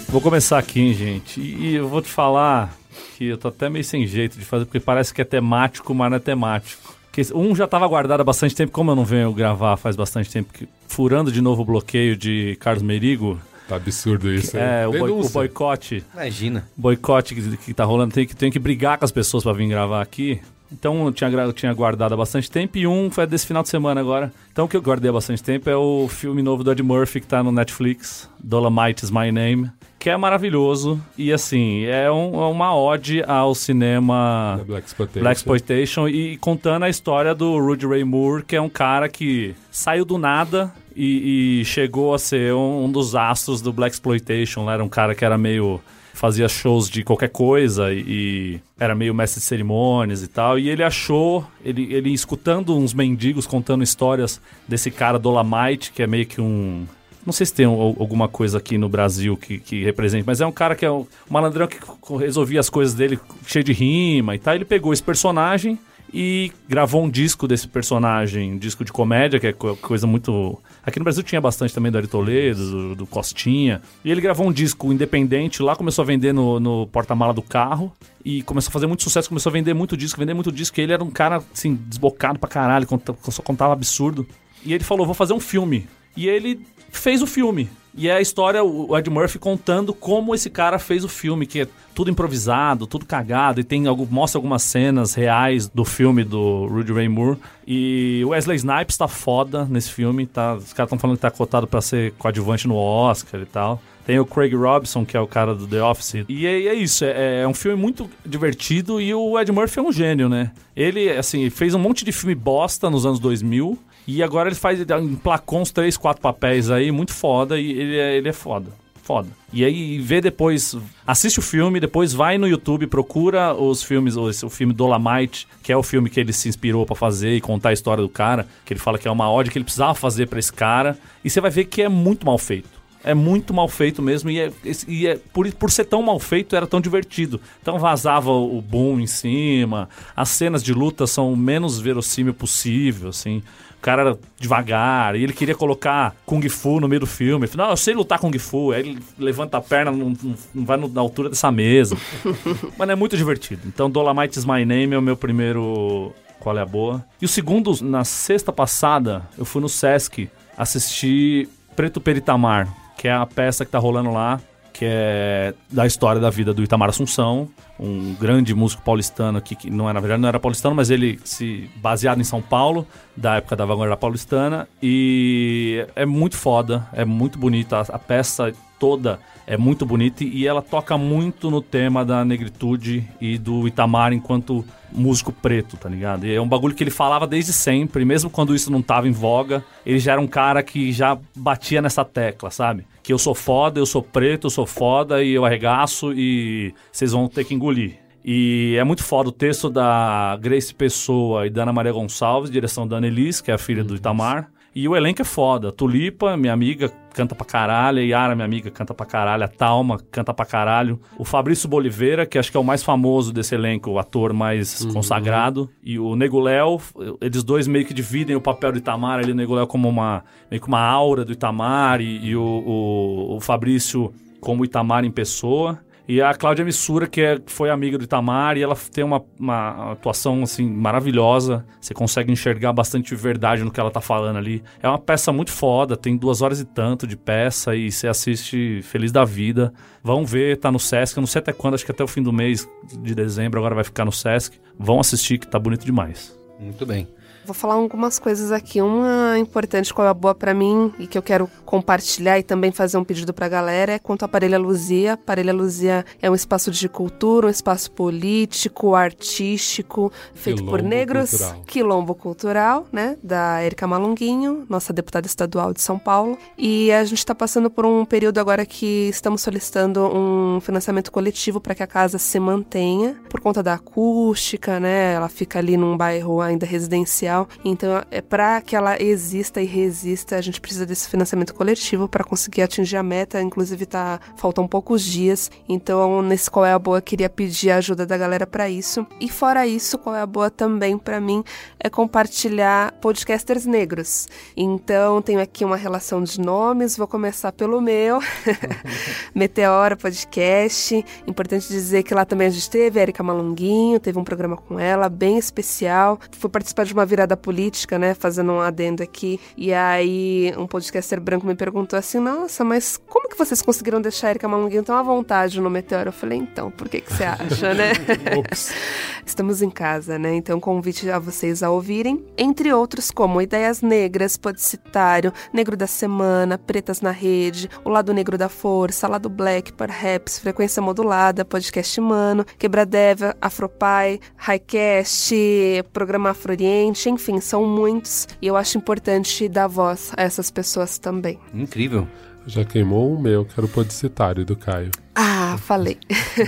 Vou começar aqui, hein, gente. E eu vou te falar que eu tô até meio sem jeito de fazer, porque parece que é temático, mas não é temático. Porque um já estava guardado há bastante tempo, como eu não venho gravar faz bastante tempo, que, furando de novo o bloqueio de Carlos Merigo, Tá absurdo isso, hein? é, o, boi- o boicote Imagina. boicote que, que tá rolando, tem que, tem que brigar com as pessoas pra vir gravar aqui. Então eu tinha, eu tinha guardado há bastante tempo e um foi desse final de semana agora. Então o que eu guardei há bastante tempo é o filme novo do Ed Murphy que tá no Netflix, Dolomite is My Name, que é maravilhoso e assim, é, um- é uma ode ao cinema Black Exploitation. Black Exploitation e contando a história do Rudy Ray Moore, que é um cara que saiu do nada e, e chegou a ser um, um dos astros do Black Exploitation. Era um cara que era meio fazia shows de qualquer coisa e, e era meio mestre de cerimônias e tal. E ele achou, ele, ele escutando uns mendigos contando histórias desse cara Dolomite, que é meio que um Não sei se tem al- alguma coisa aqui no Brasil que, que represente, mas é um cara que é um malandrão que resolvia as coisas dele cheio de rima e tal. Ele pegou esse personagem e gravou um disco desse personagem, um disco de comédia, que é co- coisa muito. Aqui no Brasil tinha bastante também do Ari Toledo, do, do Costinha. E ele gravou um disco independente lá, começou a vender no, no porta-mala do carro. E começou a fazer muito sucesso, começou a vender muito disco, vender muito disco. E ele era um cara, assim, desbocado pra caralho, só contava absurdo. E ele falou: vou fazer um filme. E ele fez o filme. E é a história, o Ed Murphy contando como esse cara fez o filme, que é tudo improvisado, tudo cagado, e tem algo, mostra algumas cenas reais do filme do Rudy Ray Moore. E o Wesley Snipes tá foda nesse filme, tá, os caras estão falando que tá cotado pra ser coadjuvante no Oscar e tal. Tem o Craig Robinson, que é o cara do The Office. E é, é isso, é, é um filme muito divertido e o Ed Murphy é um gênio, né? Ele, assim, fez um monte de filme bosta nos anos 2000 e agora ele faz, ele emplacou uns três, quatro papéis aí, muito foda e ele é, ele é foda. Foda. E aí vê depois, assiste o filme, depois vai no YouTube, procura os filmes, o, filme Dolomite, que é o filme que ele se inspirou pra fazer e contar a história do cara, que ele fala que é uma ode que ele precisava fazer pra esse cara, e você vai ver que é muito mal feito. É muito mal feito mesmo e, é, e é por, por ser tão mal feito era tão divertido. Então vazava o boom em cima, as cenas de luta são o menos verossímil possível, assim. O cara era devagar, e ele queria colocar Kung Fu no meio do filme. Ele falou, não, eu sei lutar Kung Fu. Aí ele levanta a perna, não, não- vai na altura dessa mesa. Mas é muito divertido. Então, Dolomite is My Name é o meu primeiro Qual é a Boa. E o segundo, na sexta passada, eu fui no Sesc assistir Preto Peritamar, que é a peça que tá rolando lá, que é da história da vida do Itamar Assunção, um grande músico paulistano aqui, que não era, na verdade não era paulistano, mas ele se baseado em São Paulo, da época da vanguarda paulistana, e é muito foda, é muito bonita, a, a peça toda é muito bonita e ela toca muito no tema da negritude e do Itamar enquanto músico preto, tá ligado? E é um bagulho que ele falava desde sempre, mesmo quando isso não tava em voga, ele já era um cara que já batia nessa tecla, sabe? Que eu sou foda, eu sou preto, eu sou foda e eu arregaço e vocês vão ter que engolir. E é muito foda o texto da Grace Pessoa e da Ana Maria Gonçalves, direção da Annelise, que é a filha do Itamar. E o elenco é foda. Tulipa, minha amiga, canta pra caralho. A Yara, minha amiga, canta pra caralho. A Talma, canta pra caralho. O Fabrício Boliveira, que acho que é o mais famoso desse elenco, o ator mais consagrado. E o Nego Léo, eles dois meio que dividem o papel do Itamar ali. O Nego Léo como uma, meio que uma aura do Itamar e, e o, o, o Fabrício como o Itamar em pessoa. E a Cláudia Missura, que é, foi amiga do Itamar, e ela tem uma, uma atuação assim maravilhosa. Você consegue enxergar bastante verdade no que ela tá falando ali. É uma peça muito foda, tem duas horas e tanto de peça e você assiste feliz da vida. Vão ver, tá no Sesc. Eu não sei até quando, acho que até o fim do mês de dezembro agora vai ficar no Sesc. Vão assistir que tá bonito demais. Muito bem. Vou falar algumas coisas aqui. Uma importante, qual é a boa pra mim e que eu quero compartilhar e também fazer um pedido pra galera é quanto à Parelha Luzia. Parelha Luzia é um espaço de cultura, um espaço político, artístico, feito por Quilombo negros. cultural. Quilombo Cultural, né? Da Erika Malunguinho, nossa deputada estadual de São Paulo. E a gente está passando por um período agora que estamos solicitando um financiamento coletivo para que a casa se mantenha, por conta da acústica, né? Ela fica ali num bairro ainda residencial. Então, é para que ela exista e resista, a gente precisa desse financiamento coletivo para conseguir atingir a meta. Inclusive, tá faltam poucos dias. Então, nesse qual é a boa, queria pedir a ajuda da galera para isso. E fora isso, qual é a boa também para mim é compartilhar podcasters negros. Então, tenho aqui uma relação de nomes, vou começar pelo meu. Meteora Podcast. Importante dizer que lá também a gente teve a Erika Malunguinho, teve um programa com ela, bem especial. Fui participar de uma virada política, né? Fazendo um adendo aqui. E aí, um podcaster branco me perguntou assim: Nossa, mas como que vocês conseguiram deixar a Erika Malunguinho tão à vontade no Meteora? Eu falei: Então, por que, que você acha, né? Estamos em casa, né? Então, convite a vocês a ouvirem, entre outros como Ideias Negras, Podcitário, Negro da Semana, Pretas na Rede, O Lado Negro da Força, Lado Black, Perhaps, Frequência Modulada, Podcast Mano, Quebradeva, Afropai, Highcast, Programa Afro-Oriente, enfim, são muitos e eu acho importante dar voz a essas pessoas também. Incrível. Já queimou o meu, que era o podicitário do Caio. Ah, falei.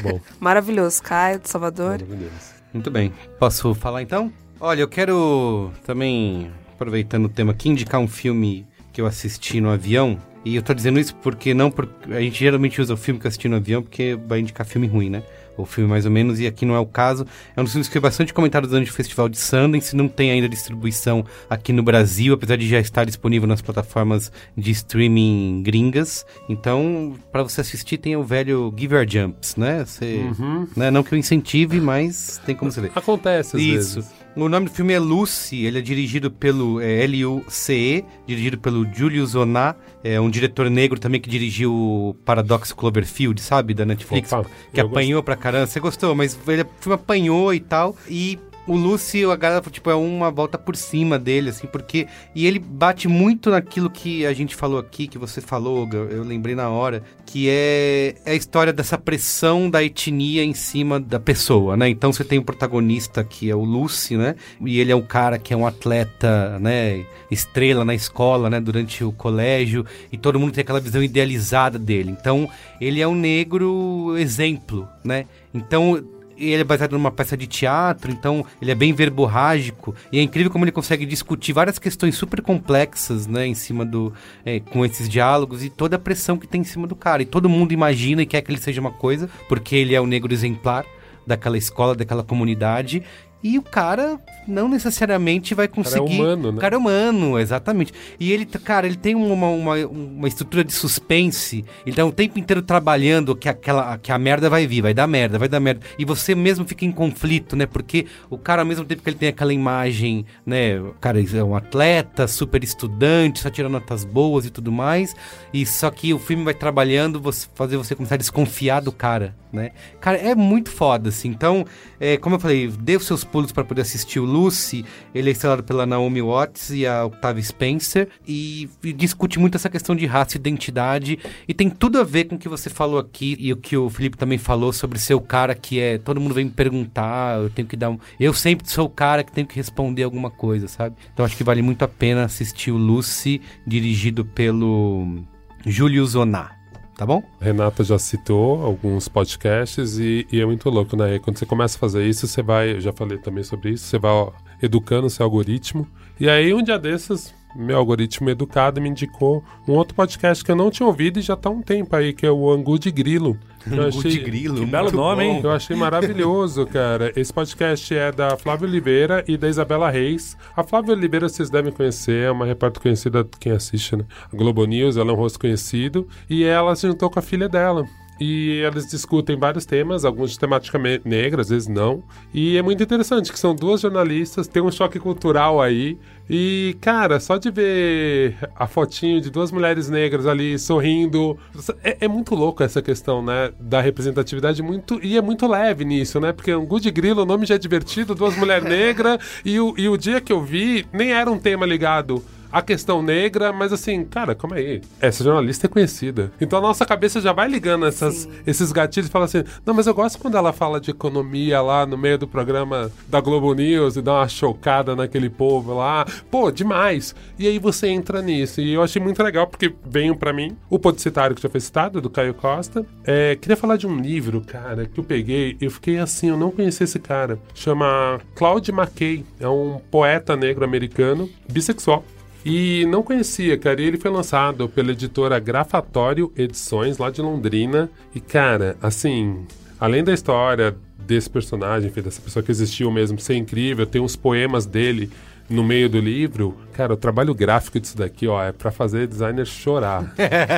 Bom, Maravilhoso, Caio, de Salvador. maravilhoso. Muito bem. Posso falar então? Olha, eu quero também, aproveitando o tema aqui, indicar um filme que eu assisti no avião, E eu tô dizendo isso porque não porque a gente geralmente usa o filme que assisti no avião porque vai indicar filme ruim, né? O filme mais ou menos, e aqui não é o caso. É um dos filmes que foi bastante comentado durante o Festival de Sundance, não tem ainda distribuição aqui no Brasil, apesar de já estar disponível nas plataformas de streaming gringas. Então, para você assistir, tem o velho Give Your Jumps, né? Você, Uhum. né? Não que eu incentive, mas tem como você ver. Acontece às Isso. vezes. O nome do filme é Lucy, ele é dirigido pelo é, L-U-C-E, dirigido pelo Julius Oná, é um diretor negro também que dirigiu o Paradox Cloverfield, sabe, da Netflix, Opa, que apanhou pra caramba. Você gostou, mas ele o filme apanhou e tal, e o Lucy, a galera, tipo, é uma volta por cima dele, assim, porque... E ele bate muito naquilo que a gente falou aqui, que você falou, eu lembrei na hora, que é, é a história dessa pressão da etnia em cima da pessoa, né? Então você tem o protagonista, que é o Lucy, né? E ele é um cara que é um atleta, né? Estrela na escola, né? Durante o colégio, e todo mundo tem aquela visão idealizada dele. Então, ele é um negro exemplo, né? Então, ele é baseado numa peça de teatro, então ele é bem verborrágico. E é incrível como ele consegue discutir várias questões super complexas, né, em cima do é, com esses diálogos e toda a pressão que tem em cima do cara. E todo mundo imagina e quer que ele seja uma coisa porque ele é o negro exemplar daquela escola, daquela comunidade e o cara não necessariamente vai conseguir. humano, né? O cara é humano, exatamente. E ele, cara, ele tem uma, uma, uma estrutura de suspense. Ele tá o tempo inteiro trabalhando que, aquela, que a merda vai vir, vai dar merda, vai dar merda. E você mesmo fica em conflito, né? Porque o cara, ao mesmo tempo que ele tem aquela imagem, né? O cara é um atleta, super estudante, só tira notas boas e tudo mais. E só que o filme vai trabalhando, você, fazer você começar a desconfiar do cara, né? Cara, é muito foda, assim. Então, é, como eu falei, dê os seus para poder assistir o Lucy. Ele é estrelado pela Naomi Watts e a Octavia Spencer. E, e discute muito essa questão de raça e identidade. E tem tudo a ver com o que você falou aqui e o que o Felipe também falou sobre ser o cara que é. Todo mundo vem me perguntar, eu tenho que dar um. Eu sempre sou o cara que tenho que responder alguma coisa, sabe? Então acho que vale muito a pena assistir o Lucy, dirigido pelo Julius Oná. Tá bom? Renata já citou alguns podcasts e, e é muito louco, né? Quando você começa a fazer isso, você vai, eu já falei também sobre isso, você vai ó, educando seu algoritmo. E aí, um dia desses, meu algoritmo educado me indicou um outro podcast que eu não tinha ouvido e já tá há um tempo aí, que é o Angu de Grilo. Eu achei- Grilo. Que belo nome, hein? Eu achei maravilhoso, cara. Esse podcast é da Flávia Oliveira e da Isabela Reis. A Flávia Oliveira vocês devem conhecer, é uma repórter conhecida, quem assiste, né? A Globo News, ela é um rosto conhecido. E ela se juntou com a filha dela. E eles discutem vários temas, alguns de temática negra, às vezes não. E é muito interessante que são duas jornalistas, tem um choque cultural aí. E, cara, só de ver a fotinho de duas mulheres negras ali sorrindo. É, é muito louco essa questão, né? Da representatividade muito. E é muito leve nisso, né? Porque um de Grilo, o nome já é divertido, duas mulheres negras. E o, e o dia que eu vi, nem era um tema ligado a questão negra, mas assim, cara, calma aí. Essa jornalista é conhecida. Então a nossa cabeça já vai ligando essas, esses gatilhos e fala assim: não, mas eu gosto quando ela fala de economia lá no meio do programa da Globo News e dá uma chocada naquele povo lá. Pô, demais. E aí você entra nisso. E eu achei muito legal porque veio pra mim o Podicitário que já foi citado, do Caio Costa. É, queria falar de um livro, cara, que eu peguei. Eu fiquei assim, eu não conhecia esse cara. Chama Claude McKay. É um poeta negro americano, bissexual. E não conhecia, cara. E ele foi lançado pela editora Grafatório Edições, lá de Londrina. E, cara, assim, além da história desse personagem, enfim, dessa pessoa que existiu mesmo, ser incrível, tem uns poemas dele no meio do livro. Cara, o trabalho gráfico disso daqui, ó, é pra fazer designer chorar.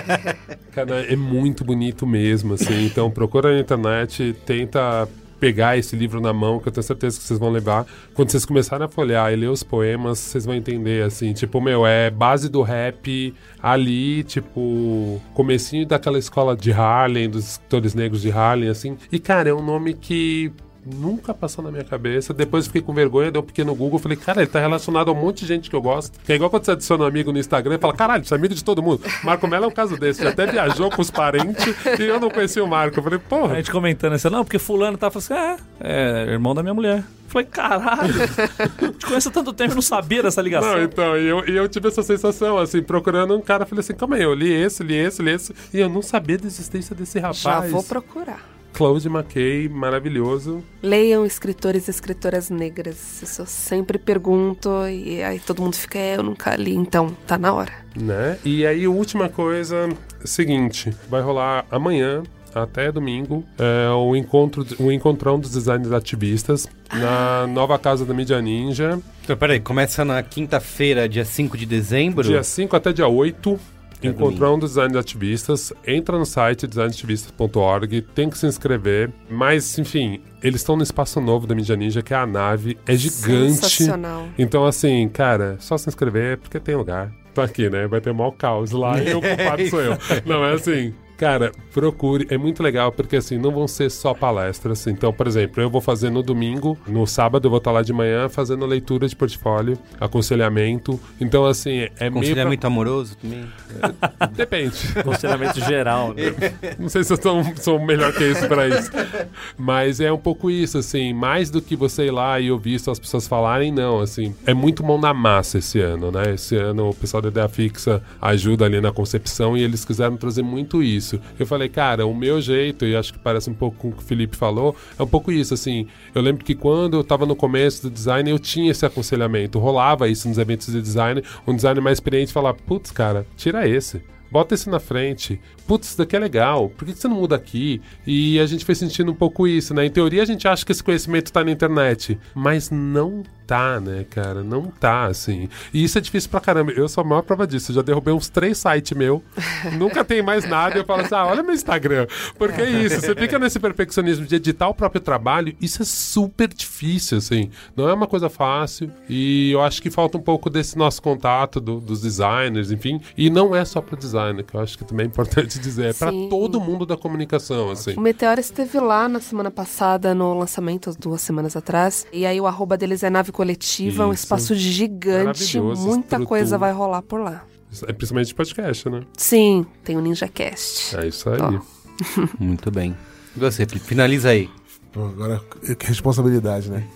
Cara, é muito bonito mesmo, assim. Então procura na internet, tenta pegar esse livro na mão, que eu tenho certeza que vocês vão levar. Quando vocês começarem a folhear e ler os poemas, vocês vão entender, assim, tipo, meu, é base do rap ali, tipo, comecinho daquela escola de Harlem, dos escritores negros de Harlem, assim. E, cara, é um nome que nunca passou na minha cabeça. Depois eu fiquei com vergonha, dei um pequeno Google. Falei, cara, ele tá relacionado a um monte de gente que eu gosto. Que é igual quando você adiciona um amigo no Instagram e fala, caralho, você é amigo de todo mundo. Marco Mello é um caso desse. Ele até viajou com os parentes e eu não conhecia o Marco. Eu falei, A porra. gente comentando isso, não, porque fulano tá falando assim, é, é irmão da minha mulher. Falei, caralho, te conheço há tanto tempo e não sabia dessa ligação. Não, então, e eu, e eu tive essa sensação, assim, procurando um cara, falei assim, calma aí, eu li esse, li esse, li esse, e eu não sabia da existência desse rapaz. Já vou procurar. Claude McKay, maravilhoso. Leiam escritores e escritoras negras. Isso eu sempre pergunto e aí todo mundo fica, é, eu nunca li, então tá na hora. Né? E aí, última coisa, seguinte, vai rolar amanhã até domingo é, o encontro o encontrão dos designers ativistas na nova casa da Mídia Ninja, Então, peraí, começa na quinta-feira, dia 5 de dezembro. dia 5 até dia 8. É Encontrão dos designers ativistas, entra no site designativistas.org, tem que se inscrever, mas enfim, eles estão no espaço novo da Mídia Ninja, que é a nave, é gigante. Sensacional. Então, assim, cara, só se inscrever porque tem lugar. Tô aqui, né? Vai ter maior caos lá e o culpado sou eu. Não, é assim. Cara, procure, é muito legal porque assim, não vão ser só palestras. Então, por exemplo, eu vou fazer no domingo, no sábado eu vou estar lá de manhã fazendo leitura de portfólio, aconselhamento. Então, assim, é meio. Conselhamento amoroso também. Pra... Depende. Conselhamento geral, né? Não sei se eu sou, sou melhor que isso pra isso. Mas é um pouco isso, assim, mais do que você ir lá e ouvir só as pessoas falarem, não, assim, é muito mão na massa esse ano, né? Esse ano o pessoal da Ideia Fixa ajuda ali na concepção e eles quiseram trazer muito isso. Eu falei, cara, o meu jeito, e acho que parece um pouco com o que o Felipe falou, é um pouco isso, assim. Eu lembro que quando eu tava no começo do design, eu tinha esse aconselhamento, rolava isso nos eventos de design, um designer mais experiente falava, putz, cara, tira esse. Bota esse na frente. Putz, isso daqui é legal. Por que você não muda aqui? E a gente foi sentindo um pouco isso, né? Em teoria, a gente acha que esse conhecimento tá na internet. Mas não tá, né, cara? Não tá, assim. E isso é difícil pra caramba. Eu sou a maior prova disso. Eu já derrubei uns três sites meu. Nunca tem mais nada. E eu falo assim, ah, olha meu Instagram. Porque é isso. Você fica nesse perfeccionismo de editar o próprio trabalho. Isso é super difícil, assim. Não é uma coisa fácil. E eu acho que falta um pouco desse nosso contato do, dos designers, enfim. E não é só pro designer, que eu acho que também é importante dizer. É pra Sim. todo mundo da comunicação, assim. O Meteor esteve lá na semana passada, no lançamento, duas semanas atrás. E aí o arroba deles é nave coletiva, um Isso. espaço gigante. Muita estrutura. coisa vai rolar por lá. É principalmente de podcast, né? Sim, tem o NinjaCast. É isso aí. Ó. Muito bem. E você, Felipe? Finaliza aí. Pô, agora, que responsabilidade, né?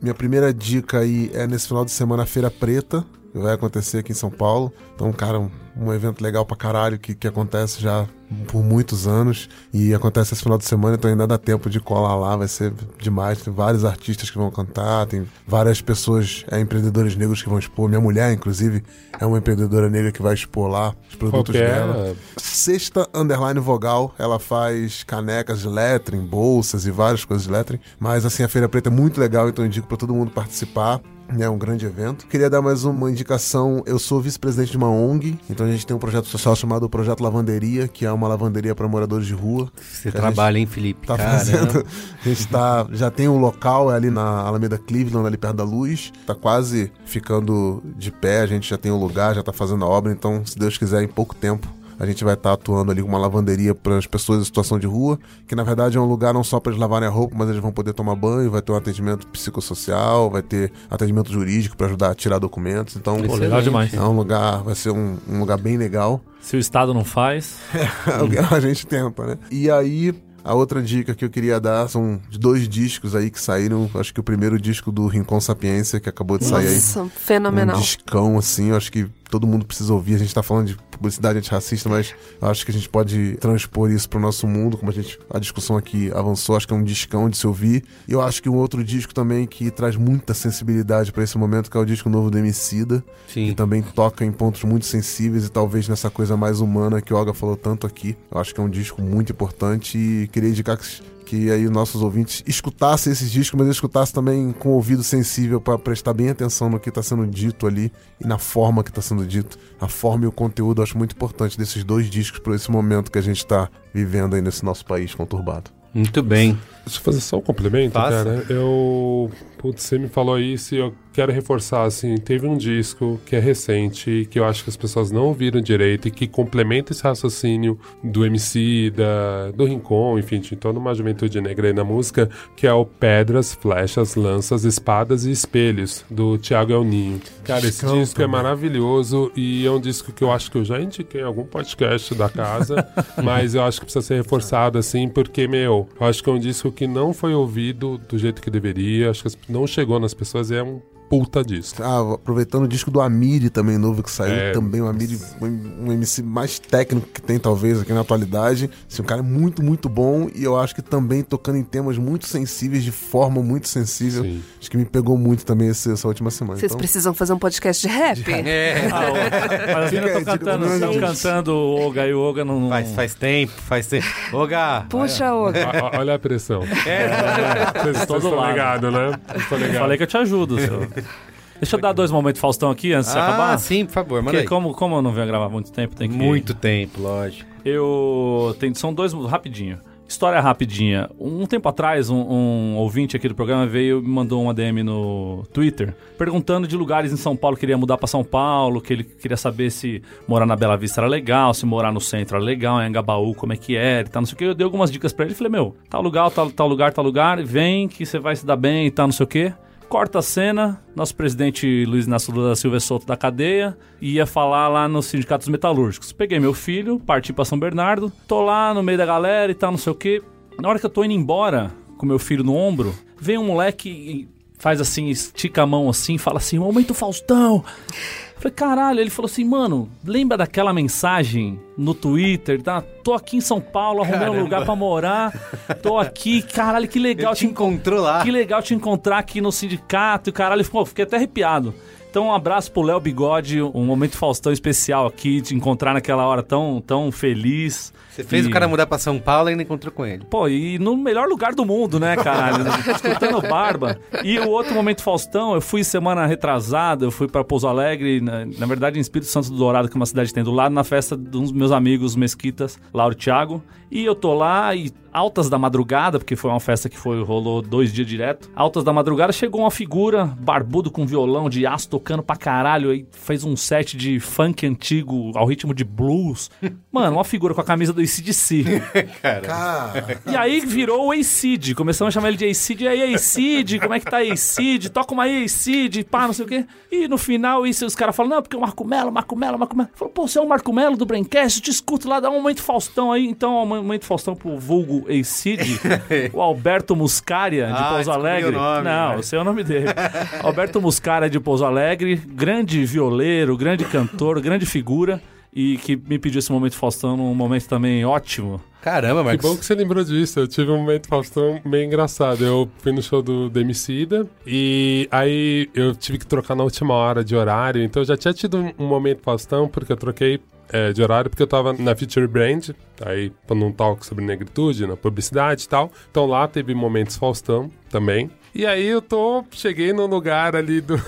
Minha primeira dica aí é nesse final de semana Feira Preta, que vai acontecer aqui em São Paulo. Então, cara, um, evento legal pra caralho que, que acontece já por muitos anos e acontece esse final de semana, então ainda dá tempo de colar lá, vai ser demais. Tem vários artistas que vão cantar, tem várias pessoas, é, empreendedores negros que vão expor. Minha mulher, inclusive, é uma empreendedora negra que vai expor lá os produtos Qual que é? dela. Sexta Underline Vogal, ela faz canecas de lettering, bolsas e várias coisas de lettering. Mas assim, a Feira Preta é muito legal, então eu indico pra todo mundo participar. É um grande evento. Queria dar mais uma indicação. Eu sou vice-presidente de uma ONG, então a gente tem um projeto social chamado Projeto Lavanderia, que é uma lavanderia para moradores de rua. Você trabalha, hein, Felipe? Tá Caramba. fazendo. A gente tá. Já tem um local é ali na Alameda Cleveland, ali perto da luz. Tá quase ficando de pé. A gente já tem o lugar, já tá fazendo a obra. Então, se Deus quiser, em pouco tempo. A gente vai estar atuando ali com uma lavanderia para as pessoas em situação de rua, que na verdade é um lugar não só para eles lavarem a roupa, mas eles vão poder tomar banho, vai ter um atendimento psicossocial, vai ter atendimento jurídico para ajudar a tirar documentos. Então, Pô, legal demais. é um lugar, vai ser um, um lugar bem legal. Se o Estado não faz, a gente tenta, né? E aí, a outra dica que eu queria dar são de dois discos aí que saíram. Acho que o primeiro disco do Rincon Sapiência, que acabou de sair aí. Nossa, fenomenal. Um discão, assim, eu acho que todo mundo precisa ouvir. A gente tá falando de publicidade antirracista, mas eu acho que a gente pode transpor isso pro nosso mundo, como a gente a discussão aqui avançou, acho que é um discão de se ouvir. E eu acho que um outro disco também que traz muita sensibilidade para esse momento, que é o disco novo do Emicida, que Sim. também toca em pontos muito sensíveis e talvez nessa coisa mais humana que o Olga falou tanto aqui. Eu acho que é um disco muito importante e queria indicar que que aí nossos ouvintes escutassem esses discos, mas escutassem também com o ouvido sensível para prestar bem atenção no que está sendo dito ali e na forma que está sendo dito. A forma e o conteúdo eu acho muito importante desses dois discos para esse momento que a gente está vivendo aí nesse nosso país conturbado. Muito bem. Deixa eu fazer só um complemento, Faça. cara. Eu. Putz, você me falou isso e eu quero reforçar, assim, teve um disco que é recente, que eu acho que as pessoas não ouviram direito e que complementa esse raciocínio do MC, da, do Rincon, enfim, de toda uma juventude negra aí na música, que é o Pedras, Flechas, Lanças, Espadas e Espelhos, do Thiago El Ninho. Cara, esse disco é também. maravilhoso e é um disco que eu acho que eu já indiquei em algum podcast da casa, mas eu acho que precisa ser reforçado, assim, porque, meu, eu acho que é um disco que não foi ouvido do jeito que deveria, acho que as- não chegou nas pessoas, é um puta disco. Ah, aproveitando o disco do Amiri também novo que saiu, É. também o Amiri, um, um MC mais técnico que tem talvez aqui na atualidade. Assim, um cara muito, muito bom e eu acho que também tocando em temas muito sensíveis, de forma muito sensível. Sim. Acho que me pegou muito também esse- essa última semana. Vocês Então, precisam fazer um podcast de rap? É, Ah, mas Fica estão dica cantando, do estão Nunes. cantando o Oga e o Oga não. não- faz, faz tempo, faz tempo. Gá. Puxa, Oga. Olha a pressão. É, Vocês todo estão lado. ligados, né? Estou Eu ligado. falei que eu te ajudo, seu. Deixa eu dar dois momentos Faustão aqui antes de ah, acabar. sim, por favor, manda Porque aí. como, como eu não venho gravar muito tempo, tem que. Muito tempo, lógico. Eu. Tem, são dois. Rapidinho. História rapidinha. Um tempo atrás, um, um ouvinte aqui do programa veio e me mandou uma DM no Twitter perguntando de lugares em São Paulo que ele ia mudar pra São Paulo, que ele queria saber se morar na Bela Vista era legal, se morar no centro era legal, em Angabaú como é que era e tal, não sei o que. Eu dei algumas dicas pra ele e falei: Meu, tal lugar, tal, tal lugar, tal lugar, vem que você vai se dar bem e tal, não sei o que. Corta a cena, nosso presidente Luiz Inácio Lula da Silva é solto da cadeia e ia falar lá nos sindicatos metalúrgicos. Peguei meu filho, parti pra São Bernardo, tô lá no meio da galera e tal, não sei o quê. Na hora que eu tô indo embora, com meu filho no ombro, vem um moleque e faz assim, estica a mão assim, fala assim, momento Faustão. Falei, caralho, ele falou assim, mano, lembra daquela mensagem no Twitter, tá? Tô aqui em São Paulo, arrumei um lugar pra morar, tô aqui, caralho, que legal Ele te encontrou lá. que legal te encontrar aqui no sindicato. E caralho, fiquei até arrepiado. Então, um abraço pro Léo Bigode, um momento Faustão especial aqui, te encontrar naquela hora tão, tão feliz. Você fez E- o cara mudar pra São Paulo e ainda encontrou com ele. Pô, e no melhor lugar do mundo, né, caralho? Escutando barba. E o outro momento Faustão, eu fui semana retrasada, eu fui pra Pouso Alegre, na, na verdade em Espírito Santo do Dourado, que é uma cidade que tem do lado, na festa de uns meus amigos mesquitas, Lauro e Thiago. E eu tô lá e altas da madrugada, porque foi uma festa que foi rolou dois dias direto. Altas da madrugada chegou uma figura barbudo com violão de aço tocando pra caralho, aí fez um set de funk antigo ao ritmo de blues. Mano, uma figura com a camisa do ACDC. Cara, E aí virou o Acid. Começamos a chamar ele de Acid. E aí, Acid, como é que tá aí, Acid? Toca uma aí, Acid, pá, não sei o quê. E no final, isso, os caras falam, não, porque o Marco Melo, Marco Melo, Marco Melo. Falou, pô, você é o Marco Melo do Braincast, eu te escuto lá, dá um momento Faustão aí. Então, um momento Faustão pro vulgo Acid. o Alberto Muscaria, de Ah, Pouso Alegre. o nome, não, vai. esse é o nome dele. Alberto Muscaria, de Pouso Alegre. Grande violeiro, grande cantor, grande figura. E que me pediu esse momento Faustão num momento também ótimo. Caramba, Que Marcos. bom que você lembrou disso. Eu tive um momento Faustão meio engraçado. Eu fui no show do Demicida e aí eu tive que trocar na última hora de horário. Então eu já tinha tido um- um momento Faustão, porque eu troquei é, de horário, porque eu tava na Future Brand, aí pra num talk sobre negritude, na publicidade e tal. Então lá teve momentos Faustão também. E aí eu tô. Cheguei num lugar ali do.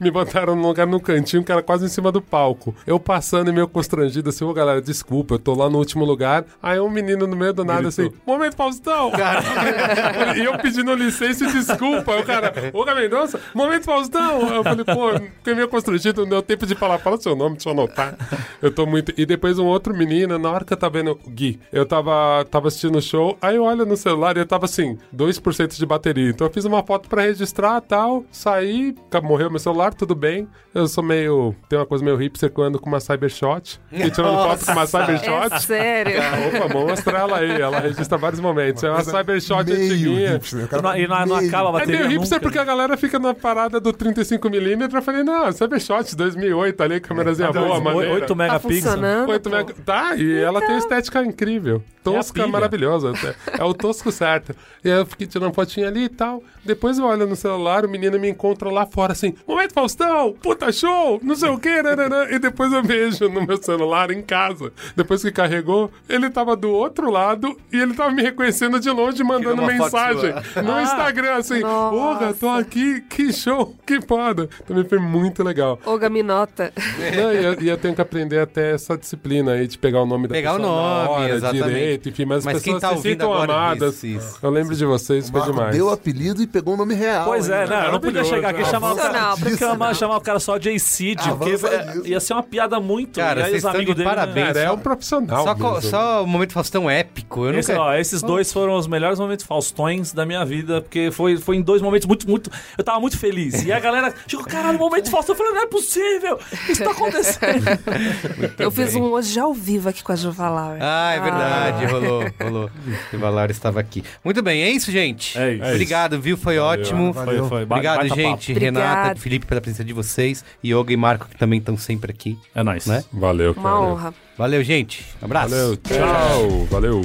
Me botaram num lugar no cantinho que era quase em cima do palco. Eu passando e meio constrangido assim, ô galera, desculpa, eu tô lá no último lugar. Aí um menino no meio do nada assim, momento Faustão! e eu pedindo licença e desculpa. Aí o cara, ô Mendonça, momento Faustão! Eu falei, pô, fiquei meio constrangido, não deu tempo de falar, fala seu nome, deixa eu anotar. Eu tô muito. E depois um outro menino, na hora que eu tava vendo o Gui, eu tava, tava assistindo o show, aí eu olho no celular e eu tava assim, 2% de bateria. Então eu fiz uma foto pra registrar tal, saí, morreu meu celular, tudo bem. Eu sou meio. Tem uma coisa meio hipster que eu ando com uma Cybershot. E tirando foto com uma Cybershot. É sério. Opa, vou mostrar ela aí. Ela registra vários momentos. É uma Cybershot meio antiguinha. hipster, cara E não, e não, não acaba a É bateria meio hipster nunca. porque a galera fica na parada do 35mm. Eu falei, não, Cybershot 2008 ali, câmerazinha boa, maneira. 8 Tá megapixels. pô. mega- Tá, e ela tem estética incrível. Tosca, pilha. maravilhosa. É o tosco certo. E aí eu fiquei tirando fotinha ali e tal. Depois eu olho no celular, o menino me encontra lá fora assim: Momento Faustão, puta show, não sei o que, E depois eu vejo no meu celular em casa. Depois que carregou, ele tava do outro lado e ele tava me reconhecendo de longe, mandando mensagem no Instagram assim: Porra, tô aqui, que show, que foda. Também foi muito legal. Oga Minota. Não, e, eu, e eu tenho que aprender até essa disciplina aí de pegar o nome da Pegar o pessoa na nome, hora, exatamente. direito, enfim, mas, Mas as quem pessoas tá se sintam agora, amadas. isso, isso. Eu lembro de vocês, O foi demais. deu o apelido e pegou o nome real. Pois é, né? Eu não podia chegar aqui e né? chamar o cara. Profissional, Dia chamar, chamar o cara só de Cid, porque Avança é, ia ser uma piada muito. Cara, e aí vocês estão amigos de dele. né? parabéns. Cara, é só- um profissional. Só, mesmo. só o momento Faustão épico. Eu Esse, nunca... ó, esses dois foram os melhores momentos faustões da minha vida, porque foi, foi em dois momentos muito, muito. Eu tava muito feliz. E a galera chegou, caralho, momento Faustão. Eu falei, não é possível! O que está acontecendo? Eu fiz um hoje ao vivo aqui com a Juvalar. Ah, é verdade, rolou, rolou. O Valar estava aqui. Muito bem, é isso, gente. É isso. Obrigado, viu? Foi ótimo. Valeu. Foi, foi. Ba- Obrigado, baita gente. papo. Renata, Obrigado. Pela presença de vocês. Yoga e Marco, que também estão sempre aqui. É nóis. Né? Valeu, Uma cara. honra. Valeu, gente. Abraço. Valeu, tchau. Valeu.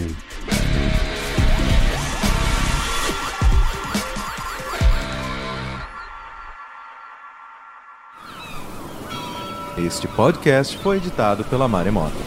Este podcast foi editado pela Maremoto.